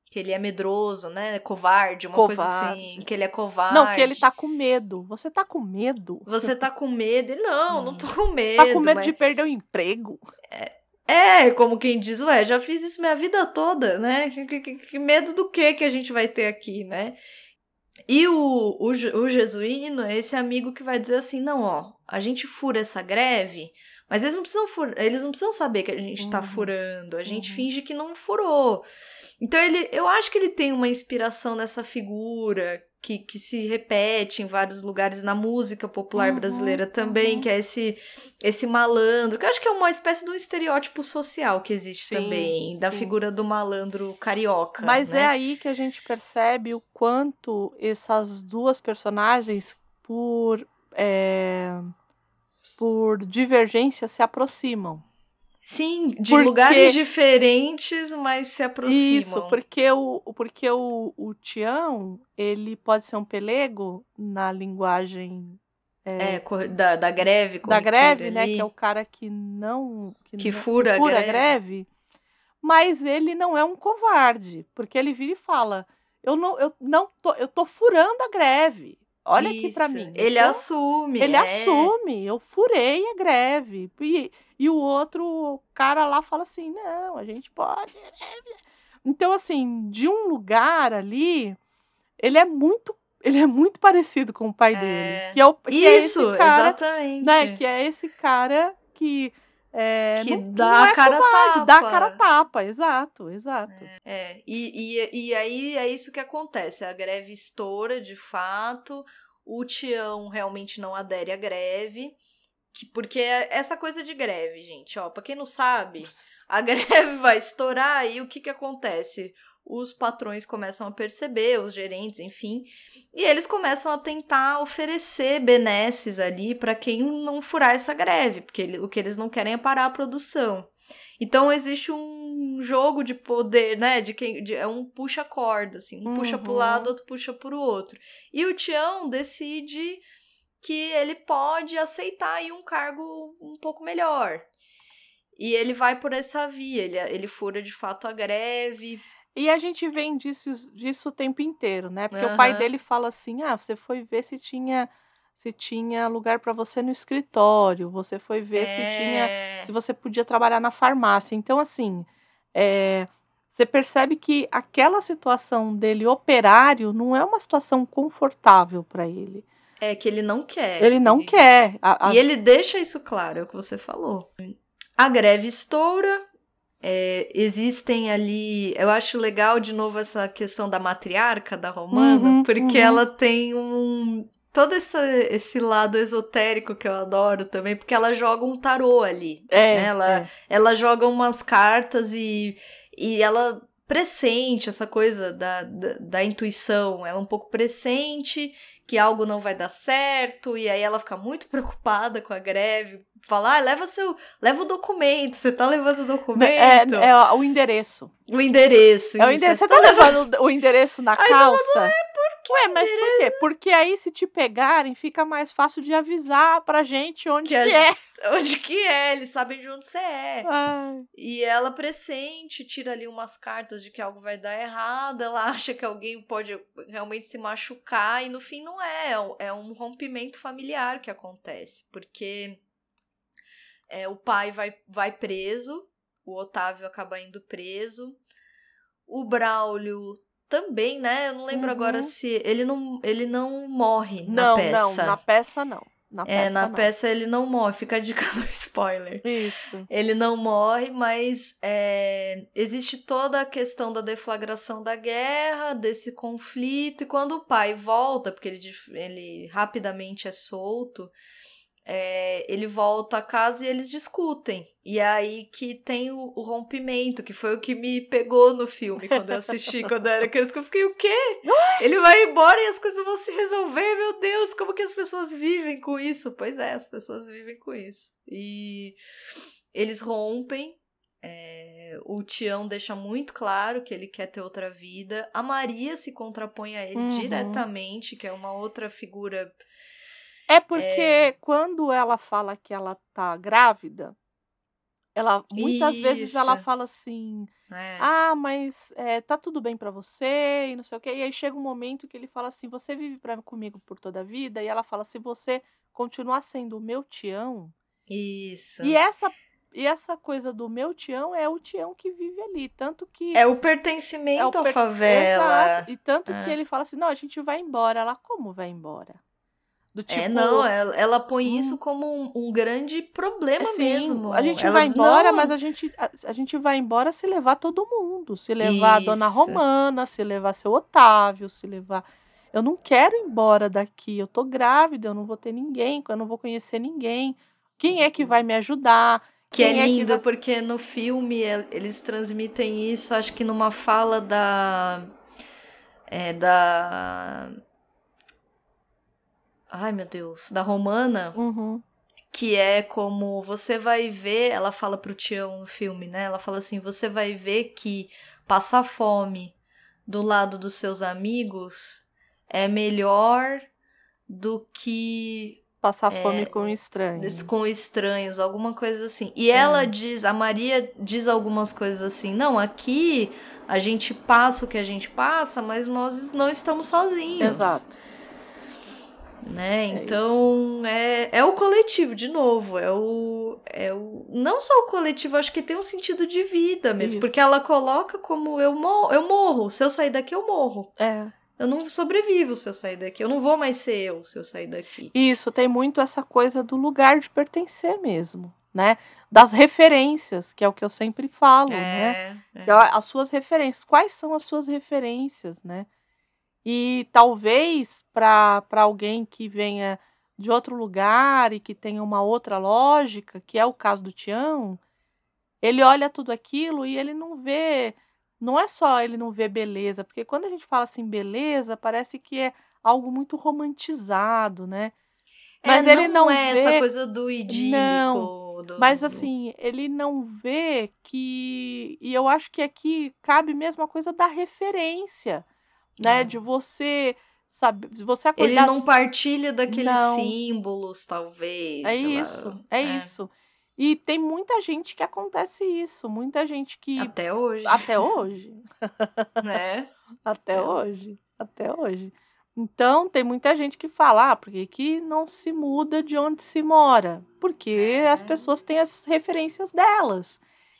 [SPEAKER 6] que ele é medroso, né? Covarde, uma coisa
[SPEAKER 7] Covarde.
[SPEAKER 6] assim, que ele é covarde.
[SPEAKER 7] Não, que ele tá com medo. Você tá com medo?
[SPEAKER 6] Você tá com medo? Ele, não, não tô com medo.
[SPEAKER 7] Tá com medo
[SPEAKER 6] mas-
[SPEAKER 7] de perder o emprego?
[SPEAKER 6] É, como quem diz, ué, já fiz isso minha vida toda, né? Que, que- que- medo do que que a gente vai ter aqui, né? E o, o, o jesuíno é esse amigo que vai dizer assim, não, ó, a gente fura essa greve, mas eles não precisam fur- eles não precisam saber que a gente tá
[SPEAKER 7] Uhum.
[SPEAKER 6] furando, a gente finge que não furou. Então ele, eu acho que ele tem uma inspiração nessa figura que, que se repete em vários lugares na música popular
[SPEAKER 7] Uhum,
[SPEAKER 6] brasileira também,
[SPEAKER 7] uhum.
[SPEAKER 6] que é esse esse malandro, que eu acho que é uma espécie de um estereótipo social que existe
[SPEAKER 7] Sim,
[SPEAKER 6] também, da
[SPEAKER 7] sim.
[SPEAKER 6] figura do malandro carioca.
[SPEAKER 7] Mas
[SPEAKER 6] né?
[SPEAKER 7] é aí que a gente percebe o quanto essas duas personagens, por, é, por divergência, se aproximam.
[SPEAKER 6] Sim, de
[SPEAKER 7] Porque-
[SPEAKER 6] lugares diferentes, mas se aproximam.
[SPEAKER 7] Isso, porque o, porque o, o Tião, ele pode ser um pelego na linguagem
[SPEAKER 6] É, cor- da, da greve.
[SPEAKER 7] da greve, né?
[SPEAKER 6] ali.
[SPEAKER 7] Que é o cara que não.
[SPEAKER 6] Que
[SPEAKER 7] não-
[SPEAKER 6] fura a greve.
[SPEAKER 7] greve. Mas ele não é um covarde, porque ele vira e fala: Eu não, eu não tô, eu tô furando a greve. Olha aqui pra
[SPEAKER 6] Isso,
[SPEAKER 7] mim.
[SPEAKER 6] Ele
[SPEAKER 7] tô-
[SPEAKER 6] assume.
[SPEAKER 7] Ele
[SPEAKER 6] é.
[SPEAKER 7] assume, eu furei a greve. E, e o outro cara lá fala assim: não, a gente pode. Então, assim, de um lugar ali, ele é muito. Ele é muito parecido com o pai dele. Que é, o, que é
[SPEAKER 6] Isso,
[SPEAKER 7] esse cara,
[SPEAKER 6] exatamente.
[SPEAKER 7] Né, que é esse cara que. É,
[SPEAKER 6] Que
[SPEAKER 7] não-
[SPEAKER 6] dá
[SPEAKER 7] não
[SPEAKER 6] a
[SPEAKER 7] é
[SPEAKER 6] cara
[SPEAKER 7] covarde, Dá a
[SPEAKER 6] tapa.
[SPEAKER 7] cara a tapa, exato, exato.
[SPEAKER 6] É, e, e, e aí é isso que acontece. A greve estoura de fato, o Tião realmente não adere à greve. Que, porque é essa coisa de greve, gente, ó, pra quem não sabe, a *laughs* greve vai estourar e o que que acontece? Os patrões começam a perceber, os gerentes, enfim, e eles começam a tentar oferecer benesses ali para quem não furar essa greve, porque ele- o que eles não querem é parar a produção. Então existe um jogo de poder, né? De quem de- é um puxa corda, assim, um puxa pro
[SPEAKER 7] Uhum.
[SPEAKER 6] lado, outro puxa pro outro. E o Tião decide que ele pode aceitar aí um cargo um pouco melhor. E ele vai por essa via, ele, ele fura de fato a greve.
[SPEAKER 7] E a gente vem disso, disso o tempo inteiro, né? Porque o pai dele fala assim: ah, você foi ver se tinha se tinha lugar para você no escritório, você foi ver se tinha
[SPEAKER 6] É.
[SPEAKER 7] se você podia trabalhar na farmácia. Então, assim, é, você percebe que aquela situação dele operário não é uma situação confortável para ele.
[SPEAKER 6] É que ele não quer.
[SPEAKER 7] Ele não quer. A- a-
[SPEAKER 6] E ele deixa isso claro, é o que você falou. A greve estoura. É, existem ali. Eu acho legal de novo essa questão da matriarca da romana,
[SPEAKER 7] Uhum,
[SPEAKER 6] porque
[SPEAKER 7] uhum.
[SPEAKER 6] ela tem um. Todo esse, esse lado esotérico que eu adoro também, porque ela joga um tarô ali.
[SPEAKER 7] É,
[SPEAKER 6] né? ela,
[SPEAKER 7] é.
[SPEAKER 6] ela joga umas cartas e, e ela pressente essa coisa da, da, da intuição. Ela é um pouco pressente que algo não vai dar certo, e aí ela fica muito *laughs* preocupada com a greve. Fala, ah, leva seu. Leva o documento, você tá levando o
[SPEAKER 7] É,
[SPEAKER 6] documento.
[SPEAKER 7] é o endereço.
[SPEAKER 6] O endereço.
[SPEAKER 7] É o endereço. Você
[SPEAKER 6] tá
[SPEAKER 7] tá levando o endereço na
[SPEAKER 6] Aí todo mundo,
[SPEAKER 7] calça?
[SPEAKER 6] é, por que
[SPEAKER 7] Ué, mas por quê? Porque aí se te pegarem, fica mais fácil de avisar pra gente onde que,
[SPEAKER 6] a
[SPEAKER 7] é. *laughs*
[SPEAKER 6] Onde que é? Eles sabem de onde você é.
[SPEAKER 7] Ai.
[SPEAKER 6] E ela pressente, tira ali umas cartas de que algo vai dar errado, ela *laughs* acha que alguém pode realmente se machucar, e no fim não é. é um- É um rompimento familiar que acontece, porque é, o pai vai, vai preso, o Otávio acaba indo preso, o Braulio também, né? Eu não lembro agora
[SPEAKER 7] Uhum.
[SPEAKER 6] se ele não, ele não morre na
[SPEAKER 7] Não,
[SPEAKER 6] peça.
[SPEAKER 7] não, na peça não. Na
[SPEAKER 6] É,
[SPEAKER 7] peça
[SPEAKER 6] na
[SPEAKER 7] não.
[SPEAKER 6] peça ele não morre, fica a dica do spoiler.
[SPEAKER 7] Isso.
[SPEAKER 6] Ele não morre, mas é, existe toda a questão da deflagração da guerra, desse conflito, e quando o pai volta, porque ele, ele rapidamente é solto, é, ele volta a casa e eles discutem. E é aí que tem o, o rompimento, que foi o que me pegou no filme quando eu assisti, *laughs* quando eu era criança, que eu fiquei, o quê? Ele vai embora e as coisas vão se resolver, meu Deus, como que as pessoas vivem com isso? Pois é, as pessoas vivem com isso. E eles rompem, é, o Tião deixa muito claro que ele quer ter outra vida. A Maria se contrapõe a ele
[SPEAKER 7] Uhum.
[SPEAKER 6] diretamente, que é uma outra figura.
[SPEAKER 7] É porque quando ela fala que ela tá grávida, ela muitas vezes ela
[SPEAKER 6] Isso.
[SPEAKER 7] fala assim:
[SPEAKER 6] É.
[SPEAKER 7] "Ah, mas é, tá tudo bem pra você" e não sei o quê. E aí chega um momento que ele fala assim: "Você vive pra, comigo por toda a vida?" E ela fala: "Se você continuar sendo o meu Tião".
[SPEAKER 6] Isso.
[SPEAKER 7] E essa e essa coisa do meu Tião é o Tião que vive ali, tanto que
[SPEAKER 6] É o pertencimento à
[SPEAKER 7] per-
[SPEAKER 6] favela.
[SPEAKER 7] Exato. E tanto
[SPEAKER 6] É.
[SPEAKER 7] que ele fala assim: "Não, a gente vai embora". Ela: "Como vai embora?" Do tipo,
[SPEAKER 6] é, não, ela, ela põe isso como um, um grande problema
[SPEAKER 7] Sim,
[SPEAKER 6] mesmo.
[SPEAKER 7] A gente
[SPEAKER 6] Ela
[SPEAKER 7] vai
[SPEAKER 6] diz,
[SPEAKER 7] embora,
[SPEAKER 6] "Não,
[SPEAKER 7] mas a gente, a, a gente vai embora se levar todo mundo. Se levar a dona
[SPEAKER 6] Isso.
[SPEAKER 7] Romana, se levar seu Otávio, se levar. Eu não quero ir embora daqui. Eu tô grávida, eu não vou ter ninguém, eu não vou conhecer ninguém. Quem é que vai me ajudar?
[SPEAKER 6] Que é
[SPEAKER 7] Quem que
[SPEAKER 6] lindo,
[SPEAKER 7] vai-
[SPEAKER 6] porque no filme el- eles transmitem isso, acho que numa fala da. É, da. Ai, meu Deus. Da Romana.
[SPEAKER 7] Uhum.
[SPEAKER 6] Que é como você vai ver. Ela fala pro Tião no filme, né? Ela fala assim: você vai ver que passar fome do lado dos seus amigos é melhor do que
[SPEAKER 7] Passar
[SPEAKER 6] É,
[SPEAKER 7] fome com estranho.
[SPEAKER 6] Des- com estranhos, alguma coisa assim. E ela diz, a Maria diz algumas coisas assim: não, aqui a gente passa o que a gente passa, mas nós não estamos sozinhos.
[SPEAKER 7] Exato.
[SPEAKER 6] Né? Então é, é o coletivo, de novo. É o, é o. Não só o coletivo, acho que tem um sentido de vida mesmo.
[SPEAKER 7] Isso.
[SPEAKER 6] Porque ela coloca como eu morro, eu morro. Se eu sair daqui, eu morro.
[SPEAKER 7] É.
[SPEAKER 6] Eu não sobrevivo se eu sair daqui. Eu não vou mais ser eu se eu sair daqui.
[SPEAKER 7] Isso, tem muito essa coisa do lugar de pertencer mesmo, né? Das referências, que é o que eu sempre falo, né?
[SPEAKER 6] É,
[SPEAKER 7] é as suas referências. Quais são as suas referências, né? E talvez para alguém que venha de outro lugar e que tenha uma outra lógica, que é o caso do Tião, ele olha tudo aquilo e ele não vê. Não é só ele não vê beleza, porque quando a gente fala assim, beleza, parece que é algo muito romantizado, né? Mas
[SPEAKER 6] É,
[SPEAKER 7] ele não,
[SPEAKER 6] é
[SPEAKER 7] vê.
[SPEAKER 6] essa coisa do idílico.
[SPEAKER 7] Não,
[SPEAKER 6] do-
[SPEAKER 7] Mas assim, ele não vê que. E eu acho que aqui cabe mesmo a coisa da referência, né? De você saber. De você acordar.
[SPEAKER 6] Ele não partilha daqueles
[SPEAKER 7] Não.
[SPEAKER 6] símbolos, talvez.
[SPEAKER 7] É isso, é, isso. E tem muita gente que acontece isso, muita gente que.
[SPEAKER 6] Até hoje.
[SPEAKER 7] Até hoje. *laughs*
[SPEAKER 6] né? *laughs*
[SPEAKER 7] Até hoje. Até hoje. Então, tem muita gente que fala, ah, por que que não se muda de onde se mora? Porque as pessoas têm as referências delas.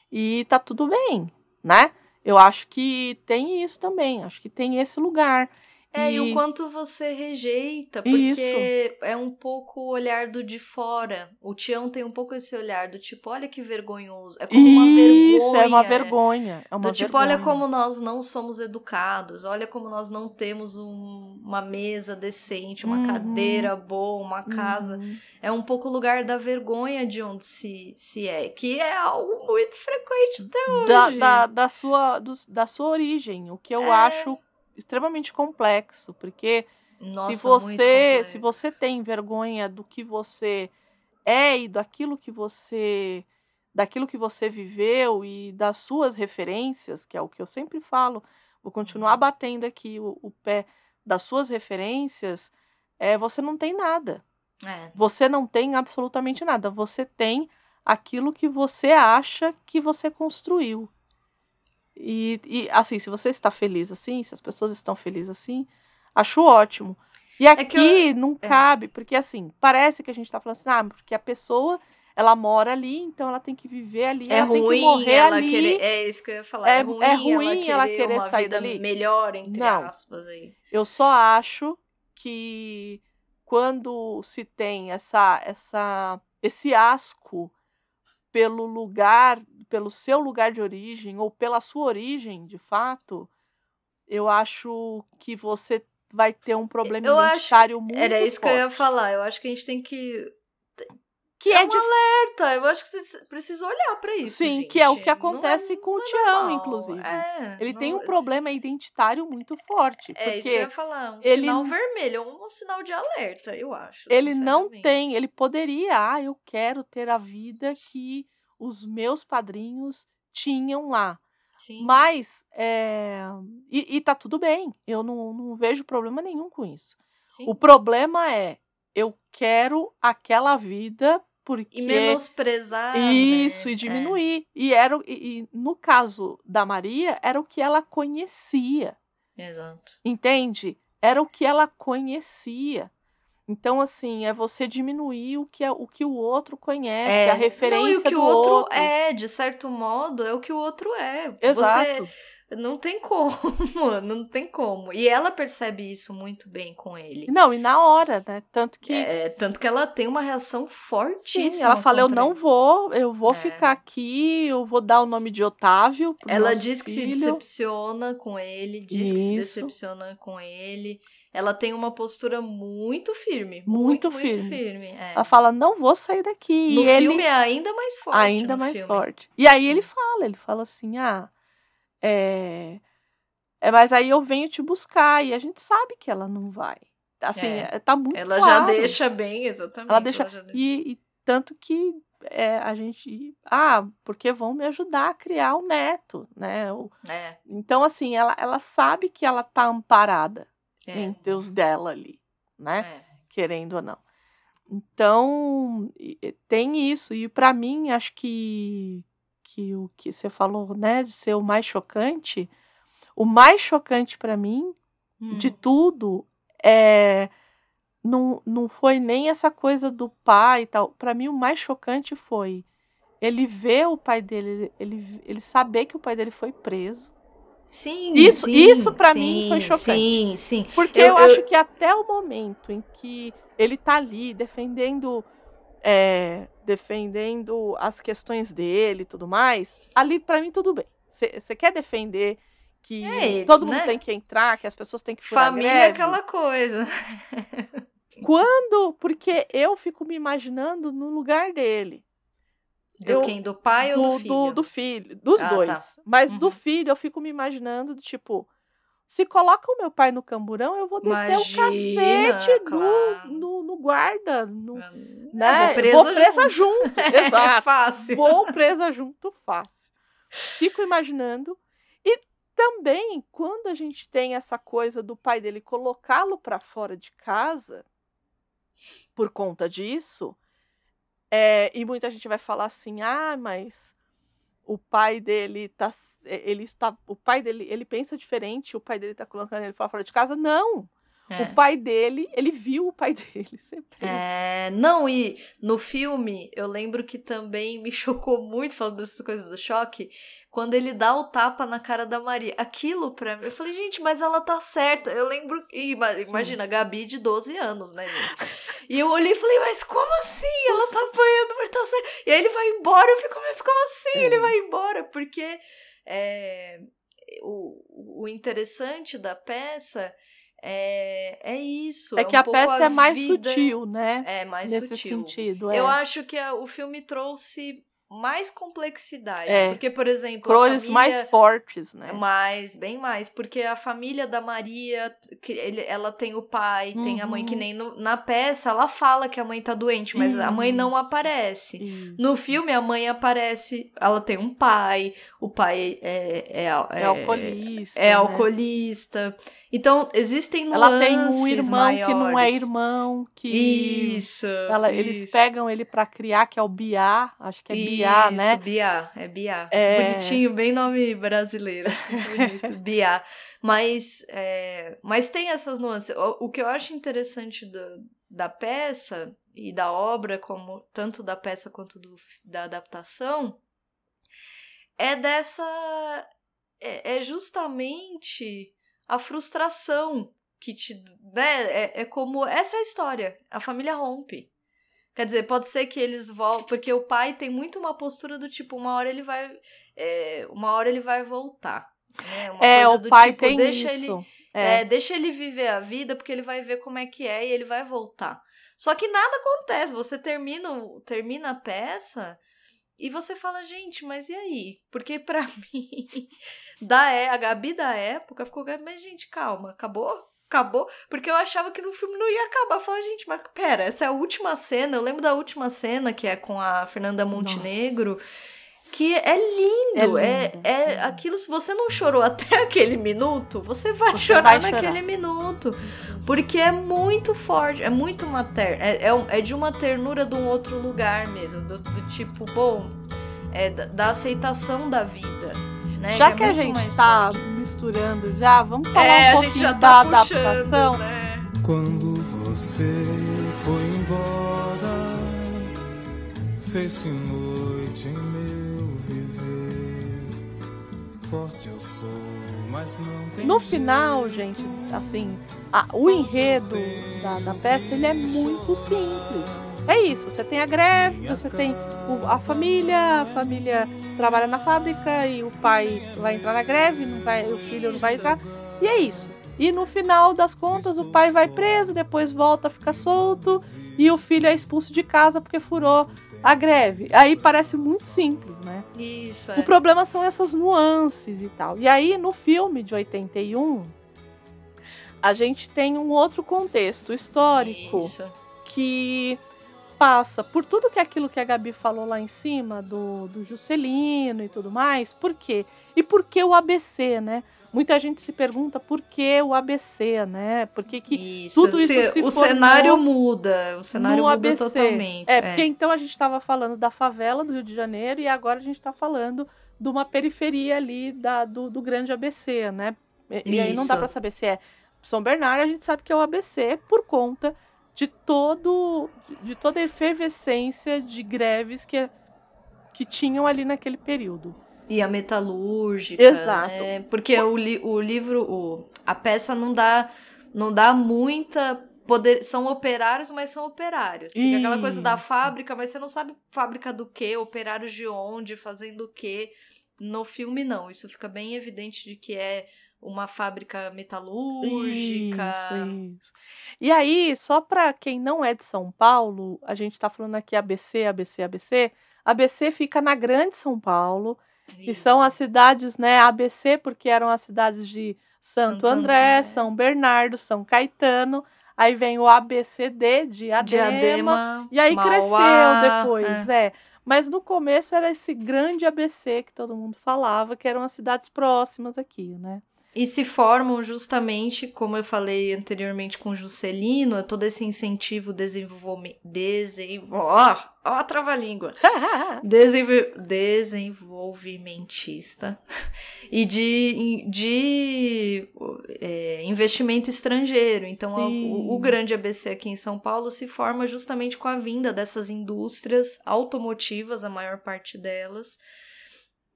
[SPEAKER 7] E tá tudo bem, né? Eu acho que tem isso também, acho que tem esse lugar.
[SPEAKER 6] É, e o
[SPEAKER 7] E-
[SPEAKER 6] quanto você rejeita, porque
[SPEAKER 7] Isso.
[SPEAKER 6] é um pouco o olhar do de fora. O Tião tem um pouco esse olhar do tipo, olha que vergonhoso. É como uma vergonha.
[SPEAKER 7] Isso, é uma vergonha. É uma
[SPEAKER 6] do tipo, olha
[SPEAKER 7] vergonha.
[SPEAKER 6] como nós não somos educados, olha como nós não temos um- uma mesa decente, uma
[SPEAKER 7] Uhum.
[SPEAKER 6] cadeira boa, uma casa.
[SPEAKER 7] Uhum.
[SPEAKER 6] É um pouco o lugar da vergonha de onde se, se é, que é algo muito frequente até hoje.
[SPEAKER 7] da, da, da sua, dos- da sua origem, o que eu
[SPEAKER 6] É.
[SPEAKER 7] acho extremamente complexo, porque
[SPEAKER 6] Nossa,
[SPEAKER 7] se você se você tem vergonha do que você é e daquilo que você daquilo que você viveu e das suas referências, que é o que eu sempre falo, vou
[SPEAKER 6] Uhum.
[SPEAKER 7] continuar batendo aqui o, o pé das suas referências, é, você não tem nada.
[SPEAKER 6] É.
[SPEAKER 7] Você não tem absolutamente nada. Você tem aquilo que você acha que você construiu. E, e, assim, se você está feliz assim, se as pessoas estão felizes assim, acho ótimo. E aqui
[SPEAKER 6] É eu-
[SPEAKER 7] não
[SPEAKER 6] é.
[SPEAKER 7] cabe, porque assim, parece que a gente está falando assim, ah, porque a pessoa, ela mora ali, então ela tem que viver ali,
[SPEAKER 6] É
[SPEAKER 7] ela tem que
[SPEAKER 6] ruim
[SPEAKER 7] morrer
[SPEAKER 6] ela
[SPEAKER 7] ali.
[SPEAKER 6] querer. É isso que eu ia falar. É,
[SPEAKER 7] É-
[SPEAKER 6] ruim,
[SPEAKER 7] é ruim
[SPEAKER 6] ela querer,
[SPEAKER 7] ela querer
[SPEAKER 6] uma
[SPEAKER 7] sair
[SPEAKER 6] vida
[SPEAKER 7] dali?
[SPEAKER 6] melhor, entre
[SPEAKER 7] Não.
[SPEAKER 6] aspas. Aí.
[SPEAKER 7] Eu só acho que quando se tem essa, essa, esse asco pelo lugar, pelo seu lugar de origem ou pela sua origem, de fato, eu acho que você vai ter um problema
[SPEAKER 6] Eu acho-
[SPEAKER 7] identitário muito
[SPEAKER 6] Era isso que eu ia
[SPEAKER 7] forte.
[SPEAKER 6] falar. Eu acho que a gente tem que.
[SPEAKER 7] Que
[SPEAKER 6] é,
[SPEAKER 7] é
[SPEAKER 6] um
[SPEAKER 7] de-
[SPEAKER 6] alerta. Eu acho que você precisa olhar pra isso.
[SPEAKER 7] Sim,
[SPEAKER 6] gente.
[SPEAKER 7] que é o que
[SPEAKER 6] Não
[SPEAKER 7] acontece com o
[SPEAKER 6] é
[SPEAKER 7] Tião, inclusive.
[SPEAKER 6] É,
[SPEAKER 7] Ele
[SPEAKER 6] não-
[SPEAKER 7] tem um problema identitário muito forte.
[SPEAKER 6] É isso que eu ia falar. Um
[SPEAKER 7] ele-
[SPEAKER 6] sinal vermelho, um sinal de alerta, eu acho.
[SPEAKER 7] ele não tem, ele poderia, ah, eu quero ter a vida que os meus padrinhos tinham lá.
[SPEAKER 6] Sim.
[SPEAKER 7] Mas, é, e, e tá tudo bem, eu não, não vejo problema nenhum com isso.
[SPEAKER 6] Sim.
[SPEAKER 7] O problema é, eu quero aquela vida porque...
[SPEAKER 6] E menosprezar.
[SPEAKER 7] Isso,
[SPEAKER 6] né?
[SPEAKER 7] e diminuir. E, era, e, e no caso da Maria, era o que ela conhecia.
[SPEAKER 6] É, exato.
[SPEAKER 7] Entende? Era o que ela conhecia. Então, assim, é você diminuir o que, é, o, que o outro conhece, a referência
[SPEAKER 6] não, e o que
[SPEAKER 7] do
[SPEAKER 6] o outro,
[SPEAKER 7] outro.
[SPEAKER 6] é, de certo modo, é o que o outro é.
[SPEAKER 7] Exato.
[SPEAKER 6] Você não tem como, *laughs* não tem como. E ela percebe isso muito bem com ele.
[SPEAKER 7] Não, e na hora, né? Tanto que.
[SPEAKER 6] É, tanto que ela tem uma reação fortíssima.
[SPEAKER 7] Sim, ela fala: eu não
[SPEAKER 6] ele.
[SPEAKER 7] vou, eu vou
[SPEAKER 6] É.
[SPEAKER 7] ficar aqui, eu vou dar o nome de Otávio.
[SPEAKER 6] Ela diz que se
[SPEAKER 7] filho.
[SPEAKER 6] decepciona com ele, diz que se
[SPEAKER 7] Isso.
[SPEAKER 6] decepciona com ele. Ela tem uma postura muito firme.
[SPEAKER 7] Muito
[SPEAKER 6] Muito,
[SPEAKER 7] firme.
[SPEAKER 6] muito firme. é.
[SPEAKER 7] Ela fala: não vou sair daqui.
[SPEAKER 6] No
[SPEAKER 7] e ele
[SPEAKER 6] filme é ainda mais forte.
[SPEAKER 7] ainda mais
[SPEAKER 6] filme.
[SPEAKER 7] forte. E aí ele fala, ele fala assim, ah, é, é, mas aí eu venho te buscar e a gente sabe que ela não vai. Assim,
[SPEAKER 6] É.
[SPEAKER 7] é, tá muito
[SPEAKER 6] Ela
[SPEAKER 7] claro.
[SPEAKER 6] já deixa bem, exatamente.
[SPEAKER 7] Ela deixa
[SPEAKER 6] deixa-
[SPEAKER 7] e, e tanto que é, a gente, ah, porque vão me ajudar a criar o neto, né? O-
[SPEAKER 6] É,
[SPEAKER 7] então assim, ela, ela sabe que ela tá amparada
[SPEAKER 6] é,
[SPEAKER 7] em Deus dela ali, né?
[SPEAKER 6] é.
[SPEAKER 7] querendo ou não. Então, tem isso. E para mim, acho que, que o que você falou, né, de ser o mais chocante, o mais chocante para mim de
[SPEAKER 6] Hum.
[SPEAKER 7] tudo é não, não foi nem essa coisa do pai e tal. Para mim, o mais chocante foi ele ver o pai dele, ele, ele saber que o pai dele foi preso.
[SPEAKER 6] Sim,
[SPEAKER 7] Isso-
[SPEAKER 6] sim,
[SPEAKER 7] isso pra mim foi chocante.
[SPEAKER 6] Sim, sim.
[SPEAKER 7] Porque
[SPEAKER 6] Eu-
[SPEAKER 7] eu,
[SPEAKER 6] eu-
[SPEAKER 7] acho que até o momento em que ele tá ali defendendo é, defendendo as questões dele e tudo mais, ali pra mim tudo bem. Você quer defender que
[SPEAKER 6] É,
[SPEAKER 7] todo mundo
[SPEAKER 6] né?
[SPEAKER 7] tem que entrar, que as pessoas têm que furar
[SPEAKER 6] Família é
[SPEAKER 7] greve?
[SPEAKER 6] aquela coisa.
[SPEAKER 7] Quando? Porque eu fico me imaginando no lugar dele.
[SPEAKER 6] Do
[SPEAKER 7] Eu-
[SPEAKER 6] quem? Do pai ou do filho?
[SPEAKER 7] Do, do filho, dos
[SPEAKER 6] Ah,
[SPEAKER 7] dois.
[SPEAKER 6] tá.
[SPEAKER 7] Mas do
[SPEAKER 6] Uhum.
[SPEAKER 7] filho eu fico me imaginando, tipo, se coloca o meu pai no camburão, eu vou descer o
[SPEAKER 6] Imagina,
[SPEAKER 7] cacete no,
[SPEAKER 6] claro.
[SPEAKER 7] no, no guarda, no,
[SPEAKER 6] É,
[SPEAKER 7] né?
[SPEAKER 6] vou presa
[SPEAKER 7] presa
[SPEAKER 6] junto.
[SPEAKER 7] junto. *laughs*
[SPEAKER 6] É
[SPEAKER 7] Exato.
[SPEAKER 6] fácil.
[SPEAKER 7] Vou presa junto fácil. Fico imaginando. E também, quando a gente tem essa coisa do pai dele colocá-lo para fora de casa, por conta disso, é, e muita gente vai falar assim: ah, mas o pai dele tá. Ele está. O pai dele, ele pensa diferente, o pai dele tá colocando ele fora de casa. Não!
[SPEAKER 6] É.
[SPEAKER 7] O pai dele, ele viu o pai *laughs* dele ser preso.
[SPEAKER 6] É, não, e no filme, eu lembro que também me chocou muito, falando dessas coisas do choque, quando ele dá o tapa na cara da Maria. Aquilo pra mim, eu falei, gente, mas ela tá certa. Eu lembro, e ima- imagina, a Gabi de 12 anos, né, gente? E eu olhei e falei, mas como assim? Ela tá apanhando, mas tá certa. E aí ele vai embora, eu fico, mas como assim?
[SPEAKER 7] É.
[SPEAKER 6] Ele vai embora, porque é, o, o interessante da peça é, é isso.
[SPEAKER 7] É que
[SPEAKER 6] um
[SPEAKER 7] a peça é mais
[SPEAKER 6] vida-
[SPEAKER 7] sutil, né?
[SPEAKER 6] É, mais
[SPEAKER 7] Nesse
[SPEAKER 6] sutil.
[SPEAKER 7] sentido. É.
[SPEAKER 6] Eu acho que a- o filme trouxe mais complexidade.
[SPEAKER 7] É.
[SPEAKER 6] Porque, por exemplo,
[SPEAKER 7] Cores mais fortes, né?
[SPEAKER 6] Mais, bem mais. Porque a família da Maria, ela tem o pai, tem a mãe, que
[SPEAKER 7] Uhum.
[SPEAKER 6] nem no- na peça, ela fala que a mãe tá doente, mas a mãe não
[SPEAKER 7] Isso.
[SPEAKER 6] aparece.
[SPEAKER 7] Isso.
[SPEAKER 6] No filme, a mãe aparece, ela tem um pai, o pai é, é,
[SPEAKER 7] É alcoolista.
[SPEAKER 6] é
[SPEAKER 7] né?
[SPEAKER 6] alcoolista. Então, existem nuances
[SPEAKER 7] Ela tem um irmão que não é
[SPEAKER 6] maiores.
[SPEAKER 7] irmão, que
[SPEAKER 6] Isso.
[SPEAKER 7] ela- eles
[SPEAKER 6] isso.
[SPEAKER 7] pegam ele pra criar, que é o Biá, acho que é Biá,
[SPEAKER 6] Isso,
[SPEAKER 7] né?
[SPEAKER 6] Biá, é Biá.
[SPEAKER 7] É.
[SPEAKER 6] Bonitinho, bem nome brasileiro. *laughs* Bonito, Biá. Mas, é, mas tem essas nuances. O, o que eu acho interessante do- da peça e da obra, como tanto da peça quanto do, da adaptação, é dessa. É, é justamente a frustração que te. Né? É, é como. Essa é a história. A família rompe. Quer dizer, pode ser que eles voltem. Porque o pai tem muito uma postura do tipo, uma hora ele vai. é, uma hora ele vai voltar. Né? Uma
[SPEAKER 7] É,
[SPEAKER 6] coisa
[SPEAKER 7] o
[SPEAKER 6] do
[SPEAKER 7] pai
[SPEAKER 6] tipo,
[SPEAKER 7] tem
[SPEAKER 6] deixa
[SPEAKER 7] isso.
[SPEAKER 6] ele.
[SPEAKER 7] É.
[SPEAKER 6] É, deixa ele viver a vida, porque ele vai ver como é que é e ele vai voltar. Só que nada acontece. Você termina, termina a peça e você fala, gente, mas e aí? Porque *laughs* pra mim, da é, a Gabi da época ficou, mas gente, calma, acabou? Acabou? Porque eu achava que no filme não ia acabar. Eu falava, gente, mas pera, essa é a última cena. Eu lembro da última cena, que é com a Fernanda Montenegro. Que é lindo, é,
[SPEAKER 7] lindo,
[SPEAKER 6] é, aquilo. Se você não chorou *laughs* até aquele minuto, você vai chorar
[SPEAKER 7] vai chorar.
[SPEAKER 6] naquele minuto. Porque é muito forte, é muito materno. É, é, é de uma ternura de um outro lugar mesmo. Do, do tipo, bom, é da, da aceitação da vida. Né?
[SPEAKER 7] Já
[SPEAKER 6] é
[SPEAKER 7] que a gente tá
[SPEAKER 6] forte.
[SPEAKER 7] misturando já, vamos falar
[SPEAKER 6] É,
[SPEAKER 7] um
[SPEAKER 6] a gente
[SPEAKER 7] pouquinho
[SPEAKER 6] já
[SPEAKER 7] da
[SPEAKER 6] tá puxando,
[SPEAKER 7] adaptação.
[SPEAKER 6] né?
[SPEAKER 13] Quando você foi embora, fez-se noite em meu viver. Forte eu sou, mas não tem
[SPEAKER 7] No final, gente, assim, a- o enredo da, da peça ele é muito simples. É isso, você tem a greve, você tem o- a família, a família trabalha na fábrica e o pai vai entrar na greve, não vai, o filho não vai entrar, e é isso. E no final das contas, o pai vai preso, depois volta a ficar solto e o filho é expulso de casa porque furou a greve. Aí parece muito simples, né?
[SPEAKER 6] Isso,
[SPEAKER 7] O
[SPEAKER 6] é.
[SPEAKER 7] problema são essas nuances e tal. E aí, no filme de 81, a gente tem um outro contexto histórico
[SPEAKER 6] Isso.
[SPEAKER 7] que passa por tudo que é aquilo que a Gabi falou lá em cima, do, do Juscelino e tudo mais. Por quê? E por que o ABC, né? Muita gente se pergunta por que o ABC, né? Por que, que
[SPEAKER 6] Isso,
[SPEAKER 7] tudo isso
[SPEAKER 6] se-
[SPEAKER 7] se
[SPEAKER 6] o cenário muda, o cenário muda
[SPEAKER 7] ABC.
[SPEAKER 6] totalmente.
[SPEAKER 7] É, porque então a gente estava falando da favela do Rio de Janeiro e agora a gente está falando de uma periferia ali da, do, do grande ABC, né? E, e aí não dá para saber se é São Bernardo, a gente sabe que é o ABC por conta de todo de toda a efervescência de greves que, que tinham ali naquele período.
[SPEAKER 6] E a metalúrgica.
[SPEAKER 7] Exato.
[SPEAKER 6] né? Porque o, li- o livro, o, a peça não dá, não dá muita. Poder, são operários, mas são operários. Fica aquela coisa da fábrica, mas você não sabe fábrica do quê, operários de onde, fazendo o quê. No filme, não. Isso fica bem evidente de que é uma fábrica metalúrgica.
[SPEAKER 7] Isso, isso. E aí, só para quem não é de São Paulo, a gente tá falando aqui ABC, ABC, ABC. ABC fica na Grande São Paulo, que são as cidades, né, ABC, porque eram as cidades de Santo,
[SPEAKER 6] Santo
[SPEAKER 7] André,
[SPEAKER 6] André.
[SPEAKER 7] São Bernardo, São Caetano. Aí vem o ABCD de Diadema.
[SPEAKER 6] Diadema,
[SPEAKER 7] e aí
[SPEAKER 6] Mauá,
[SPEAKER 7] cresceu depois,
[SPEAKER 6] é.
[SPEAKER 7] é. Mas no começo era esse grande ABC que todo mundo falava, que eram as cidades próximas aqui, né?
[SPEAKER 6] E se formam justamente, como eu falei anteriormente com o Juscelino, todo esse incentivo desenvolvimento. Desenvol... Ó, ó trava-língua. *laughs* Desenvol... Desenvolvimentista. E de, de é, investimento estrangeiro. Então, a- o, o grande ABC aqui em São Paulo se forma justamente com a vinda dessas indústrias automotivas, a maior parte delas.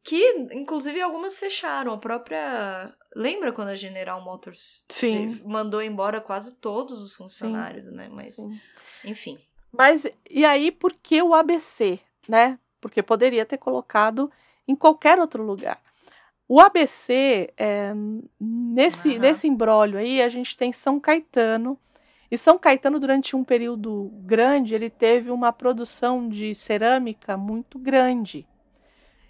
[SPEAKER 6] Que, inclusive, algumas fecharam. A própria. Lembra quando a General Motors
[SPEAKER 7] Sim.
[SPEAKER 6] mandou embora quase todos os funcionários, né? Mas,
[SPEAKER 7] Sim.
[SPEAKER 6] enfim.
[SPEAKER 7] Mas e aí por que o ABC, né? Porque poderia ter colocado em qualquer outro lugar. O ABC, é, nesse,
[SPEAKER 6] Aham.
[SPEAKER 7] nesse embrólio aí, a gente tem São Caetano. E São Caetano, durante um período grande, ele teve uma produção de cerâmica muito grande.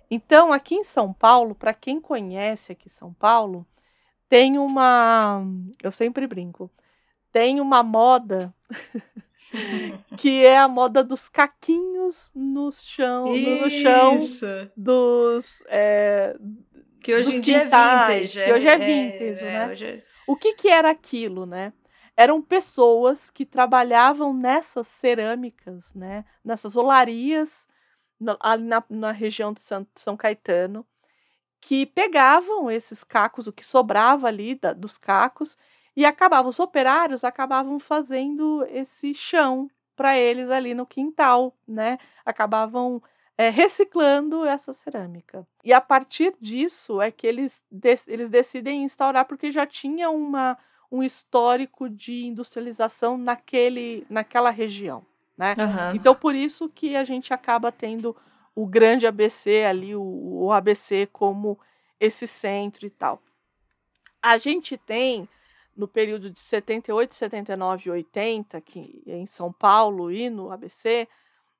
[SPEAKER 7] Então, aqui em São Paulo, para quem conhece aqui São Paulo, tem uma. Eu sempre brinco. Tem uma moda *laughs* que é a moda dos caquinhos no chão, no, no chão dos. é,
[SPEAKER 6] Que hoje em dia é vintage.
[SPEAKER 7] que hoje é vintage,
[SPEAKER 6] é,
[SPEAKER 7] né?
[SPEAKER 6] hoje é-
[SPEAKER 7] O que, que era aquilo, né? Eram pessoas que trabalhavam nessas cerâmicas, né? Nessas olarias, ali na, na região de São, São Caetano, que pegavam esses cacos, o que sobrava ali da- dos cacos, e acabavam, os operários acabavam fazendo esse chão para eles ali no quintal, né? Acabavam é, reciclando essa cerâmica. E a partir disso é que eles, dec- eles decidem instaurar, porque já tinha uma, um histórico de industrialização naquele, naquela região. Né?
[SPEAKER 6] Aham.
[SPEAKER 7] Então, por isso que a gente acaba tendo o grande ABC ali, o, o ABC como esse centro e tal. A gente tem no período de 78, 79 e 80, aqui em São Paulo e no ABC,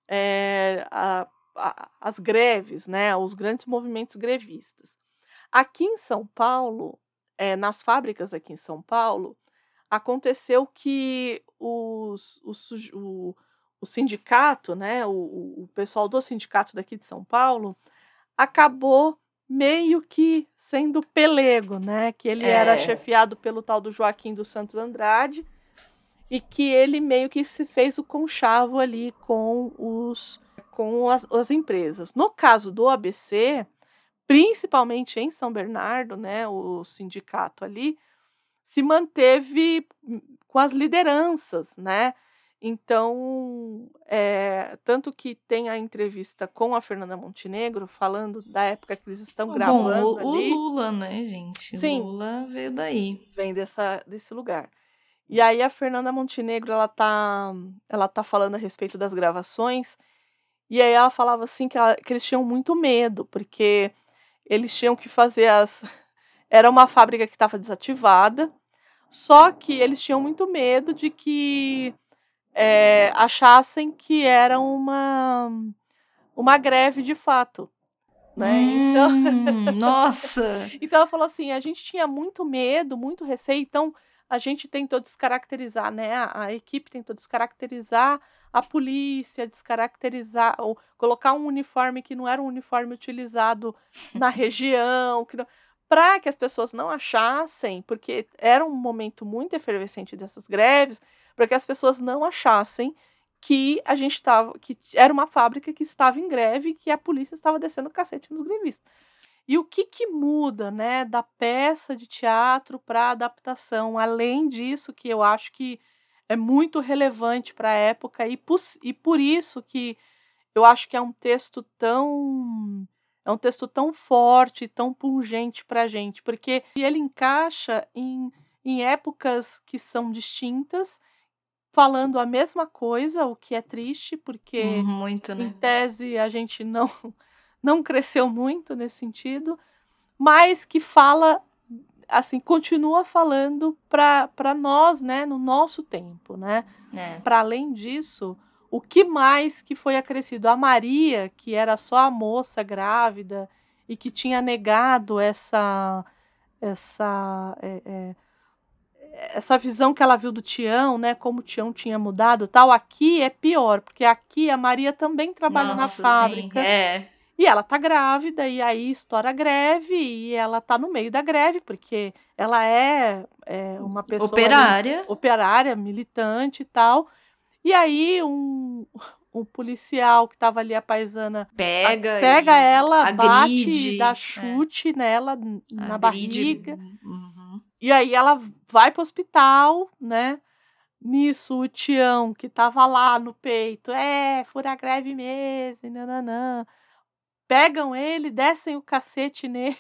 [SPEAKER 7] é, a, a, as greves, né, os grandes movimentos grevistas. Aqui em São Paulo, é, nas fábricas aqui em São Paulo, aconteceu que os, os, o, o sindicato, né, o, o pessoal do sindicato daqui de São Paulo, acabou meio que sendo pelego, né? Que ele é. era chefiado pelo tal do Joaquim dos Santos Andrade e que ele meio que se fez o conchavo ali com os com as, as empresas. No caso do ABC, principalmente em São Bernardo, né, o sindicato ali se manteve com as lideranças, né? Então, é, tanto que tem a entrevista com a Fernanda Montenegro, falando da época que eles estão gravando
[SPEAKER 6] Bom, o,
[SPEAKER 7] ali.
[SPEAKER 6] o Lula, né, gente?
[SPEAKER 7] Sim.
[SPEAKER 6] Lula veio daí.
[SPEAKER 7] Vem dessa, desse lugar. E aí a Fernanda Montenegro, ela tá, ela tá falando a respeito das gravações, e aí ela falava assim que, ela, que eles tinham muito medo, porque eles tinham que fazer as... *laughs* Era uma fábrica que estava desativada, só que eles tinham muito medo de que é, achassem que era uma, uma greve de fato. Né?
[SPEAKER 6] Hum,
[SPEAKER 7] então, *laughs*
[SPEAKER 6] nossa!
[SPEAKER 7] então ela falou assim: a gente tinha muito medo, muito receio, então a gente tentou descaracterizar, né? A, a equipe tentou descaracterizar a polícia, descaracterizar, ou colocar um uniforme que não era um uniforme utilizado na *laughs* região, que para que as pessoas não achassem, porque era um momento muito efervescente dessas greves, para que as pessoas não achassem que a gente estava, que era uma fábrica que estava em greve e que a polícia estava descendo cacete nos grevistas. E o que, que muda, né, da peça de teatro para adaptação? Além disso, que eu acho que é muito relevante para a época e, e por isso que eu acho que é um texto tão é um texto tão forte, tão pungente para a gente, porque ele encaixa em, em épocas que são distintas falando a mesma coisa, o que é triste, porque
[SPEAKER 6] Hum, muito,
[SPEAKER 7] em
[SPEAKER 6] né?
[SPEAKER 7] tese a gente não *laughs* não cresceu muito nesse sentido, mas que fala assim, continua falando para nós, né, no nosso tempo, né?
[SPEAKER 6] É.
[SPEAKER 7] Para além disso, o que mais que foi acrescido? A Maria, que era só a moça grávida e que tinha negado essa essa é, é, essa visão que ela viu do Tião, né? Como o Tião tinha mudado, e tal. Aqui é pior, porque aqui a Maria também trabalha na
[SPEAKER 6] Nossa, sim,
[SPEAKER 7] fábrica.
[SPEAKER 6] é.
[SPEAKER 7] E ela tá grávida, e aí estoura a greve, e ela tá no meio da greve, porque ela é, é uma pessoa.
[SPEAKER 6] Operária.
[SPEAKER 7] operária, militante e tal. E aí um, um policial que tava ali, a paisana,
[SPEAKER 6] Pega
[SPEAKER 7] a- pega ela, bate,
[SPEAKER 6] agride,
[SPEAKER 7] dá
[SPEAKER 6] é.
[SPEAKER 7] chute nela n- na
[SPEAKER 6] Agride.
[SPEAKER 7] barriga.
[SPEAKER 6] Uhum.
[SPEAKER 7] E aí ela vai pro hospital, né? Nisso, o Tião, que tava lá no peito, é, fura greve mesmo, nananã. Pegam ele, descem o cacete nele.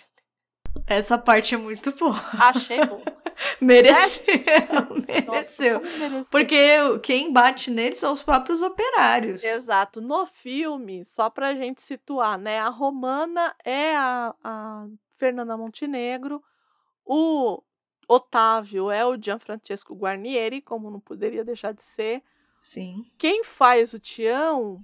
[SPEAKER 6] Essa parte é muito boa.
[SPEAKER 7] Achei bom. *laughs*
[SPEAKER 6] Mereceu,
[SPEAKER 7] Nossa,
[SPEAKER 6] mereceu.
[SPEAKER 7] como mereceu.
[SPEAKER 6] Porque quem bate nele são os próprios operários.
[SPEAKER 7] Exato. No filme, só pra gente situar, né? A Romana é a, a Fernanda Montenegro, o Otávio é o Gianfrancesco Guarnieri, como não poderia deixar de ser.
[SPEAKER 6] Sim.
[SPEAKER 7] Quem faz o Tião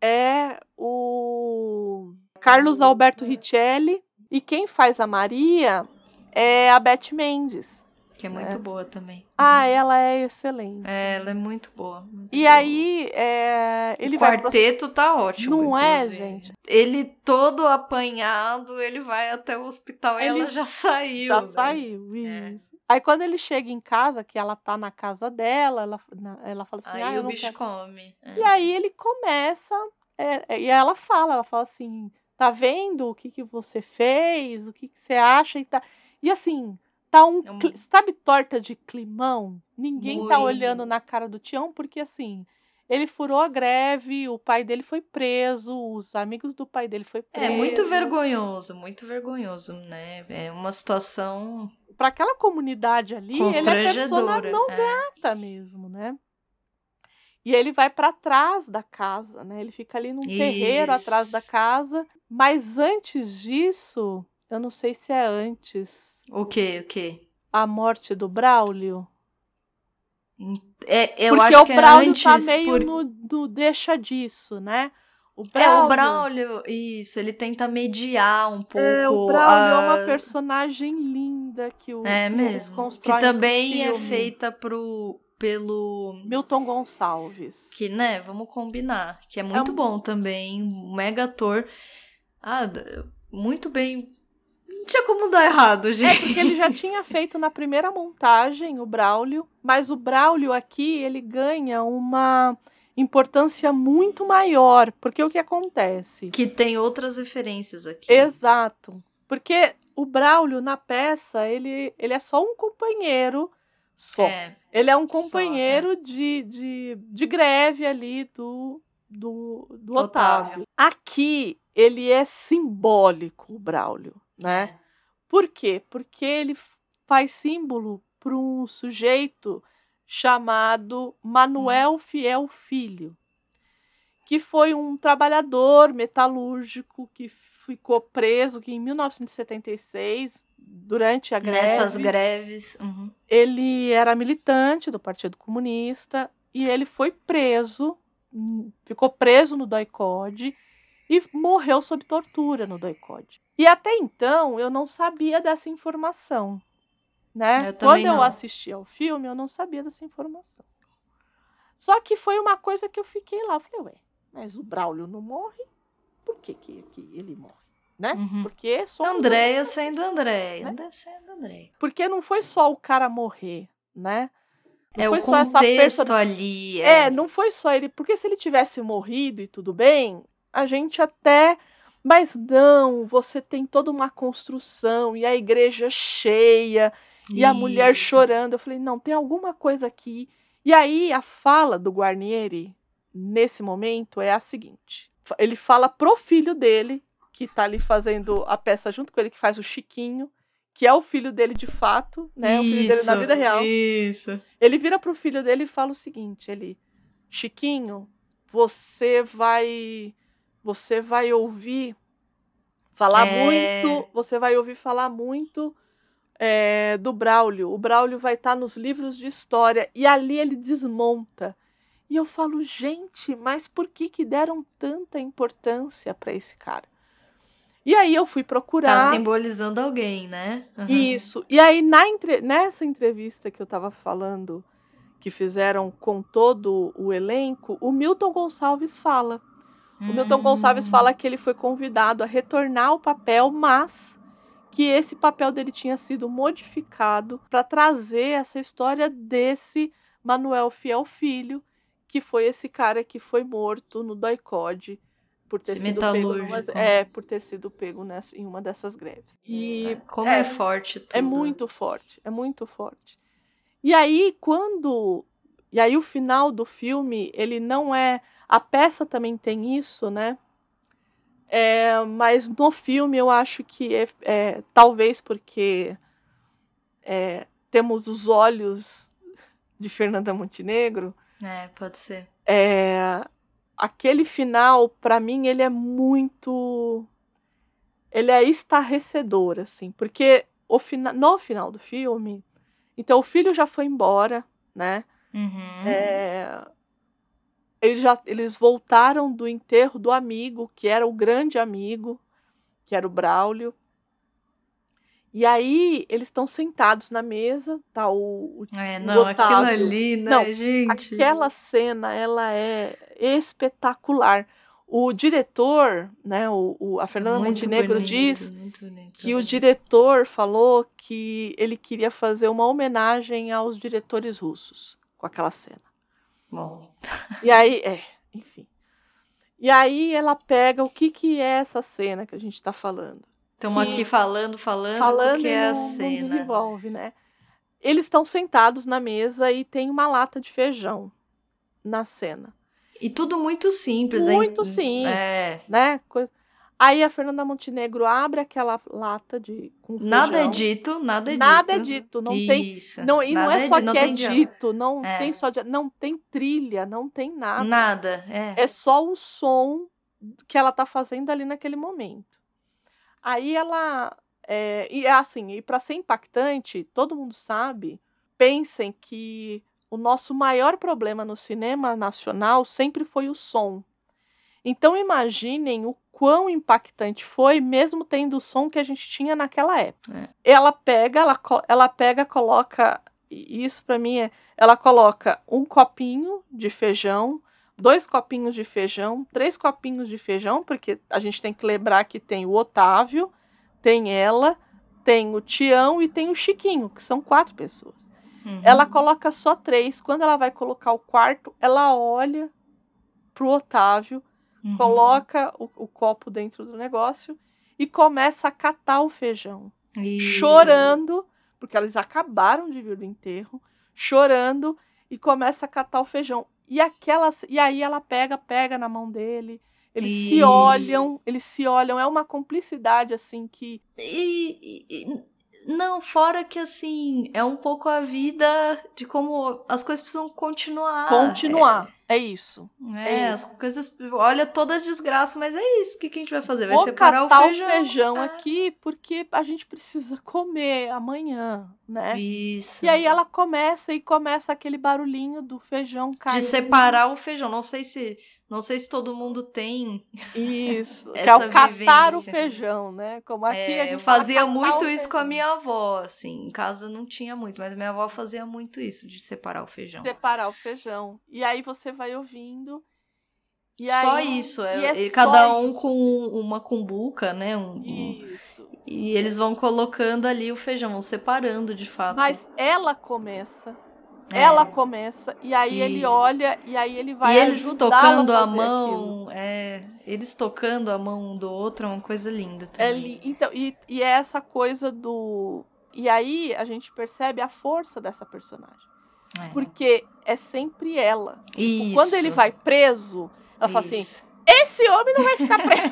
[SPEAKER 7] é o Carlos Alberto Richelli. E quem faz a Maria é a Beth Mendes.
[SPEAKER 6] Que é muito boa também.
[SPEAKER 7] Ah, ela é excelente.
[SPEAKER 6] É, ela é muito boa. muito
[SPEAKER 7] E
[SPEAKER 6] boa.
[SPEAKER 7] aí, é, ele
[SPEAKER 6] o
[SPEAKER 7] vai pro-
[SPEAKER 6] quarteto tá ótimo.
[SPEAKER 7] Não é,
[SPEAKER 6] inclusive.
[SPEAKER 7] gente?
[SPEAKER 6] Ele todo apanhado, ele vai até o hospital e
[SPEAKER 7] Ele
[SPEAKER 6] ela já saiu.
[SPEAKER 7] Já
[SPEAKER 6] né?
[SPEAKER 7] saiu, isso. Aí quando ele chega em casa, que ela tá na casa dela, ela, ela fala assim,
[SPEAKER 6] Aí
[SPEAKER 7] ah, eu
[SPEAKER 6] o
[SPEAKER 7] não
[SPEAKER 6] bicho
[SPEAKER 7] quero.
[SPEAKER 6] come. é.
[SPEAKER 7] E aí ele começa, é, é, e ela fala, ela fala assim, tá vendo o que, que você fez, o que, que você acha e tá. E assim, tá um,
[SPEAKER 6] É um-
[SPEAKER 7] sabe torta de climão? Ninguém tá
[SPEAKER 6] Muito.
[SPEAKER 7] olhando na cara do Tião, porque assim, ele furou a greve, o pai dele foi preso, os amigos do pai dele foi preso.
[SPEAKER 6] É muito vergonhoso, muito vergonhoso, né? É uma situação
[SPEAKER 7] Pra aquela comunidade ali, ele é persona não
[SPEAKER 6] é.
[SPEAKER 7] grata mesmo, né? E ele vai pra trás da casa, né? Ele fica ali num terreiro atrás da
[SPEAKER 6] Isso.
[SPEAKER 7] casa. Mas antes disso, eu não sei se é antes.
[SPEAKER 6] O quê? O quê?
[SPEAKER 7] a morte do Braulio?
[SPEAKER 6] É, eu
[SPEAKER 7] Porque
[SPEAKER 6] acho
[SPEAKER 7] o
[SPEAKER 6] que é
[SPEAKER 7] Braulio
[SPEAKER 6] antes.
[SPEAKER 7] tá meio
[SPEAKER 6] por-
[SPEAKER 7] no, no deixa disso, né? O
[SPEAKER 6] É, o Braulio, isso, ele tenta mediar um pouco.
[SPEAKER 7] É, o Braulio é uma
[SPEAKER 6] a-
[SPEAKER 7] personagem linda que o
[SPEAKER 6] É
[SPEAKER 7] que
[SPEAKER 6] mesmo. Que também é feita pro, pelo.
[SPEAKER 7] Milton Gonçalves.
[SPEAKER 6] Que, né, vamos combinar. Que é muito
[SPEAKER 7] um-
[SPEAKER 6] bom também. Um mega ator. Ah, muito bem. Não tinha como dar errado,
[SPEAKER 7] É,
[SPEAKER 6] gente.
[SPEAKER 7] porque ele já tinha feito na primeira montagem o Braulio, mas o Braulio aqui ele ganha uma importância muito maior, porque o que acontece?
[SPEAKER 6] Que tem outras referências aqui.
[SPEAKER 7] Exato. Porque o Braulio na peça, ele, ele é só um companheiro só.
[SPEAKER 6] É,
[SPEAKER 7] Ele é um
[SPEAKER 6] Só,
[SPEAKER 7] companheiro de, de, de greve ali do, do, do
[SPEAKER 6] Otávio.
[SPEAKER 7] Otávio. Aqui, ele é simbólico, o Braulio, né? Por quê? Porque ele faz símbolo para um sujeito chamado Manuel Fiel Filho, que foi um trabalhador metalúrgico que ficou preso que em 1976, durante a greve,
[SPEAKER 6] Nessas greves. uhum.
[SPEAKER 7] ele era militante do Partido Comunista e ele foi preso, hum, ficou preso no doicode e morreu sob tortura no doicode. E até então eu não sabia dessa informação, né?
[SPEAKER 6] Eu
[SPEAKER 7] Quando eu assisti ao filme, eu não sabia dessa informação. Só que foi uma coisa que eu fiquei lá, eu falei, ué, mas o Braulio não morre? Por que, que, que ele morre? Né? Porque só
[SPEAKER 6] Andréia
[SPEAKER 7] dos-
[SPEAKER 6] sendo Andréia.
[SPEAKER 7] Né?
[SPEAKER 6] Sendo Andréia.
[SPEAKER 7] porque não foi só o cara morrer, né? Não
[SPEAKER 6] É
[SPEAKER 7] foi
[SPEAKER 6] o
[SPEAKER 7] só essa
[SPEAKER 6] ali.
[SPEAKER 7] É, não foi só ele. Porque se ele tivesse morrido e tudo bem, a gente até. Mas não, você tem toda uma construção e a igreja cheia e a mulher
[SPEAKER 6] Isso.
[SPEAKER 7] chorando. Eu falei, não, tem alguma coisa aqui. E aí a fala do Guarnieri, nesse momento, é a seguinte: ele fala pro filho dele, que tá ali fazendo a peça junto com ele, que faz o Chiquinho, que é o filho dele de fato, né? o filho dele na
[SPEAKER 6] Isso,
[SPEAKER 7] vida real.
[SPEAKER 6] Isso.
[SPEAKER 7] Ele vira pro filho dele e fala o seguinte, ele, Chiquinho, você vai você vai ouvir falar
[SPEAKER 6] É.
[SPEAKER 7] muito, você vai ouvir falar muito é, do Braulio. O Braulio vai estar nos livros de história e ali ele desmonta. E eu falo, gente, mas por que que deram tanta importância para esse cara? E aí eu fui procurar.
[SPEAKER 6] Tá simbolizando alguém, né? Uhum.
[SPEAKER 7] Isso. E aí, na entre- nessa entrevista que eu tava falando, que fizeram com todo o elenco, o Milton Gonçalves fala. O Milton Gonçalves fala que ele foi convidado a retornar ao papel, mas que esse papel dele tinha sido modificado para trazer essa história desse Manuel Fiel Filho, que foi esse cara que foi morto no doicode por ter
[SPEAKER 6] Esse
[SPEAKER 7] sido pego numas- é, por ter sido pego nessa, em uma dessas greves. E
[SPEAKER 6] Como é, forte tudo.
[SPEAKER 7] é muito forte, é muito forte. E aí, quando. E aí, o final do filme, ele não é. A peça também tem isso, né? É, mas no filme eu acho que é, é- talvez porque é, temos os olhos de Fernanda Montenegro,
[SPEAKER 6] É, pode ser.
[SPEAKER 7] é, aquele final, pra mim, ele é muito. Ele é estarrecedor, assim, porque o fina... no final do filme. Então, o filho já foi embora, né?
[SPEAKER 6] Uhum.
[SPEAKER 7] É, eles, já, eles voltaram do enterro do amigo, que era o grande amigo, que era o Braulio. E aí, eles estão sentados na mesa, tá o, o
[SPEAKER 6] É,
[SPEAKER 7] o
[SPEAKER 6] não, aquilo
[SPEAKER 7] Otávio.
[SPEAKER 6] ali, né,
[SPEAKER 7] Não,
[SPEAKER 6] gente?
[SPEAKER 7] Aquela cena, ela é espetacular. O diretor, né, o, o- a Fernanda
[SPEAKER 6] Muito
[SPEAKER 7] Montenegro
[SPEAKER 6] bonito,
[SPEAKER 7] diz
[SPEAKER 6] bonito.
[SPEAKER 7] que o diretor falou que ele queria fazer uma homenagem aos diretores russos com aquela cena. E aí, é, enfim. E aí ela pega o que que é essa cena que a gente tá falando.
[SPEAKER 6] Estamos
[SPEAKER 7] Que-
[SPEAKER 6] aqui falando, falando,
[SPEAKER 7] falando
[SPEAKER 6] porque
[SPEAKER 7] e
[SPEAKER 6] é a
[SPEAKER 7] não, não
[SPEAKER 6] cena.
[SPEAKER 7] desenvolve, né? Eles estão sentados na mesa e tem uma lata de feijão na cena.
[SPEAKER 6] E tudo muito simples, hein?
[SPEAKER 7] Muito simples,
[SPEAKER 6] É.
[SPEAKER 7] né? Aí a Fernanda Montenegro abre aquela lata de com
[SPEAKER 6] Nada é
[SPEAKER 7] feijão.
[SPEAKER 6] dito, nada é
[SPEAKER 7] Nada é
[SPEAKER 6] dito.
[SPEAKER 7] dito, não
[SPEAKER 6] Isso,
[SPEAKER 7] tem, não e não
[SPEAKER 6] nada
[SPEAKER 7] é
[SPEAKER 6] é
[SPEAKER 7] só
[SPEAKER 6] não
[SPEAKER 7] que é dito, não
[SPEAKER 6] É.
[SPEAKER 7] tem só não tem trilha, não tem nada.
[SPEAKER 6] Nada, é.
[SPEAKER 7] É só o som que ela tá fazendo ali naquele momento. Aí ela é, e é assim, e para ser impactante, todo mundo sabe, pensem que o nosso maior problema no cinema nacional sempre foi o som. Então imaginem o quão impactante foi, mesmo tendo o som que a gente tinha naquela época. Ela pega, ela, ela pega, coloca. Isso pra mim é. Ela coloca um copinho de feijão, dois copinhos de feijão, três copinhos de feijão, porque a gente tem que lembrar que tem o Otávio, tem ela, tem o Tião e tem o Chiquinho, que são quatro pessoas.
[SPEAKER 6] Uhum.
[SPEAKER 7] Ela coloca só três. Quando ela vai colocar o quarto, ela olha pro Otávio,
[SPEAKER 6] Uhum.
[SPEAKER 7] coloca o, o copo dentro do negócio e começa a catar o feijão.
[SPEAKER 6] Isso.
[SPEAKER 7] Chorando, porque eles acabaram de vir do enterro, chorando e começa a catar o feijão. E aquelas, e aí ela pega, pega na mão dele. Eles se
[SPEAKER 6] Isso.
[SPEAKER 7] olham, eles se olham, é uma cumplicidade assim que
[SPEAKER 6] e- e- não, fora que assim, é um pouco a vida de como as coisas precisam continuar.
[SPEAKER 7] continuar. É, isso.
[SPEAKER 6] É,
[SPEAKER 7] É
[SPEAKER 6] as
[SPEAKER 7] isso.
[SPEAKER 6] coisas. Olha toda a desgraça, mas é isso. O que, que a gente vai fazer? Vai
[SPEAKER 7] Vou
[SPEAKER 6] separar o
[SPEAKER 7] catar
[SPEAKER 6] feijão. É.
[SPEAKER 7] aqui porque a gente precisa comer amanhã, né?
[SPEAKER 6] Isso.
[SPEAKER 7] E aí ela começa e começa aquele barulhinho do feijão caindo.
[SPEAKER 6] De separar o feijão. Não sei se. Não sei se todo mundo tem.
[SPEAKER 7] Isso. *laughs* que é o catar o
[SPEAKER 6] vivência.
[SPEAKER 7] feijão, né? Como aqui
[SPEAKER 6] É, eu fazia muito
[SPEAKER 7] o
[SPEAKER 6] isso com a
[SPEAKER 7] feijão.
[SPEAKER 6] minha avó, assim. Em casa não tinha muito, mas minha avó fazia muito isso, de separar o feijão.
[SPEAKER 7] Separar o feijão. E aí você vai ouvindo. E
[SPEAKER 6] só
[SPEAKER 7] aí-
[SPEAKER 6] isso, é,
[SPEAKER 7] e é
[SPEAKER 6] e
[SPEAKER 7] só
[SPEAKER 6] cada um
[SPEAKER 7] isso,
[SPEAKER 6] com uma cumbuca, né? Um, um-
[SPEAKER 7] Isso.
[SPEAKER 6] e eles vão colocando ali o feijão, vão separando de fato.
[SPEAKER 7] Mas ela começa.
[SPEAKER 6] É.
[SPEAKER 7] Ela começa, e aí ele
[SPEAKER 6] Isso.
[SPEAKER 7] olha, e aí ele vai
[SPEAKER 6] e eles tocando a
[SPEAKER 7] fazer
[SPEAKER 6] mão, é, eles tocando a mão um do outro é uma coisa linda
[SPEAKER 7] É
[SPEAKER 6] também.
[SPEAKER 7] li- então, e, e é essa coisa do. E aí a gente percebe a força dessa personagem.
[SPEAKER 6] É.
[SPEAKER 7] Porque é sempre ela. Tipo,
[SPEAKER 6] Isso.
[SPEAKER 7] Quando ele vai preso, ela fala assim:
[SPEAKER 6] Isso.
[SPEAKER 7] esse homem não vai ficar *laughs* preso.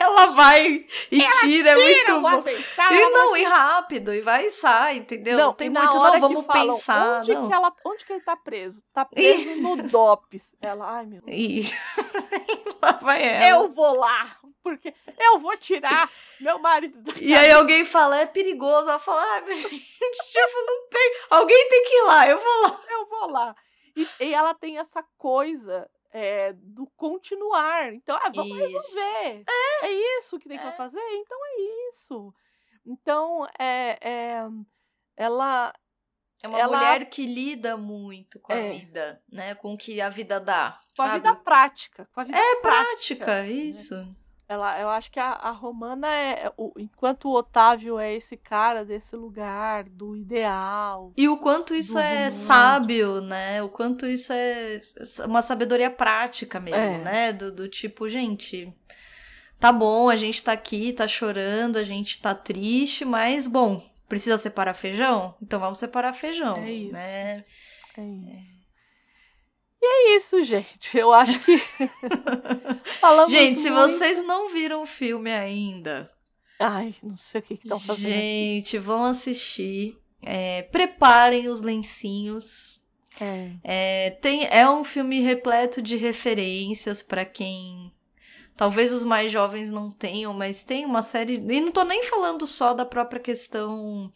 [SPEAKER 6] ela vai e
[SPEAKER 7] Ela
[SPEAKER 6] tira, é muito bom.
[SPEAKER 7] avental,
[SPEAKER 6] E
[SPEAKER 7] ela
[SPEAKER 6] não, e rápido, e vai e sai, entendeu? Não, tem
[SPEAKER 7] e
[SPEAKER 6] muito,
[SPEAKER 7] hora
[SPEAKER 6] não,
[SPEAKER 7] que
[SPEAKER 6] vamos
[SPEAKER 7] falam,
[SPEAKER 6] pensar.
[SPEAKER 7] Onde,
[SPEAKER 6] não.
[SPEAKER 7] que ela, onde que ele tá preso? Tá preso *laughs* no DOPS. Ela, ai meu Deus.
[SPEAKER 6] Isso. *laughs* Lá vai ela.
[SPEAKER 7] Eu vou lá, porque eu vou tirar meu marido. da
[SPEAKER 6] E aí alguém fala, é perigoso. Ela fala, ah, mas, *laughs* tipo, não tem. Alguém tem que ir lá, eu vou lá.
[SPEAKER 7] eu vou lá. E, e ela tem essa coisa é, do continuar. Então, ah, vamos
[SPEAKER 6] Isso.
[SPEAKER 7] resolver. É. isso que tem que fazer? Então é isso. Então, é, é, ela.
[SPEAKER 6] É uma
[SPEAKER 7] ela-
[SPEAKER 6] mulher que lida muito com a
[SPEAKER 7] É.
[SPEAKER 6] vida, né? Com o que a vida dá.
[SPEAKER 7] Com a
[SPEAKER 6] sabe?
[SPEAKER 7] vida prática. Com a vida
[SPEAKER 6] É
[SPEAKER 7] prática.
[SPEAKER 6] prática, isso.
[SPEAKER 7] Ela, eu acho que a, a Romana é. é o- enquanto o Otávio é esse cara desse lugar, do ideal.
[SPEAKER 6] E o quanto isso é
[SPEAKER 7] romântico.
[SPEAKER 6] sábio, né? O quanto isso é uma sabedoria prática mesmo,
[SPEAKER 7] É.
[SPEAKER 6] né? Do, do tipo, gente, tá bom, a gente tá aqui, tá chorando, a gente tá triste, mas, bom, precisa separar feijão? Então vamos separar feijão,
[SPEAKER 7] É isso.
[SPEAKER 6] né?
[SPEAKER 7] É isso. E é isso, gente. Eu acho que. *laughs* Falamos
[SPEAKER 6] Gente, se
[SPEAKER 7] muito.
[SPEAKER 6] vocês não viram o filme ainda,
[SPEAKER 7] Ai, não sei o que estão fazendo. aqui.
[SPEAKER 6] gente, vão assistir. É, preparem os lencinhos.
[SPEAKER 7] É.
[SPEAKER 6] É, tem, é um filme repleto de referências pra quem. Talvez os mais jovens não tenham, mas tem uma série. E não tô nem falando só da própria questão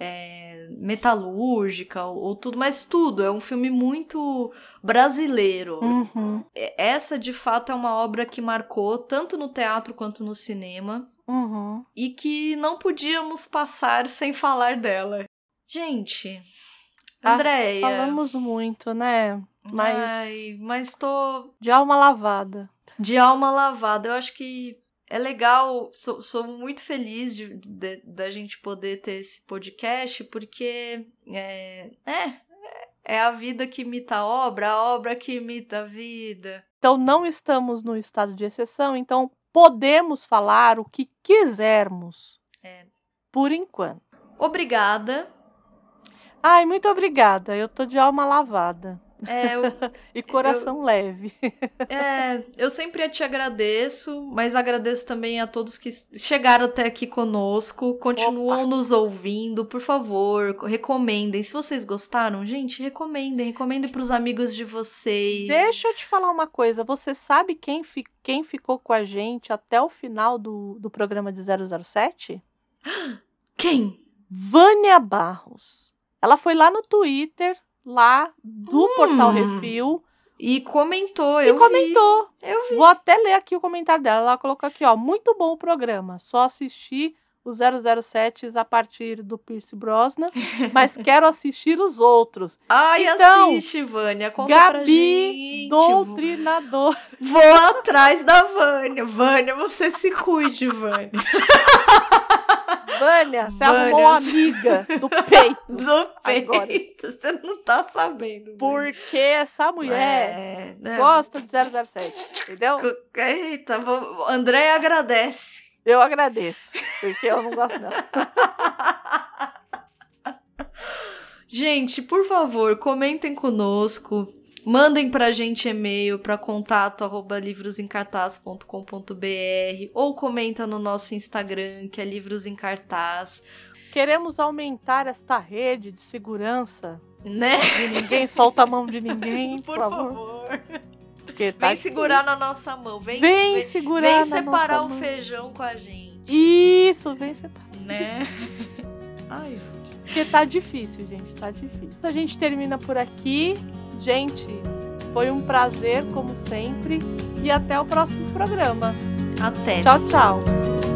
[SPEAKER 6] é, metalúrgica ou, ou tudo, mas tudo. É um filme muito brasileiro.
[SPEAKER 7] Uhum.
[SPEAKER 6] Essa, de fato, é uma obra que marcou tanto no teatro quanto no cinema
[SPEAKER 7] Uhum.
[SPEAKER 6] e que não podíamos passar sem falar dela. Gente,
[SPEAKER 7] Ah,
[SPEAKER 6] Andréia.
[SPEAKER 7] Falamos muito, né? Mas
[SPEAKER 6] Ai, mas tô
[SPEAKER 7] de alma lavada.
[SPEAKER 6] de alma lavada. Eu acho que é legal. Sou, sou muito feliz de, da gente poder ter esse podcast, porque é, é, é a vida que imita a obra, a obra que imita a vida.
[SPEAKER 7] Então não estamos no estado de exceção, então podemos falar o que quisermos.
[SPEAKER 6] É.
[SPEAKER 7] Por enquanto.
[SPEAKER 6] Obrigada.
[SPEAKER 7] Ai, muito obrigada. Eu tô de alma lavada.
[SPEAKER 6] É, eu, *laughs*
[SPEAKER 7] E coração leve.
[SPEAKER 6] É, eu sempre te agradeço, mas agradeço também a todos que chegaram até aqui conosco, continuam nos ouvindo, por favor, recomendem. Se vocês gostaram, gente, recomendem, recomendem pros amigos de vocês.
[SPEAKER 7] Deixa eu te falar uma coisa. Você sabe quem, fi- quem ficou com a gente até o final do, do programa de 007? *gasps*
[SPEAKER 6] Quem?
[SPEAKER 7] Vânia Barros. Ela foi lá no Twitter, lá do
[SPEAKER 6] Hum.
[SPEAKER 7] Portal Refil.
[SPEAKER 6] E comentou,
[SPEAKER 7] E
[SPEAKER 6] eu vi.
[SPEAKER 7] comentou.
[SPEAKER 6] Eu vi.
[SPEAKER 7] Vou até ler aqui o comentário dela. Ela colocou aqui, ó. Muito bom o programa. Só assisti os 007 a partir do Pierce Brosnan, *laughs* mas quero assistir os outros.
[SPEAKER 6] Ai,
[SPEAKER 7] Então,
[SPEAKER 6] assiste, Vânia. Conta pra
[SPEAKER 7] Gabi,
[SPEAKER 6] gente.
[SPEAKER 7] doutrinador.
[SPEAKER 6] Vou atrás da Vânia. Vânia, você se cuide, Vânia. *laughs*
[SPEAKER 7] Vânia, você
[SPEAKER 6] Vânia,
[SPEAKER 7] arrumou uma amiga *laughs* do peito.
[SPEAKER 6] Do peito.
[SPEAKER 7] Agora.
[SPEAKER 6] Você não tá sabendo.
[SPEAKER 7] Porque essa mulher
[SPEAKER 6] É, né?
[SPEAKER 7] gosta de 007, entendeu?
[SPEAKER 6] Eita, vou... André agradece.
[SPEAKER 7] Eu agradeço, porque eu não gosto não. *laughs*
[SPEAKER 6] Gente, por favor, comentem conosco. Mandem pra gente e-mail para contato arroba livrosencartaz.com.br ou comenta no nosso Instagram, que é Livros em Cartaz.
[SPEAKER 7] Queremos aumentar esta rede de segurança.
[SPEAKER 6] Né?
[SPEAKER 7] De ninguém solta a mão de ninguém, *laughs* por,
[SPEAKER 6] Por
[SPEAKER 7] favor.
[SPEAKER 6] favor.
[SPEAKER 7] Porque tá
[SPEAKER 6] Vem segurar na nossa mão. Vem,
[SPEAKER 7] Vem segurar
[SPEAKER 6] Vem separar o
[SPEAKER 7] mão.
[SPEAKER 6] feijão com a gente.
[SPEAKER 7] Isso, vem separar.
[SPEAKER 6] Né? *laughs* Ai,
[SPEAKER 7] Porque tá difícil, gente, tá difícil. A gente termina por aqui. Gente, foi um prazer, como sempre. E até o próximo programa.
[SPEAKER 6] até.
[SPEAKER 7] Tchau, tchau.